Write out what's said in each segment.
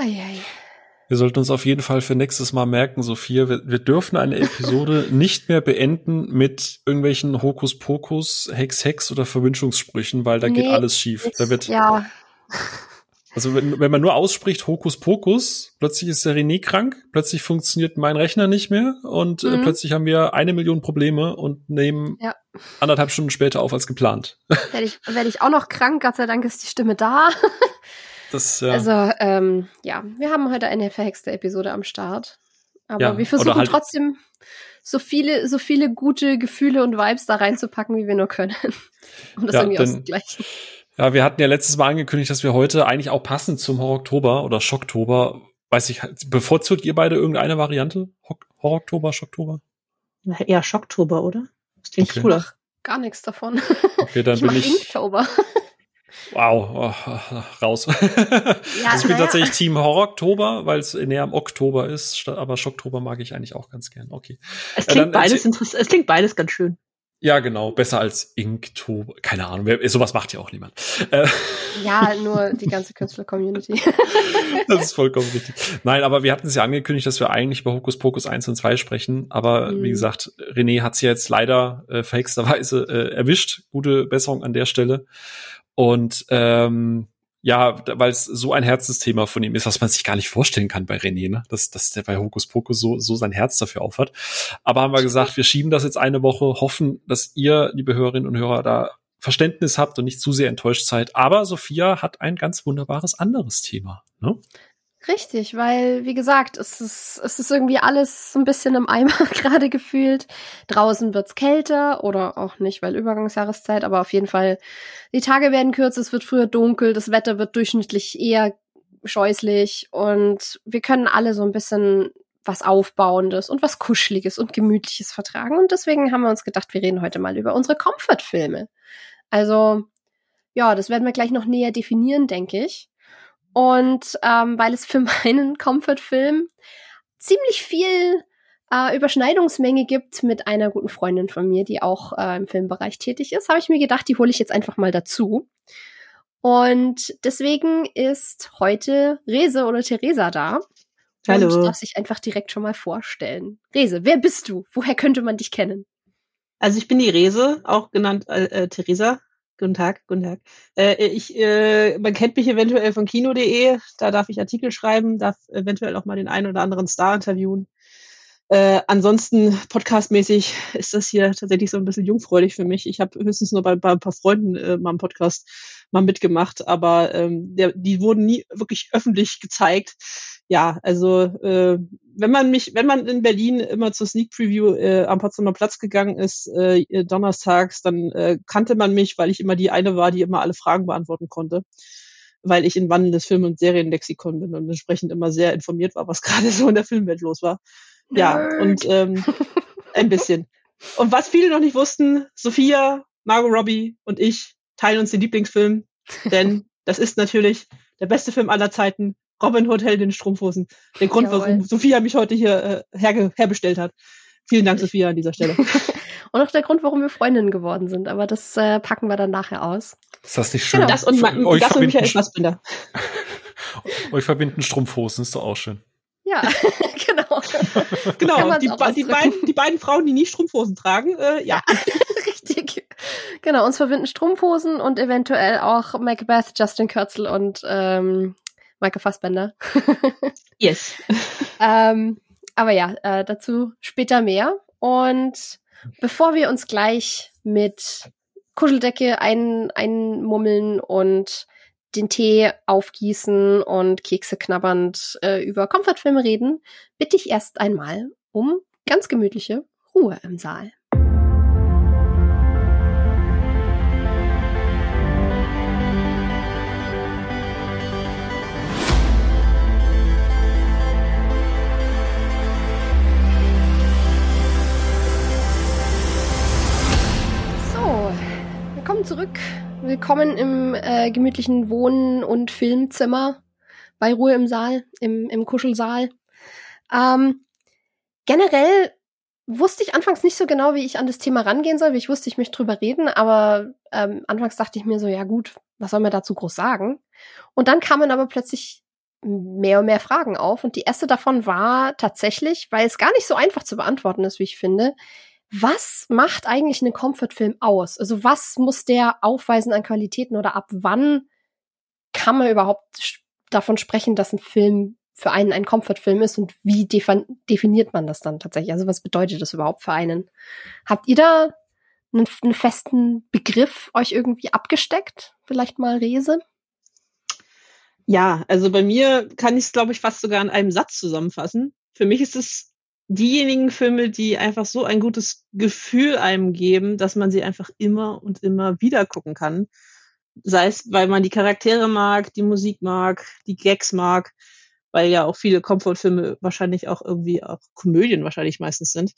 Eieiei. Wir sollten uns auf jeden Fall für nächstes Mal merken, Sophia, wir, wir dürfen eine Episode nicht mehr beenden mit irgendwelchen Hokuspokus, Hex, Hex oder Verwünschungssprüchen, weil da nee, geht alles schief. Da wird, ja. Also wenn, wenn man nur ausspricht Hokuspokus, plötzlich ist der René krank, plötzlich funktioniert mein Rechner nicht mehr und äh, mhm. äh, plötzlich haben wir eine Million Probleme und nehmen ja. anderthalb Stunden später auf als geplant. Werde ich, werd ich auch noch krank, Gott sei Dank ist die Stimme da. Das, ja. Also, ähm, ja, wir haben heute eine verhexte Episode am Start. Aber ja, wir versuchen halt trotzdem so viele, so viele gute Gefühle und Vibes da reinzupacken, wie wir nur können. um das ja, irgendwie auszugleichen. Ja, wir hatten ja letztes Mal angekündigt, dass wir heute eigentlich auch passend zum Horror-Oktober oder Schocktober, weiß ich, bevorzugt ihr beide irgendeine Variante? Horror-Oktober, Schocktober? Ja, Schocktober, oder? Das klingt okay. cooler. Gar nichts davon. Okay, dann ich bin ich. Inktober. Wow, oh, raus. Ja, also ich bin ja. tatsächlich Team Horror-Oktober, weil es näher am Oktober ist, aber Schocktober mag ich eigentlich auch ganz gern. Okay. Es klingt, äh, beides, es klingt beides ganz schön. Ja, genau. Besser als Inktober. Keine Ahnung. Wer, sowas macht ja auch niemand. Äh. Ja, nur die ganze Künstler-Community. das ist vollkommen richtig. Nein, aber wir hatten es ja angekündigt, dass wir eigentlich über Hokus Pokus 1 und 2 sprechen. Aber mhm. wie gesagt, René hat es ja jetzt leider äh, verhexterweise äh, erwischt. Gute Besserung an der Stelle. Und ähm, ja, weil es so ein Herzensthema von ihm ist, was man sich gar nicht vorstellen kann bei René, ne? dass, dass der bei Hokus Pokus so, so sein Herz dafür aufhat. Aber haben wir gesagt, wir schieben das jetzt eine Woche, hoffen, dass ihr, liebe Hörerinnen und Hörer, da Verständnis habt und nicht zu sehr enttäuscht seid. Aber Sophia hat ein ganz wunderbares anderes Thema. Ne? Richtig, weil, wie gesagt, es ist, es ist irgendwie alles so ein bisschen im Eimer gerade gefühlt. Draußen wird's kälter oder auch nicht, weil Übergangsjahreszeit, aber auf jeden Fall, die Tage werden kürzer, es wird früher dunkel, das Wetter wird durchschnittlich eher scheußlich und wir können alle so ein bisschen was Aufbauendes und was Kuscheliges und Gemütliches vertragen. Und deswegen haben wir uns gedacht, wir reden heute mal über unsere Comfort-Filme. Also, ja, das werden wir gleich noch näher definieren, denke ich. Und ähm, weil es für meinen Comfort-Film ziemlich viel äh, Überschneidungsmenge gibt mit einer guten Freundin von mir, die auch äh, im Filmbereich tätig ist, habe ich mir gedacht, die hole ich jetzt einfach mal dazu. Und deswegen ist heute Rese oder Theresa da. Hallo. Und darf sich einfach direkt schon mal vorstellen. Rese, wer bist du? Woher könnte man dich kennen? Also ich bin die Rese, auch genannt äh, äh Theresa. Guten Tag, guten Tag. Äh, ich, äh, man kennt mich eventuell von kino.de, da darf ich Artikel schreiben, darf eventuell auch mal den einen oder anderen Star interviewen. Äh, ansonsten podcastmäßig ist das hier tatsächlich so ein bisschen jungfräulich für mich. Ich habe höchstens nur bei, bei ein paar Freunden äh, mal einen Podcast mal mitgemacht, aber ähm, der, die wurden nie wirklich öffentlich gezeigt ja, also äh, wenn man mich, wenn man in Berlin immer zur Sneak Preview äh, am Potsdamer Platz gegangen ist, äh, donnerstags, dann äh, kannte man mich, weil ich immer die eine war, die immer alle Fragen beantworten konnte, weil ich in wandelndes Film- und Serienlexikon bin und entsprechend immer sehr informiert war, was gerade so in der Filmwelt los war. Ja, Nerd. und ähm, ein bisschen. Und was viele noch nicht wussten, Sophia, Margot Robbie und ich teilen uns den Lieblingsfilm, denn das ist natürlich der beste Film aller Zeiten, Robin Hood Held in Strumpfhosen. Der Grund, Jawohl. warum Sophia mich heute hier äh, herge herbestellt hat. Vielen Dank, Sophia, an dieser Stelle. und auch der Grund, warum wir Freundinnen geworden sind. Aber das äh, packen wir dann nachher aus. Ist das nicht schön? Genau. Das und, man, euch das und Michael Fassbinder. euch verbinden Strumpfhosen, ist doch auch schön. Ja, genau. genau, die, die, beiden, die beiden Frauen, die nie Strumpfhosen tragen, äh, ja. Richtig. Genau, uns verbinden Strumpfhosen und eventuell auch Macbeth, Justin Kürzel und ähm, Michael Fassbender. yes. ähm, aber ja, äh, dazu später mehr. Und bevor wir uns gleich mit Kuscheldecke ein, einmummeln und den Tee aufgießen und Kekse knabbernd äh, über Komfortfilme reden, bitte ich erst einmal um ganz gemütliche Ruhe im Saal. Willkommen zurück. Willkommen im äh, gemütlichen Wohnen- und Filmzimmer bei Ruhe im Saal, im, im Kuschelsaal. Ähm, generell wusste ich anfangs nicht so genau, wie ich an das Thema rangehen soll. Wie ich wusste, ich möchte drüber reden, aber ähm, anfangs dachte ich mir so, ja gut, was soll man dazu groß sagen? Und dann kamen aber plötzlich mehr und mehr Fragen auf. Und die erste davon war tatsächlich, weil es gar nicht so einfach zu beantworten ist, wie ich finde, was macht eigentlich einen Comfort-Film aus? Also was muss der aufweisen an Qualitäten oder ab wann kann man überhaupt davon sprechen, dass ein Film für einen ein Comfort-Film ist und wie definiert man das dann tatsächlich? Also was bedeutet das überhaupt für einen? Habt ihr da einen, einen festen Begriff euch irgendwie abgesteckt? Vielleicht mal Rese? Ja, also bei mir kann ich es, glaube ich, fast sogar in einem Satz zusammenfassen. Für mich ist es diejenigen Filme, die einfach so ein gutes Gefühl einem geben, dass man sie einfach immer und immer wieder gucken kann. Sei es, weil man die Charaktere mag, die Musik mag, die Gags mag, weil ja auch viele Comfortfilme wahrscheinlich auch irgendwie auch Komödien wahrscheinlich meistens sind.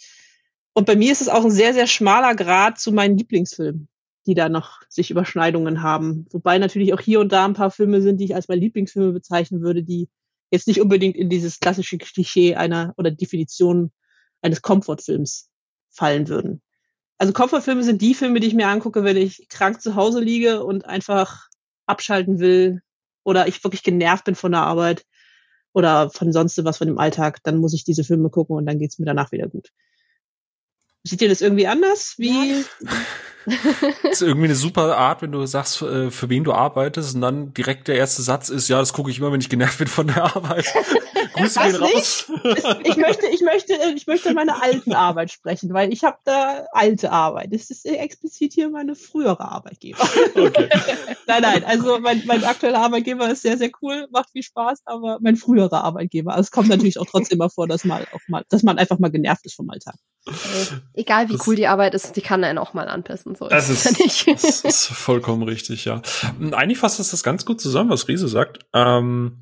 Und bei mir ist es auch ein sehr, sehr schmaler Grad zu meinen Lieblingsfilmen die da noch sich Überschneidungen haben. Wobei natürlich auch hier und da ein paar Filme sind, die ich als meine Lieblingsfilme bezeichnen würde, die jetzt nicht unbedingt in dieses klassische Klischee einer oder Definition eines Komfortfilms fallen würden. Also Komfortfilme sind die Filme, die ich mir angucke, wenn ich krank zu Hause liege und einfach abschalten will oder ich wirklich genervt bin von der Arbeit oder von sonst was von dem Alltag, dann muss ich diese Filme gucken und dann geht's mir danach wieder gut. Seht ihr das irgendwie anders? Wie? Das ist irgendwie eine super Art, wenn du sagst, äh, für wen du arbeitest und dann direkt der erste Satz ist, ja, das gucke ich immer, wenn ich genervt bin von der Arbeit. Grüße gehen raus. ich möchte, ich möchte, ich möchte meine alten Arbeit sprechen, weil ich habe da alte Arbeit. Das ist explizit hier meine frühere Arbeitgeber. Okay. nein, nein, also mein, mein aktueller Arbeitgeber ist sehr, sehr cool, macht viel Spaß, aber mein früherer Arbeitgeber. Also es kommt natürlich auch trotzdem mal vor, dass mal auch mal, dass man einfach mal genervt ist vom Alltag. Egal wie das cool die Arbeit ist, die kann einen auch mal anpissen. So das ist, ist, das ist vollkommen richtig, ja. Eigentlich fasst das das ganz gut zusammen, was Riese sagt. Ähm,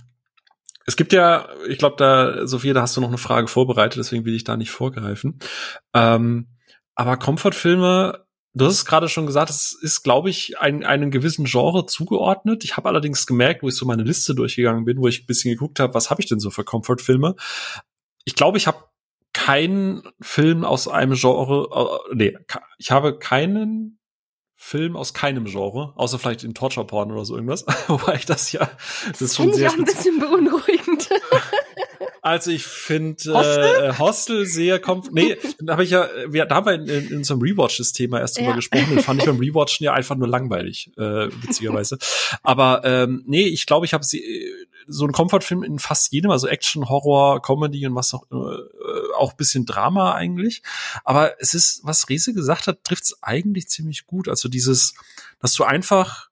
es gibt ja, ich glaube, da, Sophia, da hast du noch eine Frage vorbereitet, deswegen will ich da nicht vorgreifen. Ähm, aber Comfortfilme, du hast es gerade schon gesagt, es ist, glaube ich, ein, einem gewissen Genre zugeordnet. Ich habe allerdings gemerkt, wo ich so meine Liste durchgegangen bin, wo ich ein bisschen geguckt habe, was habe ich denn so für Comfortfilme. Ich glaube, ich habe keinen Film aus einem Genre, äh, nee, ich habe keinen Film aus keinem Genre, außer vielleicht in Torture Porn oder so irgendwas. Wobei ich das ja, das ist schon sehr ich auch ein bisschen beunruhigend. Also ich finde Hostel? Äh, Hostel sehr kommt. Nee, da habe ich ja, wir, da haben wir in, in, in unserem Rewatch das Thema erst drüber ja. gesprochen. Den fand ich beim Rewatchen ja einfach nur langweilig, äh, witzigerweise. Aber ähm, nee, ich glaube, ich habe sie so ein Comfortfilm in fast jedem, also Action, Horror, Comedy und was auch, äh, auch bisschen Drama eigentlich. Aber es ist, was Riese gesagt hat, trifft's eigentlich ziemlich gut. Also dieses, dass du einfach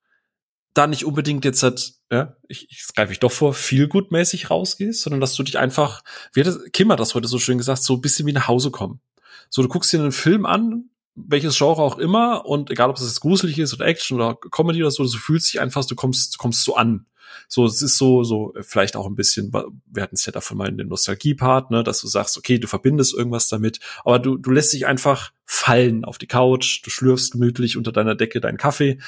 da nicht unbedingt jetzt halt, ja, ich, ich greife ich doch vor, viel gutmäßig rausgehst, sondern dass du dich einfach, wie hat das, Kim hat das heute so schön gesagt, so ein bisschen wie nach Hause kommen. So, du guckst dir einen Film an, welches Genre auch immer, und egal ob es jetzt gruselig ist oder Action oder Comedy oder so, du fühlst dich einfach, du kommst, du kommst so an. So, es ist so, so vielleicht auch ein bisschen, wir hatten es ja davon mal in dem Nostalgie-Part, ne, dass du sagst, okay, du verbindest irgendwas damit, aber du, du lässt dich einfach fallen auf die Couch, du schlürfst gemütlich unter deiner Decke deinen Kaffee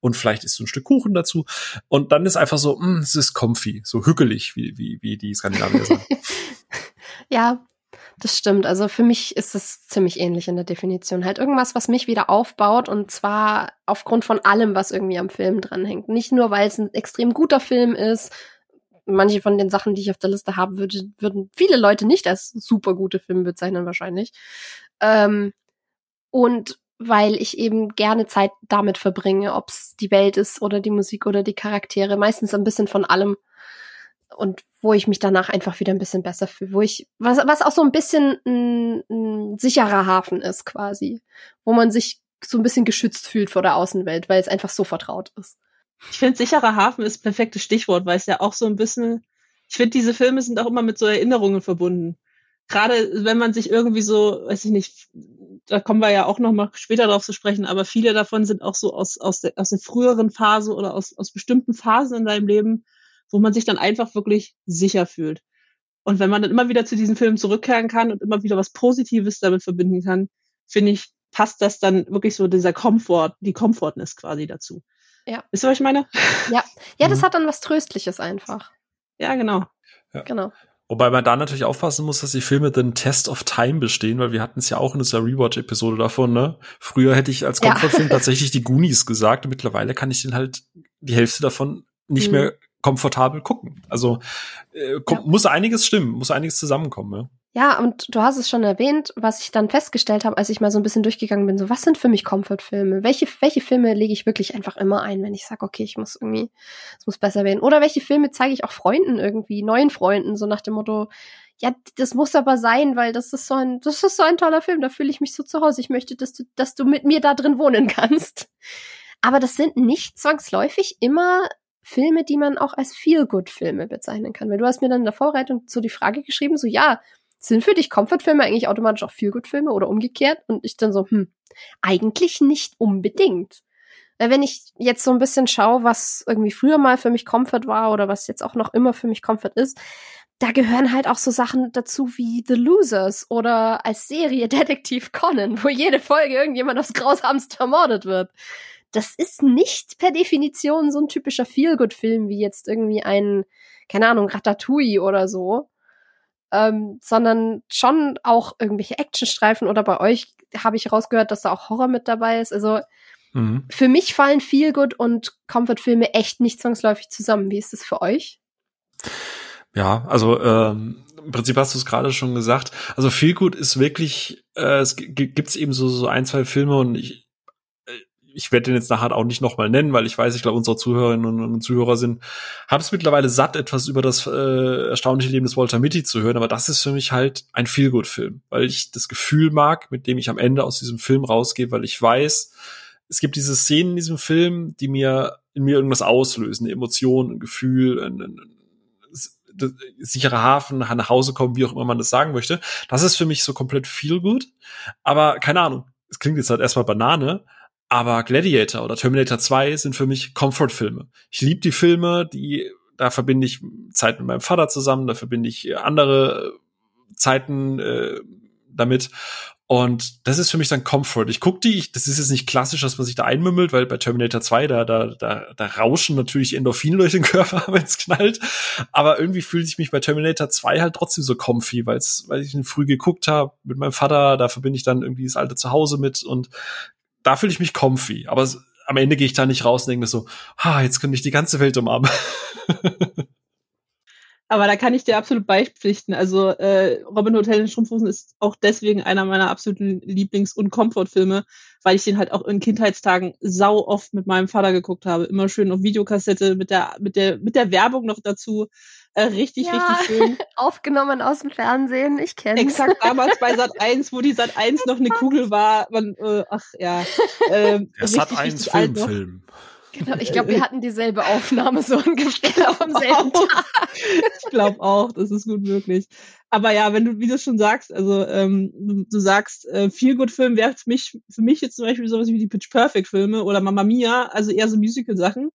und vielleicht isst du ein Stück Kuchen dazu und dann ist einfach so, mh, hm, es ist comfy, so hügelig, wie, wie, wie die Skandinavier sagen. ja, das stimmt. Also für mich ist es ziemlich ähnlich in der Definition. Halt irgendwas, was mich wieder aufbaut und zwar aufgrund von allem, was irgendwie am Film dranhängt. Nicht nur, weil es ein extrem guter Film ist. Manche von den Sachen, die ich auf der Liste habe, würde, würden viele Leute nicht als super gute Filme bezeichnen wahrscheinlich. Ähm, und weil ich eben gerne Zeit damit verbringe, ob es die Welt ist oder die Musik oder die Charaktere. Meistens ein bisschen von allem und wo ich mich danach einfach wieder ein bisschen besser fühle, wo ich, was, was auch so ein bisschen ein, ein sicherer Hafen ist quasi, wo man sich so ein bisschen geschützt fühlt vor der Außenwelt, weil es einfach so vertraut ist. Ich finde, sicherer Hafen ist perfektes Stichwort, weil es ja auch so ein bisschen, ich finde, diese Filme sind auch immer mit so Erinnerungen verbunden. Gerade wenn man sich irgendwie so, weiß ich nicht, da kommen wir ja auch noch mal später drauf zu sprechen, aber viele davon sind auch so aus, aus, der, aus der früheren Phase oder aus, aus bestimmten Phasen in deinem Leben, wo man sich dann einfach wirklich sicher fühlt. Und wenn man dann immer wieder zu diesen Filmen zurückkehren kann und immer wieder was Positives damit verbinden kann, finde ich, passt das dann wirklich so dieser Komfort, die Komfortness quasi dazu. Ja. Wisst ihr, was ich meine? Ja. Ja, das mhm. hat dann was Tröstliches einfach. Ja, genau. Ja. Genau. Wobei man da natürlich aufpassen muss, dass die Filme den Test of Time bestehen, weil wir hatten es ja auch in dieser Rewatch-Episode davon, ne? Früher hätte ich als Komfortfilm ja. tatsächlich die Goonies gesagt und mittlerweile kann ich den halt die Hälfte davon nicht mhm. mehr komfortabel gucken. Also äh, ja. muss einiges stimmen, muss einiges zusammenkommen. Ja? Ja, und du hast es schon erwähnt, was ich dann festgestellt habe, als ich mal so ein bisschen durchgegangen bin, so was sind für mich Comfort-Filme? Welche, welche Filme lege ich wirklich einfach immer ein, wenn ich sage, okay, ich muss irgendwie, es muss besser werden? Oder welche Filme zeige ich auch Freunden irgendwie, neuen Freunden, so nach dem Motto, ja, das muss aber sein, weil das ist so ein, das ist so ein toller Film, da fühle ich mich so zu Hause. Ich möchte, dass du, dass du mit mir da drin wohnen kannst. Aber das sind nicht zwangsläufig immer Filme, die man auch als Feel-Good-Filme bezeichnen kann. Weil du hast mir dann in der Vorbereitung so die Frage geschrieben, so ja, sind für dich Comfort-Filme eigentlich automatisch auch Feel-Good-Filme oder umgekehrt? Und ich dann so, hm, eigentlich nicht unbedingt. Weil wenn ich jetzt so ein bisschen schaue, was irgendwie früher mal für mich Comfort war oder was jetzt auch noch immer für mich Comfort ist, da gehören halt auch so Sachen dazu wie The Losers oder als Serie Detektiv Conan, wo jede Folge irgendjemand aufs Grausamste ermordet wird. Das ist nicht per Definition so ein typischer Feel-Good-Film wie jetzt irgendwie ein, keine Ahnung, Ratatouille oder so, ähm, sondern schon auch irgendwelche Actionstreifen oder bei euch habe ich rausgehört, dass da auch Horror mit dabei ist. Also mhm. für mich fallen Feel Good und Comfort-Filme echt nicht zwangsläufig zusammen. Wie ist das für euch? Ja, also ähm, im Prinzip hast du es gerade schon gesagt. Also Feel Good ist wirklich, äh, es gibt eben so, so ein, zwei Filme und ich, ich werde den jetzt nachher auch nicht nochmal nennen, weil ich weiß, ich glaube, unsere Zuhörerinnen und Zuhörer sind, haben es mittlerweile satt, etwas über das äh, erstaunliche Leben des Walter Mitty zu hören, aber das ist für mich halt ein Feelgood-Film, weil ich das Gefühl mag, mit dem ich am Ende aus diesem Film rausgehe, weil ich weiß, es gibt diese Szenen in diesem Film, die mir in mir irgendwas auslösen, eine Emotion, ein Gefühl, ein, ein, ein sicherer Hafen, nach Hause kommen, wie auch immer man das sagen möchte. Das ist für mich so komplett Feelgood, aber keine Ahnung. Es klingt jetzt halt erstmal Banane, aber Gladiator oder Terminator 2 sind für mich Comfort-Filme. Ich liebe die Filme, die, da verbinde ich Zeit mit meinem Vater zusammen, da verbinde ich andere Zeiten äh, damit. Und das ist für mich dann Comfort. Ich gucke die, ich, das ist jetzt nicht klassisch, dass man sich da einmümmelt, weil bei Terminator 2, da, da, da, da rauschen natürlich Endorphine durch den Körper, wenn es knallt. Aber irgendwie fühle ich mich bei Terminator 2 halt trotzdem so comfy, weil's, weil ich ihn früh geguckt habe mit meinem Vater, da verbinde ich dann irgendwie das alte Zuhause mit und da fühle ich mich comfy. Aber am Ende gehe ich da nicht raus und denke mir so, ha, jetzt könnte ich die ganze Welt umarmen. Aber da kann ich dir absolut beipflichten. Also äh, Robin Hood in Strumpfhosen ist auch deswegen einer meiner absoluten Lieblings- und Komfortfilme, weil ich den halt auch in Kindheitstagen sau oft mit meinem Vater geguckt habe. Immer schön auf Videokassette mit der, mit der, mit der Werbung noch dazu. Äh, richtig, ja, richtig schön. Aufgenommen aus dem Fernsehen, ich kenne Exakt damals bei Sat 1, wo die Sat 1 noch eine Kugel war. Man, äh, ach ja. Äh, Der Sat 1 Filmfilm. Genau, ich glaube, wir hatten dieselbe Aufnahme so ungefähr am selben Tag. ich glaube auch, das ist gut möglich. Aber ja, wenn du, wie du schon sagst, also ähm, du, du sagst, äh, viel gut Film wäre für mich, für mich jetzt zum Beispiel sowas wie die Pitch Perfect Filme oder Mamma Mia, also eher so Musical Sachen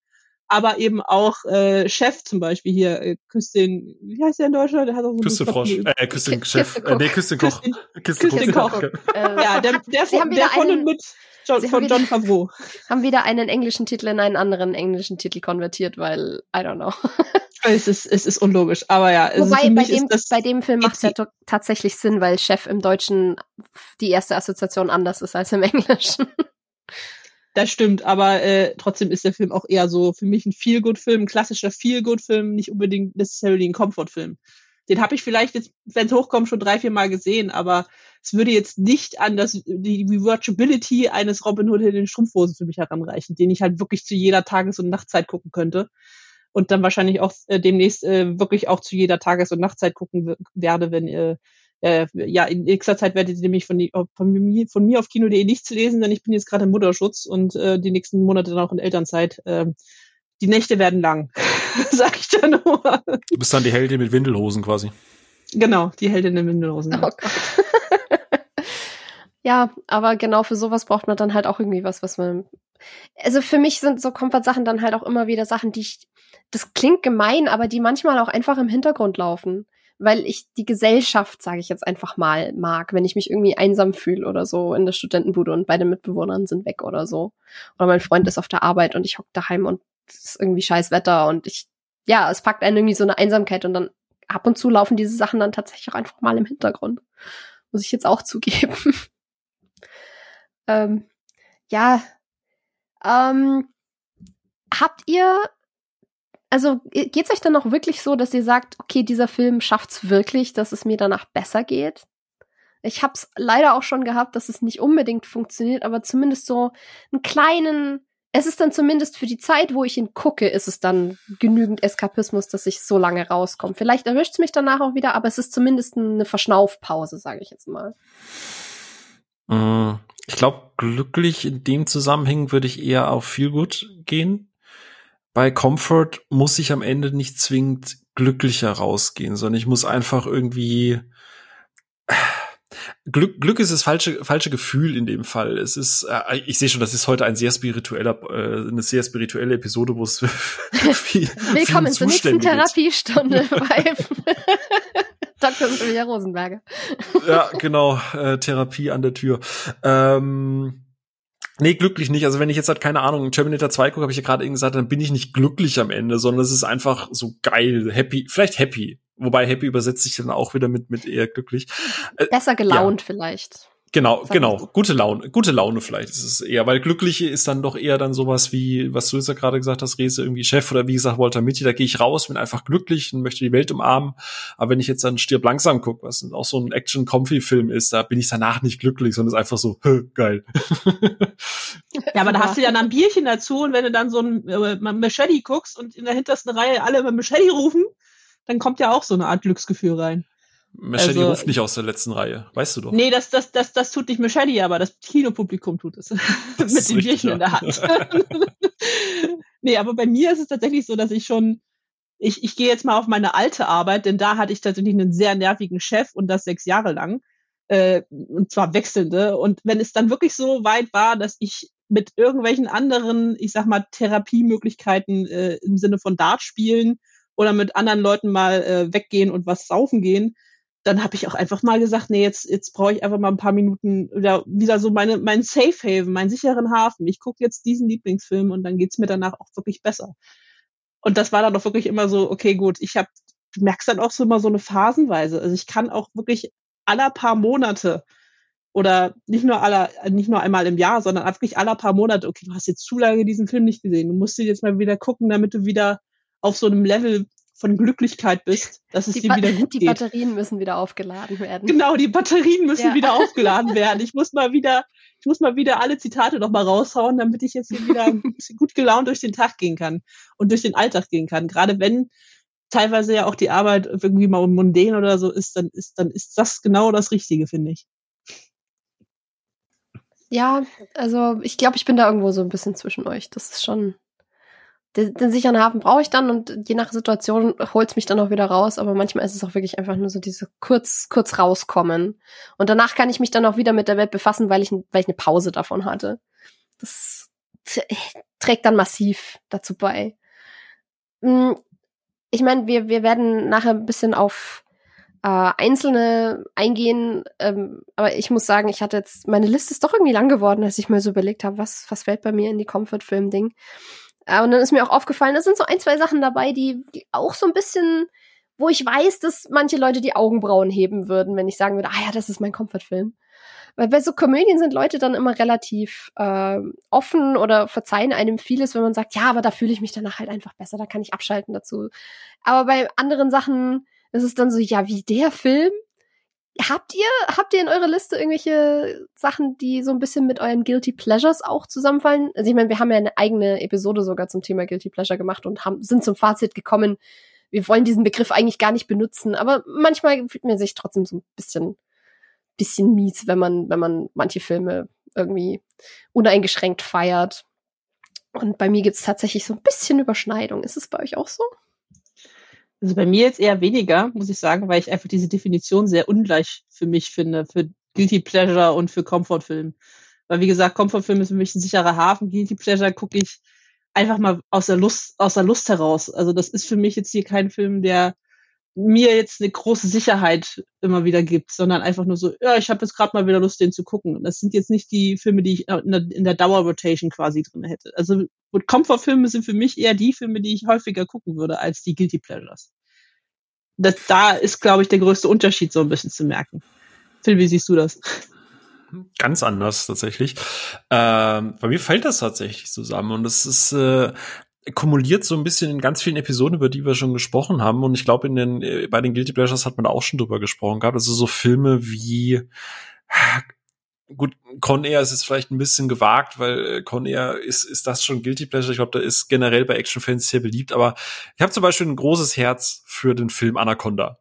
aber eben auch äh, Chef zum Beispiel hier, äh, Küss den, wie heißt der in Deutschland? Der hat auch so Küss den Frosch, äh, Küss den Chef, äh, nee, Küss den Koch. Küss den Koch. Äh, ja, der, der, von, der von und mit John, von wieder, John Favreau. Haben wieder einen englischen Titel in einen anderen englischen Titel konvertiert, weil, I don't know. es ist, es ist unlogisch, aber ja. Wobei, bei dem, bei dem Film macht es ja tatsächlich Sinn, weil Chef im Deutschen die erste Assoziation anders ist als im Englischen. Das stimmt, aber äh, trotzdem ist der Film auch eher so für mich ein Feel-Good-Film, ein klassischer Feel-Good-Film, nicht unbedingt necessarily ein Comfort-Film. Den habe ich vielleicht jetzt, wenn es hochkommt, schon drei, vier Mal gesehen, aber es würde jetzt nicht an das die Rewatchability eines Robin Hood in den Strumpfhosen für mich heranreichen, den ich halt wirklich zu jeder Tages- und Nachtzeit gucken könnte und dann wahrscheinlich auch äh, demnächst äh, wirklich auch zu jeder Tages- und Nachtzeit gucken werde, wenn äh, äh, ja, in nächster Zeit werdet ihr nämlich von, von, mir, von mir auf kino.de nichts lesen, denn ich bin jetzt gerade im Mutterschutz und äh, die nächsten Monate dann auch in Elternzeit. Äh, die Nächte werden lang, sag ich da nur. Du bist dann die Heldin mit Windelhosen quasi. Genau, die Heldin mit Windelhosen. Oh Gott. ja, aber genau für sowas braucht man dann halt auch irgendwie was, was man. Also für mich sind so Komfortsachen dann halt auch immer wieder Sachen, die ich. Das klingt gemein, aber die manchmal auch einfach im Hintergrund laufen weil ich die Gesellschaft, sage ich jetzt einfach mal, mag, wenn ich mich irgendwie einsam fühle oder so in der Studentenbude und beide Mitbewohnern sind weg oder so. Oder mein Freund ist auf der Arbeit und ich hock daheim und es ist irgendwie scheiß Wetter und ich, ja, es packt einen irgendwie so eine Einsamkeit und dann ab und zu laufen diese Sachen dann tatsächlich auch einfach mal im Hintergrund. Muss ich jetzt auch zugeben. ähm, ja, ähm, habt ihr also geht's euch dann auch wirklich so, dass ihr sagt, okay, dieser Film schafft's wirklich, dass es mir danach besser geht? Ich hab's leider auch schon gehabt, dass es nicht unbedingt funktioniert, aber zumindest so einen kleinen, es ist dann zumindest für die Zeit, wo ich ihn gucke, ist es dann genügend Eskapismus, dass ich so lange rauskomme. Vielleicht erwischt's mich danach auch wieder, aber es ist zumindest eine Verschnaufpause, sage ich jetzt mal. Mm, ich glaube, glücklich in dem Zusammenhang würde ich eher auf viel gut gehen. Bei Comfort muss ich am Ende nicht zwingend glücklicher rausgehen, sondern ich muss einfach irgendwie Glück, Glück ist das falsche, falsche Gefühl in dem Fall. Es ist, äh, ich sehe schon, das ist heute ein sehr spiritueller, äh, eine sehr spirituelle Episode, wo es viel, Willkommen zur nächsten Therapiestunde bei Dr. Sylvia Rosenberger. ja, genau, äh, Therapie an der Tür. Ähm, Nee, glücklich nicht. Also wenn ich jetzt halt keine Ahnung, Terminator 2 gucke, habe ich ja gerade eben gesagt, dann bin ich nicht glücklich am Ende, sondern es ist einfach so geil, happy, vielleicht happy. Wobei happy übersetzt sich dann auch wieder mit, mit eher glücklich. Äh, Besser gelaunt ja. vielleicht. Genau, Sag genau. Gute Laune, gute Laune vielleicht ist es eher, weil glückliche ist dann doch eher dann sowas wie, was du jetzt ja gerade gesagt hast, Rese, irgendwie Chef oder wie gesagt Walter Mitty, da gehe ich raus, bin einfach glücklich und möchte die Welt umarmen. Aber wenn ich jetzt dann Stirb langsam gucke, was auch so ein Action-Comfy-Film ist, da bin ich danach nicht glücklich, sondern es ist einfach so, geil. Ja, aber da hast du ja dann ein Bierchen dazu und wenn du dann so ein äh, Machete guckst und in der hintersten Reihe alle immer Machete rufen, dann kommt ja auch so eine Art Glücksgefühl rein. Machete also, ruft nicht aus der letzten Reihe, weißt du doch. Nee, das, das, das, das tut nicht Machete, aber das Kinopublikum tut es. Mit dem Bierchen in der Hand. nee, aber bei mir ist es tatsächlich so, dass ich schon, ich, ich gehe jetzt mal auf meine alte Arbeit, denn da hatte ich tatsächlich einen sehr nervigen Chef und das sechs Jahre lang. Äh, und zwar wechselnde. Und wenn es dann wirklich so weit war, dass ich mit irgendwelchen anderen, ich sag mal, Therapiemöglichkeiten äh, im Sinne von Dart spielen oder mit anderen Leuten mal äh, weggehen und was saufen gehen, dann habe ich auch einfach mal gesagt, nee, jetzt, jetzt brauche ich einfach mal ein paar Minuten wieder, wieder so meine, mein Safe Haven, meinen sicheren Hafen. Ich gucke jetzt diesen Lieblingsfilm und dann geht's mir danach auch wirklich besser. Und das war dann doch wirklich immer so, okay, gut, ich habe, du merkst dann auch so immer so eine Phasenweise. Also ich kann auch wirklich aller paar Monate oder nicht nur aller, nicht nur einmal im Jahr, sondern wirklich aller paar Monate, okay, du hast jetzt zu lange diesen Film nicht gesehen. Du musst ihn jetzt mal wieder gucken, damit du wieder auf so einem Level von Glücklichkeit bist, dass es die dir ba wieder gut die geht. Die Batterien müssen wieder aufgeladen werden. Genau, die Batterien müssen ja. wieder aufgeladen werden. Ich muss mal wieder, ich muss mal wieder alle Zitate noch mal raushauen, damit ich jetzt hier wieder gut gelaunt durch den Tag gehen kann und durch den Alltag gehen kann. Gerade wenn teilweise ja auch die Arbeit irgendwie mal mundän oder so ist, dann ist, dann ist das genau das Richtige, finde ich. Ja, also ich glaube, ich bin da irgendwo so ein bisschen zwischen euch. Das ist schon den, den sicheren Hafen brauche ich dann und je nach Situation holt's mich dann auch wieder raus, aber manchmal ist es auch wirklich einfach nur so diese kurz, kurz rauskommen. Und danach kann ich mich dann auch wieder mit der Welt befassen, weil ich, weil ich eine Pause davon hatte. Das trägt dann massiv dazu bei. Hm, ich meine, wir, wir werden nachher ein bisschen auf äh, einzelne eingehen, ähm, aber ich muss sagen, ich hatte jetzt, meine Liste ist doch irgendwie lang geworden, als ich mal so überlegt habe, was, was fällt bei mir in die Comfort-Film-Ding. Äh, und dann ist mir auch aufgefallen, es sind so ein, zwei Sachen dabei, die auch so ein bisschen, wo ich weiß, dass manche Leute die Augenbrauen heben würden, wenn ich sagen würde, ah ja, das ist mein Comfortfilm. Weil bei so Komödien sind Leute dann immer relativ äh, offen oder verzeihen einem vieles, wenn man sagt, ja, aber da fühle ich mich danach halt einfach besser, da kann ich abschalten dazu. Aber bei anderen Sachen ist es dann so, ja, wie der Film? Habt ihr, habt ihr in eurer Liste irgendwelche Sachen, die so ein bisschen mit euren Guilty Pleasures auch zusammenfallen? Also ich meine, wir haben ja eine eigene Episode sogar zum Thema Guilty Pleasure gemacht und haben, sind zum Fazit gekommen, wir wollen diesen Begriff eigentlich gar nicht benutzen, aber manchmal fühlt man sich trotzdem so ein bisschen, bisschen mies, wenn man, wenn man manche Filme irgendwie uneingeschränkt feiert. Und bei mir gibt's tatsächlich so ein bisschen Überschneidung. Ist es bei euch auch so? Also bei mir jetzt eher weniger, muss ich sagen, weil ich einfach diese Definition sehr ungleich für mich finde, für Guilty Pleasure und für Comfortfilm. Weil wie gesagt, Comfortfilm ist für mich ein sicherer Hafen. Guilty Pleasure gucke ich einfach mal aus der Lust, aus der Lust heraus. Also das ist für mich jetzt hier kein Film, der mir jetzt eine große Sicherheit immer wieder gibt, sondern einfach nur so, ja, ich habe jetzt gerade mal wieder Lust, den zu gucken. Und das sind jetzt nicht die Filme, die ich in der, in der Dauerrotation quasi drin hätte. Also Comfort-Filme sind für mich eher die Filme, die ich häufiger gucken würde, als die Guilty Pleasures. Das, da ist, glaube ich, der größte Unterschied so ein bisschen zu merken. Phil, wie siehst du das? Ganz anders tatsächlich. Ähm, bei mir fällt das tatsächlich zusammen und das ist äh, kumuliert so ein bisschen in ganz vielen Episoden, über die wir schon gesprochen haben. Und ich glaube, in den, äh, bei den Guilty Pleasures hat man auch schon drüber gesprochen gehabt. Also so Filme wie, gut, Con Air ist jetzt vielleicht ein bisschen gewagt, weil äh, Con Air ist, ist das schon Guilty Pleasure. Ich glaube, da ist generell bei Actionfans sehr beliebt. Aber ich habe zum Beispiel ein großes Herz für den Film Anaconda.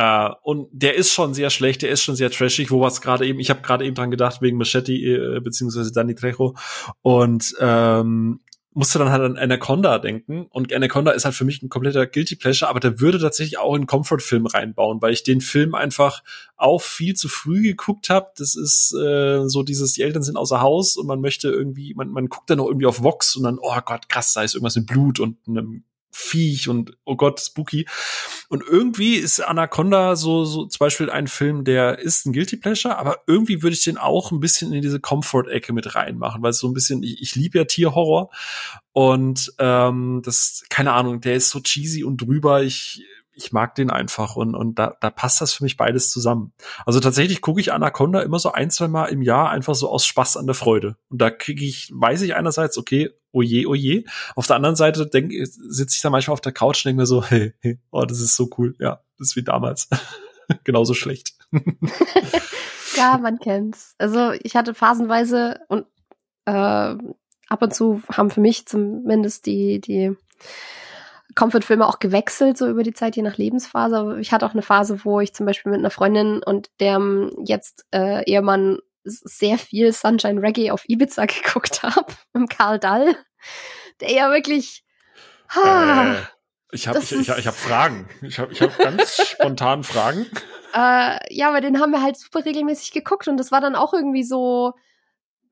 Uh, und der ist schon sehr schlecht, der ist schon sehr trashig, wo was gerade eben, ich habe gerade eben dran gedacht, wegen Machete äh, beziehungsweise Danny Trejo. Und ähm, musste dann halt an Anaconda denken. Und Anaconda ist halt für mich ein kompletter Guilty Pleasure, aber der würde tatsächlich auch in Comfort-Film reinbauen, weil ich den Film einfach auch viel zu früh geguckt habe. Das ist äh, so dieses, die Eltern sind außer Haus und man möchte irgendwie, man, man guckt dann noch irgendwie auf Vox und dann, oh Gott, krass, da ist irgendwas mit Blut und einem Viech und oh Gott, spooky. Und irgendwie ist Anaconda so, so zum Beispiel ein Film, der ist ein Guilty Pleasure, aber irgendwie würde ich den auch ein bisschen in diese Comfort-Ecke mit reinmachen, weil so ein bisschen, ich, ich liebe ja Tierhorror und ähm, das, keine Ahnung, der ist so cheesy und drüber. Ich ich mag den einfach und, und da, da passt das für mich beides zusammen. Also tatsächlich gucke ich Anaconda immer so ein, zwei Mal im Jahr einfach so aus Spaß an der Freude. Und da kriege ich, weiß ich einerseits, okay, oje, oje. Auf der anderen Seite sitze ich da manchmal auf der Couch und denke mir so, hey, hey, oh, das ist so cool. Ja, das ist wie damals. Genauso schlecht. ja, man kennt's. Also ich hatte phasenweise und äh, ab und zu haben für mich zumindest die, die Comfort-Filme auch gewechselt, so über die Zeit, je nach Lebensphase. Aber ich hatte auch eine Phase, wo ich zum Beispiel mit einer Freundin und dem jetzt äh, Ehemann sehr viel Sunshine Reggae auf Ibiza geguckt habe, im Karl Dall, der ja wirklich. Ha, äh, ich habe ich, ich, ich hab Fragen. Ich habe ich hab ganz spontan Fragen. Äh, ja, aber den haben wir halt super regelmäßig geguckt und das war dann auch irgendwie so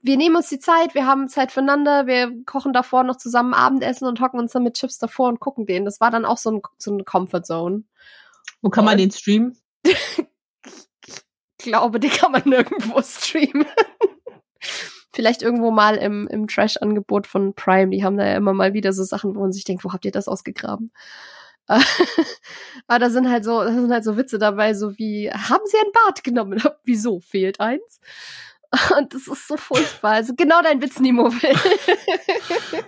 wir nehmen uns die Zeit, wir haben Zeit füreinander, wir kochen davor noch zusammen Abendessen und hocken uns dann mit Chips davor und gucken den. Das war dann auch so, ein, so eine Comfort Zone. Wo kann und man den streamen? glaube, den kann man nirgendwo streamen. Vielleicht irgendwo mal im, im Trash-Angebot von Prime. Die haben da ja immer mal wieder so Sachen, wo man sich denkt, wo habt ihr das ausgegraben? Aber da sind halt so, da sind halt so Witze dabei, so wie, haben sie ein Bad genommen? Wieso? Fehlt eins? Und das ist so furchtbar. Also genau dein Witz, Nimo.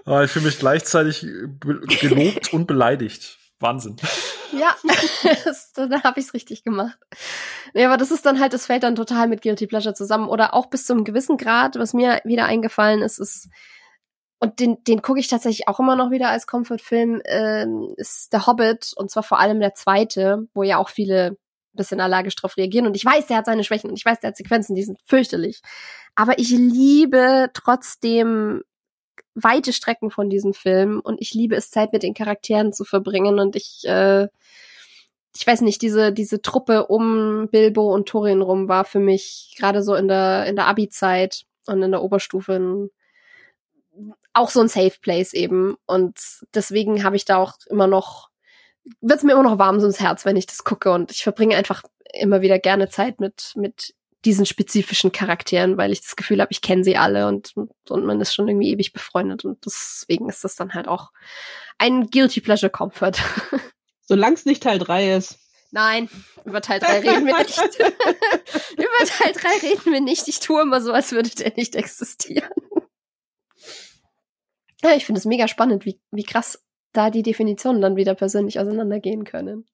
Ah, ich fühle mich gleichzeitig gelobt und beleidigt. Wahnsinn. Ja, das, da habe ich es richtig gemacht. Nee, aber das ist dann halt, das fällt dann total mit Guilty Pleasure zusammen. Oder auch bis zu einem gewissen Grad, was mir wieder eingefallen ist, ist, und den, den gucke ich tatsächlich auch immer noch wieder als Comfort-Film, äh, ist Der Hobbit, und zwar vor allem der zweite, wo ja auch viele bisschen allergisch drauf reagieren. Und ich weiß, der hat seine Schwächen und ich weiß, der hat Sequenzen, die sind fürchterlich. Aber ich liebe trotzdem weite Strecken von diesem Film und ich liebe es, Zeit mit den Charakteren zu verbringen und ich, äh, ich weiß nicht, diese, diese Truppe um Bilbo und Thorin rum war für mich gerade so in der, in der Abi-Zeit und in der Oberstufe ein, auch so ein Safe Place eben. Und deswegen habe ich da auch immer noch wird es mir immer noch warm so ins Herz, wenn ich das gucke. Und ich verbringe einfach immer wieder gerne Zeit mit, mit diesen spezifischen Charakteren, weil ich das Gefühl habe, ich kenne sie alle und, und man ist schon irgendwie ewig befreundet. Und deswegen ist das dann halt auch ein Guilty Pleasure Comfort. Solange es nicht Teil 3 ist. Nein, über Teil 3 reden wir nicht. über Teil 3 reden wir nicht. Ich tue immer so, als würde der nicht existieren. Ja, ich finde es mega spannend, wie, wie krass da die Definitionen dann wieder persönlich auseinandergehen können.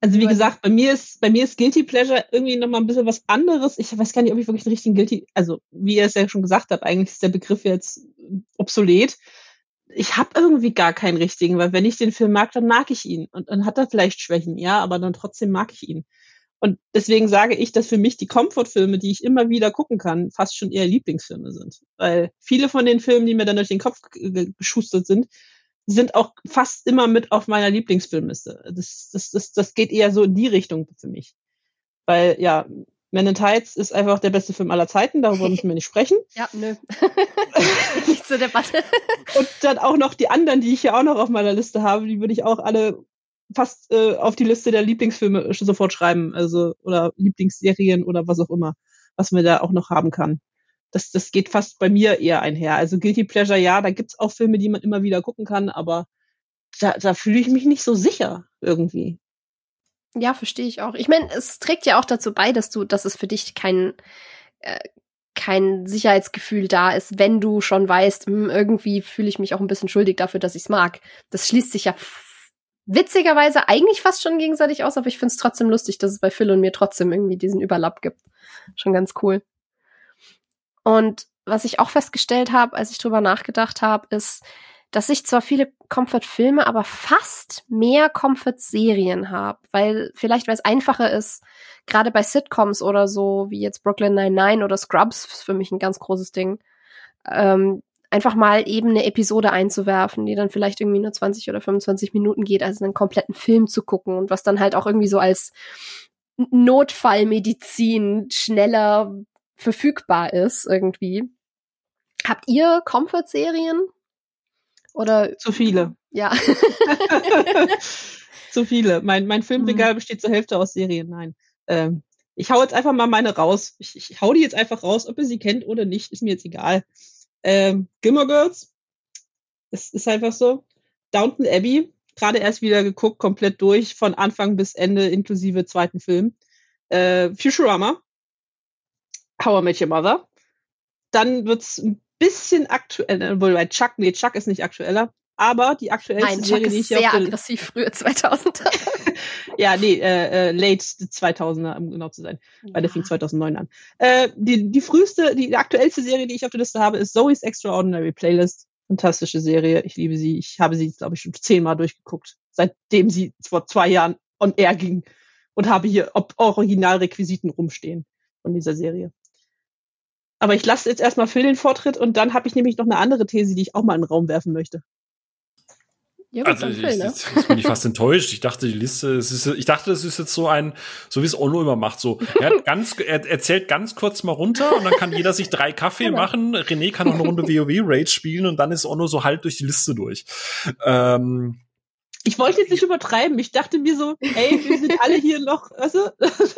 Also wie gesagt, bei mir ist bei mir ist Guilty Pleasure irgendwie noch mal ein bisschen was anderes. Ich weiß gar nicht, ob ich wirklich einen richtigen Guilty, also wie ihr es ja schon gesagt habt, eigentlich ist der Begriff jetzt obsolet. Ich habe irgendwie gar keinen richtigen, weil wenn ich den Film mag, dann mag ich ihn und dann hat er vielleicht Schwächen, ja, aber dann trotzdem mag ich ihn. Und deswegen sage ich, dass für mich die Comfort-Filme, die ich immer wieder gucken kann, fast schon eher Lieblingsfilme sind. Weil viele von den Filmen, die mir dann durch den Kopf geschustert sind, sind auch fast immer mit auf meiner Lieblingsfilmliste. Das, das, das, das geht eher so in die Richtung für mich. Weil, ja, Men in Tights ist einfach der beste Film aller Zeiten, darüber müssen wir nicht sprechen. Ja, nö. nicht zur Debatte. Und dann auch noch die anderen, die ich hier auch noch auf meiner Liste habe, die würde ich auch alle fast äh, auf die Liste der Lieblingsfilme sofort schreiben, also oder Lieblingsserien oder was auch immer, was man da auch noch haben kann das, das geht fast bei mir eher einher. Also Guilty Pleasure, ja, da gibt's auch Filme, die man immer wieder gucken kann, aber da, da fühle ich mich nicht so sicher irgendwie. Ja, verstehe ich auch. Ich meine, es trägt ja auch dazu bei, dass du, dass es für dich kein, äh, kein Sicherheitsgefühl da ist, wenn du schon weißt, hm, irgendwie fühle ich mich auch ein bisschen schuldig dafür, dass ich es mag. Das schließt sich ja witzigerweise eigentlich fast schon gegenseitig aus, aber ich finde es trotzdem lustig, dass es bei Phil und mir trotzdem irgendwie diesen Überlapp gibt. Schon ganz cool. Und was ich auch festgestellt habe, als ich drüber nachgedacht habe, ist, dass ich zwar viele Comfort-Filme, aber fast mehr Comfort-Serien habe, weil vielleicht weil es einfacher ist, gerade bei Sitcoms oder so wie jetzt Brooklyn Nine-Nine oder Scrubs ist für mich ein ganz großes Ding. Ähm, einfach mal eben eine Episode einzuwerfen, die dann vielleicht irgendwie nur 20 oder 25 Minuten geht, also einen kompletten Film zu gucken und was dann halt auch irgendwie so als Notfallmedizin schneller verfügbar ist irgendwie. Habt ihr Comfort-Serien? Oder zu viele. Ja. zu viele. Mein, mein Filmregal mhm. besteht zur Hälfte aus Serien. Nein. Ähm, ich hau jetzt einfach mal meine raus. Ich, ich hau die jetzt einfach raus, ob ihr sie kennt oder nicht, ist mir jetzt egal. Ähm, Gilmore Girls. Es ist einfach so. Downton Abbey. Gerade erst wieder geguckt, komplett durch, von Anfang bis Ende, inklusive zweiten Film. Äh, Futurama. I Met Your Mother. Dann wird's ein bisschen aktuell, äh, wohl bei Chuck, nee, Chuck ist nicht aktueller, aber die aktuellste Nein, Serie, die ich sehr aggressiv frühe 2000er. ja, nee, äh, äh, late 2000er, um genau zu sein, ja. weil der fing 2009 an. Äh, die, die früheste, die, die aktuellste Serie, die ich auf der Liste habe, ist Zoe's Extraordinary Playlist. Fantastische Serie, ich liebe sie. Ich habe sie, glaube ich, schon zehnmal durchgeguckt, seitdem sie vor zwei Jahren on air ging und habe hier Originalrequisiten rumstehen von dieser Serie. Aber ich lasse jetzt erstmal Phil den Vortritt und dann habe ich nämlich noch eine andere These, die ich auch mal in den Raum werfen möchte. Ja, also ich, Phil, ne? jetzt, jetzt bin ich fast enttäuscht. Ich dachte, die Liste, es ist, ich dachte, das ist jetzt so ein, so wie es Ono immer macht. So, er, hat ganz, er erzählt ganz kurz mal runter und dann kann jeder sich drei Kaffee genau. machen. René kann noch eine Runde WoW Rage spielen und dann ist Ono so halt durch die Liste durch. Ähm, ich wollte jetzt nicht übertreiben. Ich dachte mir so, ey, wir sind alle hier noch, weißt du?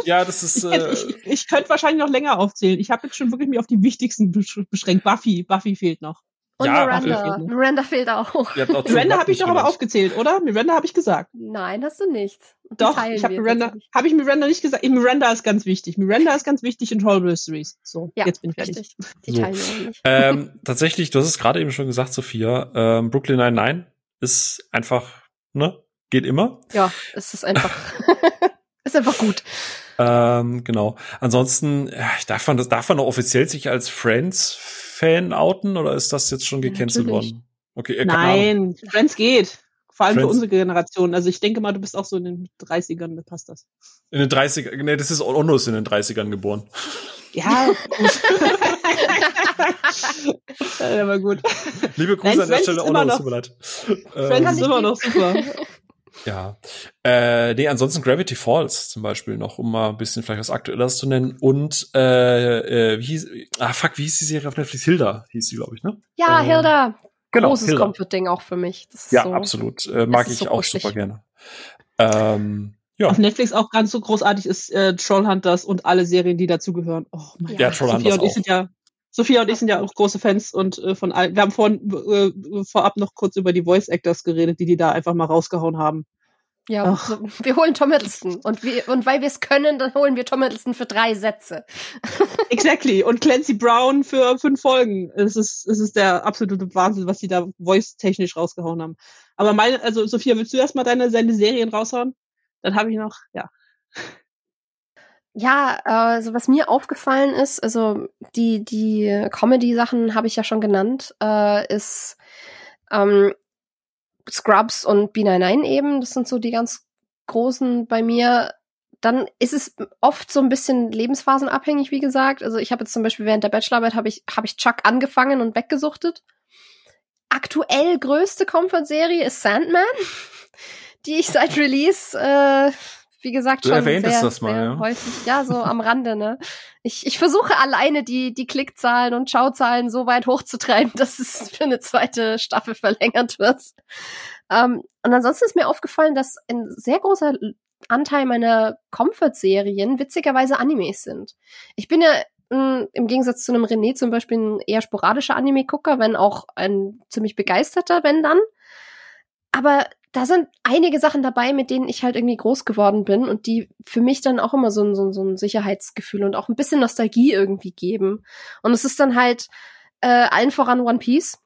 Ja, das ist. Äh, ich, ich, ich könnte wahrscheinlich noch länger aufzählen. Ich habe jetzt schon wirklich mich auf die wichtigsten beschränkt. Buffy, Buffy fehlt noch. Und ja, Miranda. Fehlt Miranda fehlt auch. Miranda habe ich doch aber aufgezählt, oder? Miranda habe ich gesagt. Nein, hast du nicht. Die doch, ich habe Miranda, habe ich Miranda nicht gesagt. Miranda ist ganz wichtig. Miranda ist ganz wichtig in Horrible Series. So, ja, jetzt bin ich fertig. Richtig. Die so. teilen wir nicht. Ähm, tatsächlich, du hast es gerade eben schon gesagt, Sophia. Ähm, Brooklyn Nine-Nine ist einfach, ne? Geht immer. Ja, es ist einfach, ist einfach gut. Ähm, genau. Ansonsten, ja, darf man das, darf man offiziell sich als Friends-Fan outen oder ist das jetzt schon gecancelt worden? Okay, äh, Nein, Friends geht. Vor allem Friends. für unsere Generation. Also ich denke mal, du bist auch so in den 30ern, da passt das. In den 30ern, nee, das ist Onno ist in den 30ern geboren. Ja, gut. ja, aber gut. Liebe Grüße Nein, an der Stelle, Onno, tut mir leid. Friends ist immer noch super. Ja. Äh, nee, ansonsten Gravity Falls zum Beispiel noch, um mal ein bisschen vielleicht was Aktuelles zu nennen. Und äh, äh, wie hieß, ah fuck, wie hieß die Serie auf Netflix? Hilda hieß sie, glaube ich, ne? Ja, äh, Hilda. Genau, Großes Comfort-Ding auch für mich. ja, so, absolut. Äh, mag ich so auch super gerne. Ähm, ja. Auf Netflix auch ganz so großartig ist äh, Trollhunters und alle Serien, die dazugehören. Oh mein ja, Trollhunters Sophia und ich sind ja Sophia und ich sind ja auch große Fans und äh, von allen. Wir haben vorhin äh, vorab noch kurz über die Voice Actors geredet, die die da einfach mal rausgehauen haben. Ja, so, wir holen Tom Hiddleston. Und, wir, und weil wir es können, dann holen wir Tom Hiddleston für drei Sätze. exactly. Und Clancy Brown für fünf Folgen. Es ist, es ist der absolute Wahnsinn, was die da voice-technisch rausgehauen haben. Aber meine, also Sophia, willst du erstmal deine, deine Serien raushauen? Dann habe ich noch, ja. Ja, also was mir aufgefallen ist, also die, die Comedy-Sachen habe ich ja schon genannt, äh, ist ähm, Scrubs und B99 eben. Das sind so die ganz großen bei mir. Dann ist es oft so ein bisschen lebensphasenabhängig, wie gesagt. Also ich habe jetzt zum Beispiel während der Bachelorarbeit habe ich, hab ich Chuck angefangen und weggesuchtet. Aktuell größte Comfort-Serie ist Sandman, die ich seit Release äh, wie gesagt, du schon sehr, das mal, ja. häufig. Ja, so am Rande, ne? Ich, ich versuche alleine die, die Klickzahlen und Schauzahlen so weit hochzutreiben, dass es für eine zweite Staffel verlängert wird. Ähm, und ansonsten ist mir aufgefallen, dass ein sehr großer Anteil meiner Comfort-Serien witzigerweise Animes sind. Ich bin ja hm, im Gegensatz zu einem René zum Beispiel ein eher sporadischer Anime-Gucker, wenn auch ein ziemlich begeisterter, wenn dann. Aber da sind einige Sachen dabei, mit denen ich halt irgendwie groß geworden bin und die für mich dann auch immer so ein, so ein, so ein Sicherheitsgefühl und auch ein bisschen Nostalgie irgendwie geben. Und es ist dann halt äh, allen voran One Piece,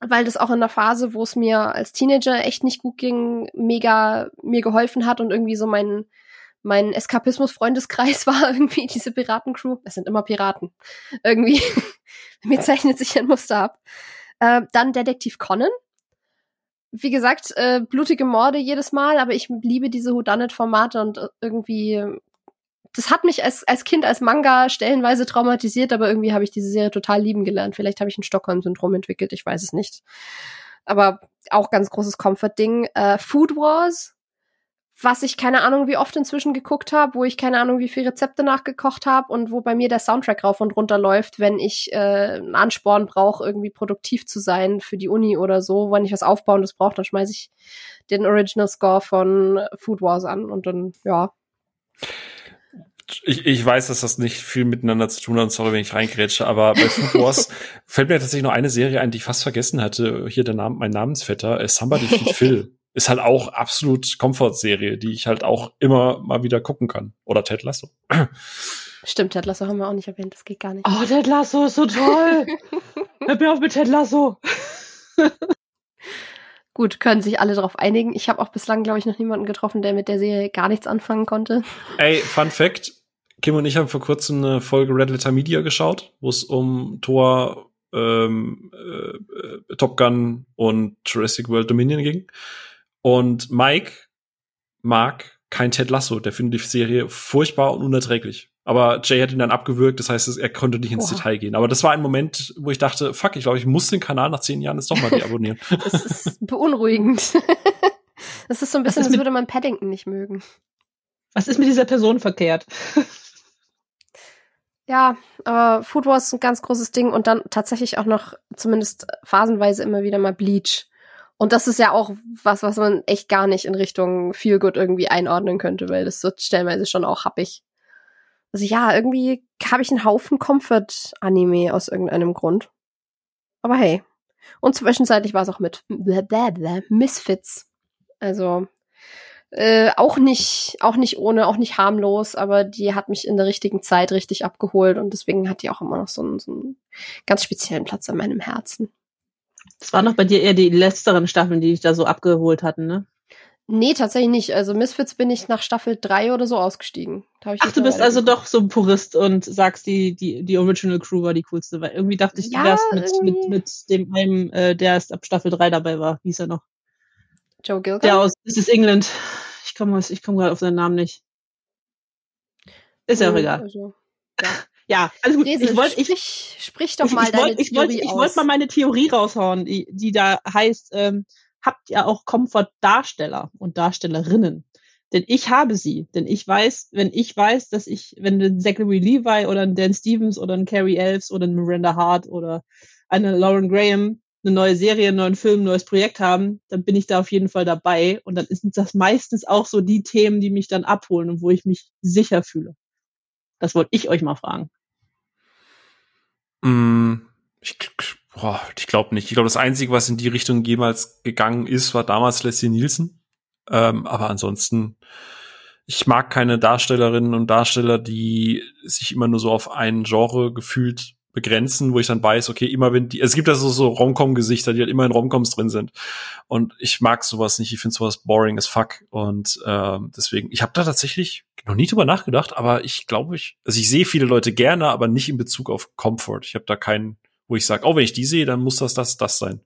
weil das auch in der Phase, wo es mir als Teenager echt nicht gut ging, mega mir geholfen hat und irgendwie so mein mein Eskapismus-Freundeskreis war irgendwie diese Piratencrew. Es sind immer Piraten. Irgendwie. mir zeichnet sich ein Muster ab. Äh, dann Detektiv Conan wie gesagt, äh, blutige Morde jedes Mal, aber ich liebe diese Whodunit-Formate und äh, irgendwie, das hat mich als, als Kind, als Manga stellenweise traumatisiert, aber irgendwie habe ich diese Serie total lieben gelernt. Vielleicht habe ich ein Stockholm-Syndrom entwickelt, ich weiß es nicht. Aber auch ganz großes Comfort-Ding. Äh, Food Wars was ich keine Ahnung wie oft inzwischen geguckt habe, wo ich keine Ahnung wie viele Rezepte nachgekocht habe und wo bei mir der Soundtrack rauf und runter läuft, wenn ich äh, einen Ansporn brauche, irgendwie produktiv zu sein für die Uni oder so, wenn ich was Aufbauendes brauche, dann schmeiße ich den Original Score von Food Wars an und dann, ja. Ich, ich weiß, dass das nicht viel miteinander zu tun hat, sorry, wenn ich reingrätsche, aber bei Food Wars fällt mir tatsächlich noch eine Serie ein, die ich fast vergessen hatte. Hier der Name, mein Namensvetter, äh, Somebody Feed Phil ist halt auch absolut Komfortserie, die ich halt auch immer mal wieder gucken kann. Oder Ted Lasso. Stimmt, Ted Lasso haben wir auch nicht erwähnt, das geht gar nicht. Oh, Ted Lasso ist so toll. Hör mir auf mit Ted Lasso. Gut, können sich alle darauf einigen. Ich habe auch bislang, glaube ich, noch niemanden getroffen, der mit der Serie gar nichts anfangen konnte. Ey, Fun Fact. Kim und ich haben vor kurzem eine Folge Red Letter Media geschaut, wo es um Thor, ähm, äh, Top Gun und Jurassic World Dominion ging. Und Mike mag kein Ted Lasso. Der findet die Serie furchtbar und unerträglich. Aber Jay hat ihn dann abgewürgt, das heißt, er konnte nicht ins Boah. Detail gehen. Aber das war ein Moment, wo ich dachte, fuck, ich glaube, ich muss den Kanal nach zehn Jahren jetzt doch mal deabonnieren. das ist beunruhigend. das ist so ein bisschen, als würde man Paddington nicht mögen. Was ist mit dieser Person verkehrt? ja, aber Food Wars ist ein ganz großes Ding und dann tatsächlich auch noch zumindest phasenweise immer wieder mal Bleach. Und das ist ja auch was, was man echt gar nicht in Richtung Feel Good irgendwie einordnen könnte, weil das wird stellenweise schon auch happig. Also ja, irgendwie habe ich einen Haufen Comfort-Anime aus irgendeinem Grund. Aber hey. Und zwischenzeitlich war es auch mit blablabla, Misfits. Also äh, auch nicht, auch nicht ohne, auch nicht harmlos, aber die hat mich in der richtigen Zeit richtig abgeholt und deswegen hat die auch immer noch so einen, so einen ganz speziellen Platz in meinem Herzen. Das waren noch bei dir eher die letzteren Staffeln, die dich da so abgeholt hatten, ne? Nee, tatsächlich nicht. Also Misfits bin ich nach Staffel 3 oder so ausgestiegen. Ach, du bist also doch so ein Purist und sagst, die, die, die Original Crew war die coolste, weil irgendwie dachte ich, ja, du wärst mit, mit, mit dem einen, äh, der erst ab Staffel 3 dabei war. Wie ist er noch? Joe Gilgan? Der aus This is England. Ich komme ich komm gerade auf seinen Namen nicht. Ist ja auch egal. Also, ja. Ja, also gut. Rese, ich wollte, ich sprich, sprich doch mal ich, ich deine wollt, ich wollte, ich wollte mal meine Theorie raushauen, die, die da heißt, ähm, habt ihr auch Komfortdarsteller und Darstellerinnen? Denn ich habe sie. Denn ich weiß, wenn ich weiß, dass ich, wenn ein Zachary Levi oder ein Dan Stevens oder ein Carrie Elves oder ein Miranda Hart oder eine Lauren Graham eine neue Serie, einen neuen Film, ein neues Projekt haben, dann bin ich da auf jeden Fall dabei. Und dann sind das meistens auch so die Themen, die mich dann abholen und wo ich mich sicher fühle. Das wollte ich euch mal fragen. Mm, ich, ich glaube nicht. Ich glaube, das Einzige, was in die Richtung jemals gegangen ist, war damals Leslie Nielsen. Ähm, aber ansonsten, ich mag keine Darstellerinnen und Darsteller, die sich immer nur so auf ein Genre gefühlt begrenzen, wo ich dann weiß, okay, immer wenn die, es gibt also so Romcom-Gesichter, die halt immer in Romcoms drin sind. Und ich mag sowas nicht, ich finde sowas boring as fuck. Und ähm, deswegen, ich habe da tatsächlich noch nie drüber nachgedacht, aber ich glaube, ich, also ich sehe viele Leute gerne, aber nicht in Bezug auf Comfort. Ich habe da keinen, wo ich sage, oh, wenn ich die sehe, dann muss das, das, das sein.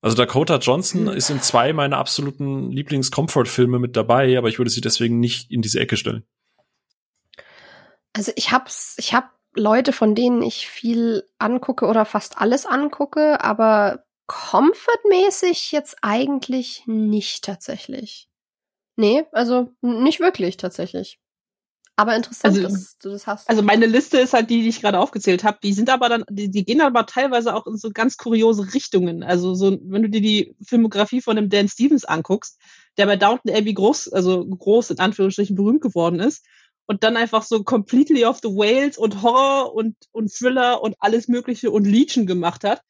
Also Dakota Johnson mhm. ist in zwei meiner absoluten Lieblings-Comfort-Filme mit dabei, aber ich würde sie deswegen nicht in diese Ecke stellen. Also ich hab's, ich hab Leute, von denen ich viel angucke oder fast alles angucke, aber comfortmäßig jetzt eigentlich nicht tatsächlich. Nee, also nicht wirklich tatsächlich. Aber interessant, also, dass du das hast. Also meine Liste ist halt die, die ich gerade aufgezählt habe. Die sind aber dann, die, die gehen aber teilweise auch in so ganz kuriose Richtungen. Also so, wenn du dir die Filmografie von dem Dan Stevens anguckst, der bei Downton Abbey groß, also groß in Anführungsstrichen berühmt geworden ist, und dann einfach so completely off the Wales und Horror und, und Thriller und alles Mögliche und Legion gemacht hat,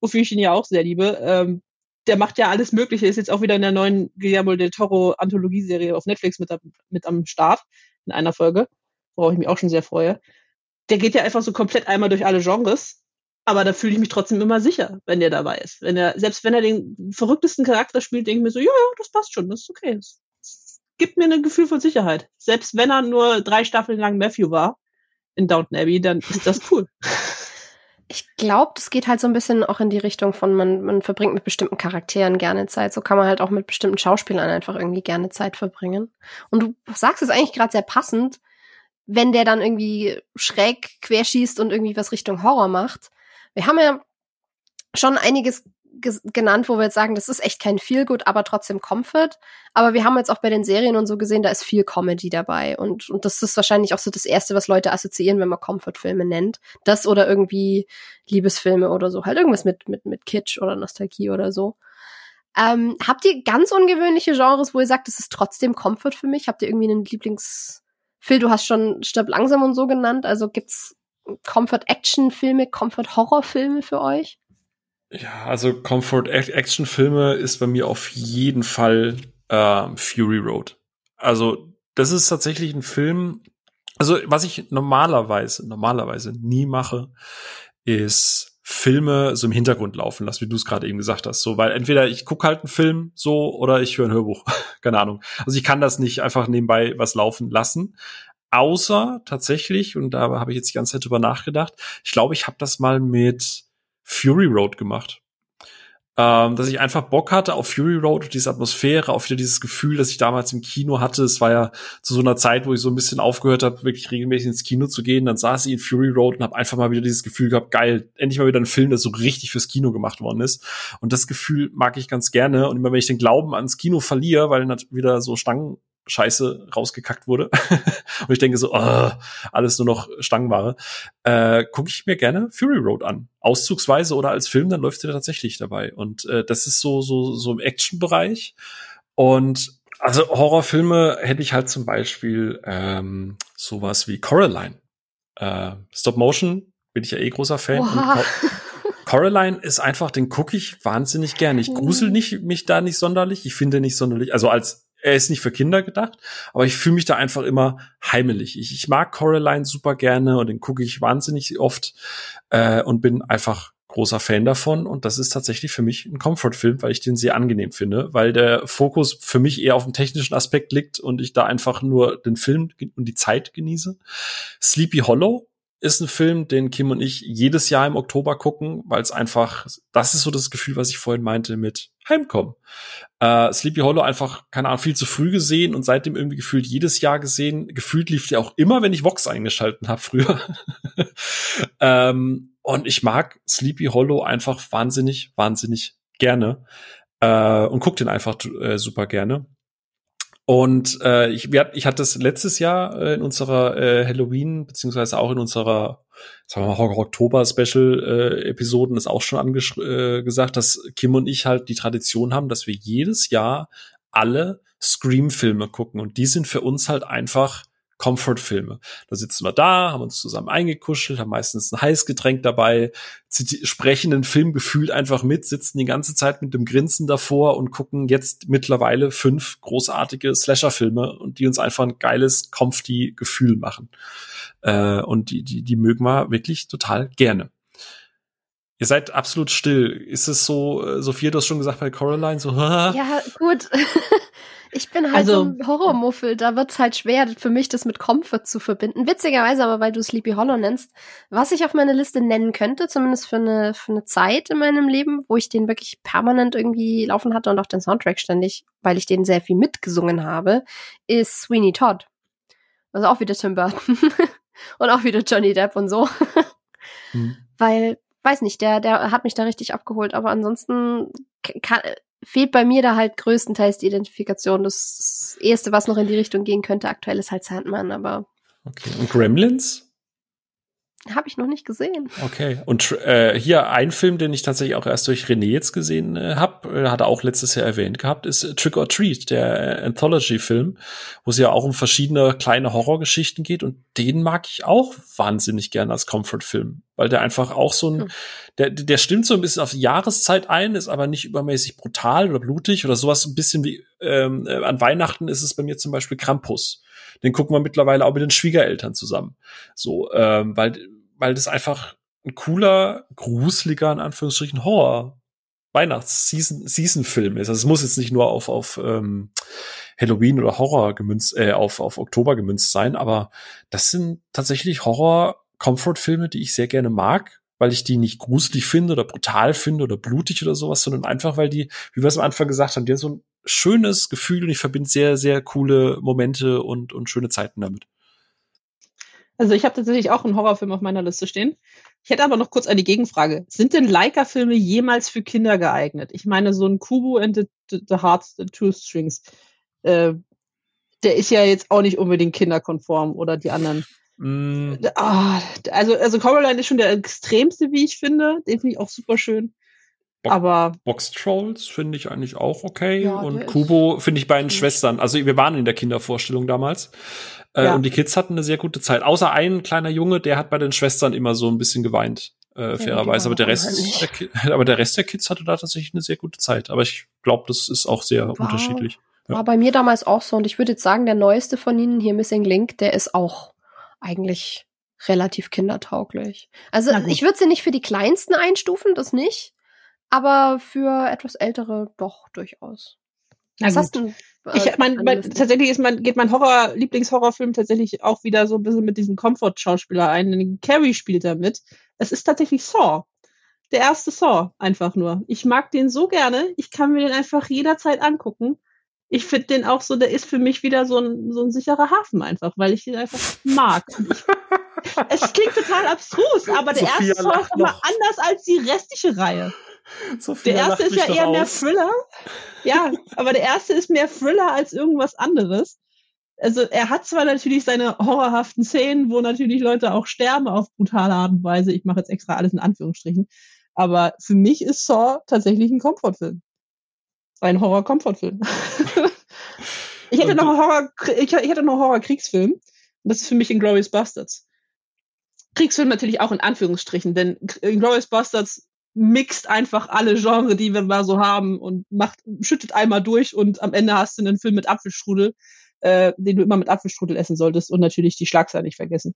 wofür ich ihn ja auch sehr liebe, ähm, der macht ja alles Mögliche, ist jetzt auch wieder in der neuen Guillermo del Toro Anthologieserie auf Netflix mit, mit am Start in einer Folge, worauf ich mich auch schon sehr freue. Der geht ja einfach so komplett einmal durch alle Genres, aber da fühle ich mich trotzdem immer sicher, wenn der dabei ist. Wenn er, selbst wenn er den verrücktesten Charakter spielt, denke ich mir so, ja, ja, das passt schon, das ist okay. Das gibt mir ein Gefühl von Sicherheit. Selbst wenn er nur drei Staffeln lang Matthew war in Downton Abbey, dann ist das cool. Ich glaube, das geht halt so ein bisschen auch in die Richtung von, man, man verbringt mit bestimmten Charakteren gerne Zeit. So kann man halt auch mit bestimmten Schauspielern einfach irgendwie gerne Zeit verbringen. Und du sagst es eigentlich gerade sehr passend, wenn der dann irgendwie schräg querschießt und irgendwie was Richtung Horror macht. Wir haben ja schon einiges genannt, wo wir jetzt sagen, das ist echt kein Feelgood, aber trotzdem Comfort. Aber wir haben jetzt auch bei den Serien und so gesehen, da ist viel Comedy dabei. Und, und das ist wahrscheinlich auch so das Erste, was Leute assoziieren, wenn man Comfort-Filme nennt. Das oder irgendwie Liebesfilme oder so. Halt irgendwas mit, mit, mit Kitsch oder Nostalgie oder so. Ähm, habt ihr ganz ungewöhnliche Genres, wo ihr sagt, das ist trotzdem Comfort für mich? Habt ihr irgendwie einen Lieblings... Phil, du hast schon Stirb langsam und so genannt. Also gibt's Comfort-Action-Filme, Comfort-Horror-Filme für euch? Ja, also Comfort-Action-Filme ist bei mir auf jeden Fall äh, Fury Road. Also das ist tatsächlich ein Film, also was ich normalerweise, normalerweise nie mache, ist Filme so im Hintergrund laufen lassen, wie du es gerade eben gesagt hast. So, weil entweder ich gucke halt einen Film so oder ich höre ein Hörbuch. Keine Ahnung. Also ich kann das nicht einfach nebenbei was laufen lassen. Außer tatsächlich, und da habe ich jetzt die ganze Zeit drüber nachgedacht, ich glaube, ich habe das mal mit Fury Road gemacht. Ähm, dass ich einfach Bock hatte auf Fury Road, auf diese Atmosphäre, auf wieder dieses Gefühl, das ich damals im Kino hatte. Es war ja zu so einer Zeit, wo ich so ein bisschen aufgehört habe, wirklich regelmäßig ins Kino zu gehen. Dann saß ich in Fury Road und habe einfach mal wieder dieses Gefühl gehabt, geil, endlich mal wieder ein Film, der so richtig fürs Kino gemacht worden ist. Und das Gefühl mag ich ganz gerne. Und immer wenn ich den Glauben ans Kino verliere, weil dann wieder so Stangen Scheiße rausgekackt wurde. und ich denke so, oh, alles nur noch Stangenware. Äh, Gucke ich mir gerne Fury Road an. Auszugsweise oder als Film, dann läuft der tatsächlich dabei. Und äh, das ist so, so, so im Action-Bereich. Und also Horrorfilme hätte ich halt zum Beispiel ähm, sowas wie Coraline. Äh, Stop Motion bin ich ja eh großer Fan. Coraline ist einfach, den gucke ich wahnsinnig gerne. Ich grusel nicht, mich da nicht sonderlich. Ich finde nicht sonderlich, also als er ist nicht für Kinder gedacht, aber ich fühle mich da einfach immer heimelig. Ich, ich mag Coraline super gerne und den gucke ich wahnsinnig oft äh, und bin einfach großer Fan davon und das ist tatsächlich für mich ein Comfort-Film, weil ich den sehr angenehm finde, weil der Fokus für mich eher auf dem technischen Aspekt liegt und ich da einfach nur den Film und die Zeit genieße. Sleepy Hollow ist ein Film, den Kim und ich jedes Jahr im Oktober gucken, weil es einfach, das ist so das Gefühl, was ich vorhin meinte mit Heimkommen. Äh, Sleepy Hollow einfach, keine Ahnung, viel zu früh gesehen und seitdem irgendwie gefühlt jedes Jahr gesehen. Gefühlt lief der auch immer, wenn ich Vox eingeschalten habe früher. ähm, und ich mag Sleepy Hollow einfach wahnsinnig, wahnsinnig gerne. Äh, und guck den einfach äh, super gerne. Und äh, ich, wir, ich hatte das letztes Jahr äh, in unserer äh, Halloween, beziehungsweise auch in unserer sagen wir mal, Horror-Oktober-Special-Episoden äh, ist auch schon äh, gesagt, dass Kim und ich halt die Tradition haben, dass wir jedes Jahr alle Scream-Filme gucken. Und die sind für uns halt einfach Comfort-Filme. Da sitzen wir da, haben uns zusammen eingekuschelt, haben meistens ein Heißgetränk dabei, sprechen den Film gefühlt einfach mit, sitzen die ganze Zeit mit dem Grinsen davor und gucken jetzt mittlerweile fünf großartige Slasher-Filme und die uns einfach ein geiles, comfy Gefühl machen. Äh, und die, die, die mögen wir wirklich total gerne. Ihr seid absolut still. Ist es so, äh, Sophia, du hast schon gesagt bei Coraline, so, Ja, gut. Ich bin halt also, so ein Horrormuffel, da wird's halt schwer für mich, das mit Comfort zu verbinden. Witzigerweise aber, weil du Sleepy Hollow nennst, was ich auf meine Liste nennen könnte, zumindest für eine, für eine Zeit in meinem Leben, wo ich den wirklich permanent irgendwie laufen hatte und auch den Soundtrack ständig, weil ich den sehr viel mitgesungen habe, ist Sweeney Todd. Also auch wieder Tim Burton. und auch wieder Johnny Depp und so. hm. Weil, weiß nicht, der, der hat mich da richtig abgeholt, aber ansonsten kann, fehlt bei mir da halt größtenteils die Identifikation. Das erste, was noch in die Richtung gehen könnte, aktuell ist halt Sandman, aber. Okay. Und Gremlins? Habe ich noch nicht gesehen. Okay. Und äh, hier ein Film, den ich tatsächlich auch erst durch René jetzt gesehen äh, habe, äh, hat er auch letztes Jahr erwähnt gehabt, ist Trick or Treat, der äh, Anthology-Film, wo es ja auch um verschiedene kleine Horrorgeschichten geht. Und den mag ich auch wahnsinnig gerne als Comfort-Film, weil der einfach auch so ein, mhm. der, der stimmt so ein bisschen auf die Jahreszeit ein, ist aber nicht übermäßig brutal oder blutig oder sowas. Ein bisschen wie ähm, äh, an Weihnachten ist es bei mir zum Beispiel Krampus den gucken wir mittlerweile auch mit den Schwiegereltern zusammen. So, ähm, weil, weil das einfach ein cooler, gruseliger, in Anführungsstrichen, Horror Weihnachts-Season-Film ist. Also es muss jetzt nicht nur auf, auf ähm, Halloween oder Horror gemünzt, äh, auf, auf Oktober gemünzt sein, aber das sind tatsächlich Horror-Comfort-Filme, die ich sehr gerne mag, weil ich die nicht gruselig finde oder brutal finde oder blutig oder sowas, sondern einfach, weil die, wie wir es am Anfang gesagt haben, die haben so ein schönes Gefühl und ich verbinde sehr, sehr coole Momente und, und schöne Zeiten damit. Also ich habe tatsächlich auch einen Horrorfilm auf meiner Liste stehen. Ich hätte aber noch kurz eine Gegenfrage. Sind denn Leica-Filme jemals für Kinder geeignet? Ich meine, so ein Kubo and the, the, the Hearts, the Two Strings, äh, der ist ja jetzt auch nicht unbedingt kinderkonform oder die anderen. Mm. Ah, also, also Coraline ist schon der extremste, wie ich finde. Den finde ich auch super schön. Bo aber Box Trolls finde ich eigentlich auch okay. Ja, und Kubo finde ich bei den Schwestern. Also wir waren in der Kindervorstellung damals. Äh, ja. Und die Kids hatten eine sehr gute Zeit. Außer ein kleiner Junge, der hat bei den Schwestern immer so ein bisschen geweint. Äh, fairerweise. Aber der Rest, der, aber der Rest der Kids hatte da tatsächlich eine sehr gute Zeit. Aber ich glaube, das ist auch sehr wow. unterschiedlich. Ja. War bei mir damals auch so. Und ich würde jetzt sagen, der neueste von ihnen, hier Missing Link, der ist auch eigentlich relativ kindertauglich. Also ich würde sie nicht für die Kleinsten einstufen, das nicht aber für etwas ältere doch durchaus. Was hast du? Äh, ich mein, mein, tatsächlich ist mein, geht mein Horror, Lieblingshorrorfilm tatsächlich auch wieder so ein bisschen mit diesem Comfort-Schauspieler ein. Carrie spielt da mit. Es ist tatsächlich Saw. Der erste Saw, einfach nur. Ich mag den so gerne. Ich kann mir den einfach jederzeit angucken. Ich finde den auch so, der ist für mich wieder so ein, so ein sicherer Hafen einfach, weil ich den einfach mag. Ich, es klingt total abstrus, aber der Sophia erste Saw ist immer anders als die restliche Reihe. Sophia der erste ist ja eher mehr Thriller. Ja, aber der erste ist mehr Thriller als irgendwas anderes. Also er hat zwar natürlich seine horrorhaften Szenen, wo natürlich Leute auch sterben auf brutale Art und Weise. Ich mache jetzt extra alles in Anführungsstrichen. Aber für mich ist Saw tatsächlich ein Komfortfilm. Ein Horror-Komfortfilm. ich hätte noch einen Horror, ich, hätte noch einen Horror-Kriegsfilm. Das ist für mich Inglourious Bastards. Kriegsfilm natürlich auch in Anführungsstrichen, denn Inglourious Bastards mixt einfach alle Genre, die wir mal so haben und macht, schüttet einmal durch und am Ende hast du einen Film mit Apfelstrudel, äh, den du immer mit Apfelstrudel essen solltest und natürlich die Schlagzahl nicht vergessen.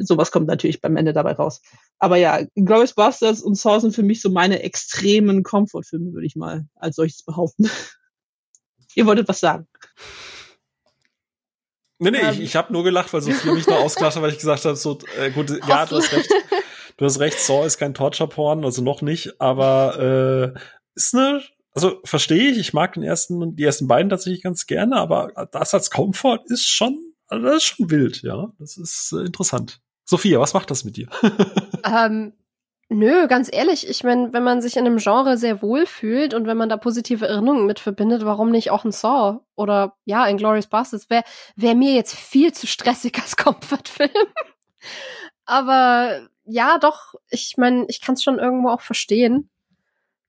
Sowas kommt natürlich beim Ende dabei raus. Aber ja, Glorious Bastards und Saw sind für mich so meine extremen Comfort-Filme, würde ich mal als solches behaupten. Ihr wolltet was sagen. Nee, nee, ähm. ich, ich habe nur gelacht, weil Sophia mich noch ausgelacht hat, weil ich gesagt habe, so, äh, gut, ja, du hast recht. Du hast recht, Saw ist kein Torture-Porn, also noch nicht, aber äh, ist ne, also verstehe ich, ich mag den ersten die ersten beiden tatsächlich ganz gerne, aber das als Comfort ist schon, also das ist schon wild, ja. Das ist äh, interessant. Sophia, was macht das mit dir? ähm, nö, ganz ehrlich, ich meine, wenn man sich in einem Genre sehr wohl fühlt und wenn man da positive Erinnerungen mit verbindet, warum nicht auch ein Saw oder ja, ein Glorious Bastards wäre wär mir jetzt viel zu stressig als Comfort-Film. Aber ja, doch, ich meine, ich kann es schon irgendwo auch verstehen.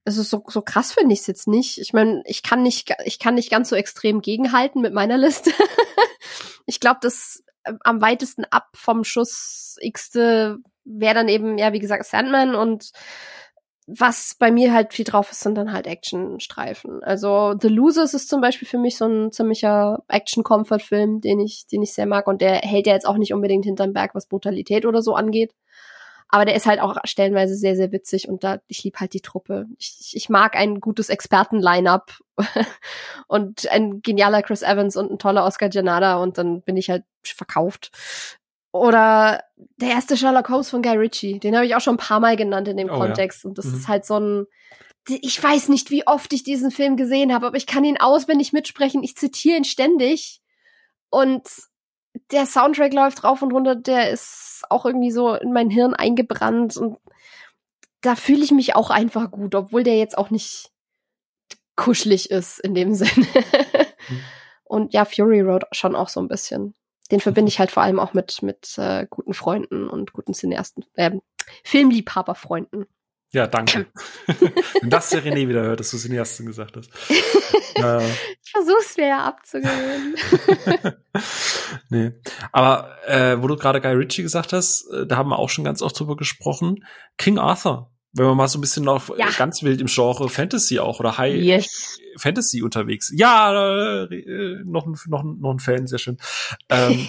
Also so, so krass finde ich es jetzt nicht. Ich meine, ich kann nicht, ich kann nicht ganz so extrem gegenhalten mit meiner Liste. ich glaube, das äh, am weitesten ab vom Schuss Xte wäre dann eben, ja, wie gesagt, Sandman und was bei mir halt viel drauf ist, sind dann halt Actionstreifen. Also The Losers ist zum Beispiel für mich so ein ziemlicher Action-Comfort-Film, den ich, den ich sehr mag und der hält ja jetzt auch nicht unbedingt hinterm Berg, was Brutalität oder so angeht. Aber der ist halt auch stellenweise sehr, sehr witzig und da, ich liebe halt die Truppe. Ich, ich mag ein gutes Experten-Line-Up und ein genialer Chris Evans und ein toller Oscar Janada und dann bin ich halt verkauft. Oder der erste Sherlock Holmes von Guy Ritchie, den habe ich auch schon ein paar Mal genannt in dem oh, Kontext. Ja. Und das mhm. ist halt so ein, ich weiß nicht, wie oft ich diesen Film gesehen habe, aber ich kann ihn auswendig mitsprechen. Ich zitiere ihn ständig. Und der Soundtrack läuft rauf und runter, der ist auch irgendwie so in mein Hirn eingebrannt und da fühle ich mich auch einfach gut, obwohl der jetzt auch nicht kuschelig ist in dem Sinne. Und ja, Fury Road schon auch so ein bisschen. Den verbinde ich halt vor allem auch mit, mit äh, guten Freunden und guten Cineasten, äh, Filmliebhaberfreunden. Ja, danke. Wenn das der René wieder hört, dass du Cineasten gesagt hast. äh, ich versuch's mir ja abzugewöhnen. nee. Aber äh, wo du gerade Guy Ritchie gesagt hast, äh, da haben wir auch schon ganz oft drüber gesprochen. King Arthur. Wenn man mal so ein bisschen noch ja. ganz wild im Genre Fantasy auch oder High yes. Fantasy unterwegs. Ja, äh, noch, noch, noch ein Fan, sehr schön. Ähm,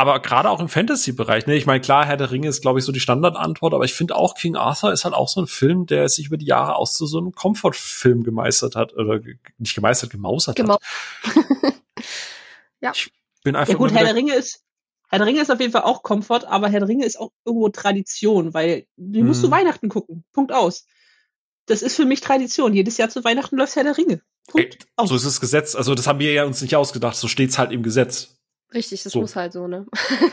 aber gerade auch im Fantasy-Bereich, ne? Ich meine, klar, Herr der Ringe ist, glaube ich, so die Standardantwort, aber ich finde auch King Arthur ist halt auch so ein Film, der sich über die Jahre aus zu so einem Comfort-Film gemeistert hat, oder nicht gemeistert, gemausert Gemau hat. ja. Ich bin einfach. Ja gut, Herr der Ringe ist, Herr der Ringe ist auf jeden Fall auch Komfort, aber Herr der Ringe ist auch irgendwo Tradition, weil die musst du hm. Weihnachten gucken. Punkt aus. Das ist für mich Tradition. Jedes Jahr zu Weihnachten läuft Herr der Ringe. Punkt. Ey, so ist das Gesetz. Also das haben wir ja uns nicht ausgedacht. So steht's halt im Gesetz. Richtig, das so. muss halt so, ne?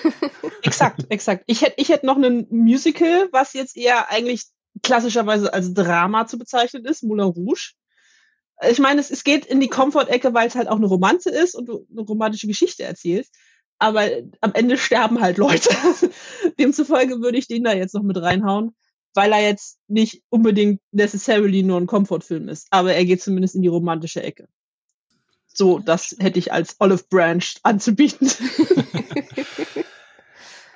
exakt, exakt. Ich hätte ich hätt noch ein Musical, was jetzt eher eigentlich klassischerweise als Drama zu bezeichnen ist, Moulin Rouge. Ich meine, es, es geht in die Komfort-Ecke, weil es halt auch eine Romanze ist und du eine romantische Geschichte erzählst. Aber am Ende sterben halt Leute. Demzufolge würde ich den da jetzt noch mit reinhauen, weil er jetzt nicht unbedingt necessarily nur ein Komfortfilm ist. Aber er geht zumindest in die romantische Ecke. So, das hätte ich als Olive Branch anzubieten.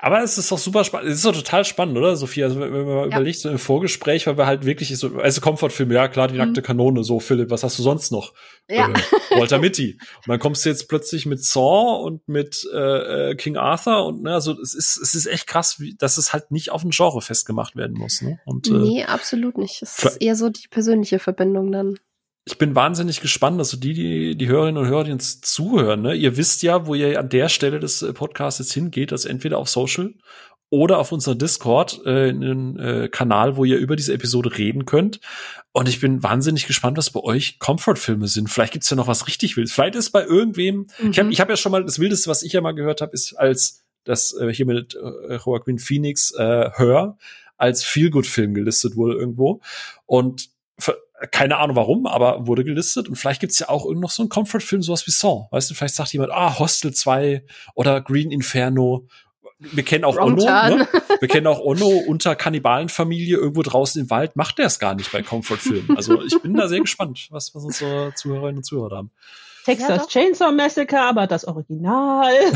Aber es ist doch super spannend. Es ist doch total spannend, oder, Sophia? Also, wenn man ja. überlegt, so im Vorgespräch, weil wir halt wirklich so, also Komfortfilme, ja klar, die nackte mhm. Kanone, so, Philipp, was hast du sonst noch? Ja. Äh, Walter Mitty. Und dann kommst du jetzt plötzlich mit Saw und mit äh, äh, King Arthur und ne, also es ist, es ist echt krass, wie, dass es halt nicht auf ein Genre festgemacht werden muss. Ne? Und, äh, nee, absolut nicht. Es ist eher so die persönliche Verbindung dann ich bin wahnsinnig gespannt, also die, die, die Hörerinnen und Hörer, die uns zuhören, ne? ihr wisst ja, wo ihr an der Stelle des äh, Podcasts jetzt hingeht, also entweder auf Social oder auf unser Discord, äh, einen äh, Kanal, wo ihr über diese Episode reden könnt. Und ich bin wahnsinnig gespannt, was bei euch Comfort-Filme sind. Vielleicht gibt's ja noch was richtig Wildes. Vielleicht ist bei irgendwem, mhm. ich habe ich hab ja schon mal, das Wildeste, was ich ja mal gehört habe, ist als das äh, hier mit äh, Joaquin Phoenix äh, Hör als Feel-Good-Film gelistet wurde irgendwo. Und keine Ahnung warum, aber wurde gelistet. Und vielleicht gibt's ja auch irgend noch so einen Comfort-Film, sowas wie Saw. Weißt du, vielleicht sagt jemand, ah, Hostel 2 oder Green Inferno. Wir kennen auch Wrong Ono, ne? Wir kennen auch Ono unter Kannibalenfamilie irgendwo draußen im Wald. Macht der es gar nicht bei Comfort-Filmen. Also ich bin da sehr gespannt, was, was unsere Zuhörerinnen und Zuhörer haben. Texas ja, Chainsaw Massacre, aber das Original.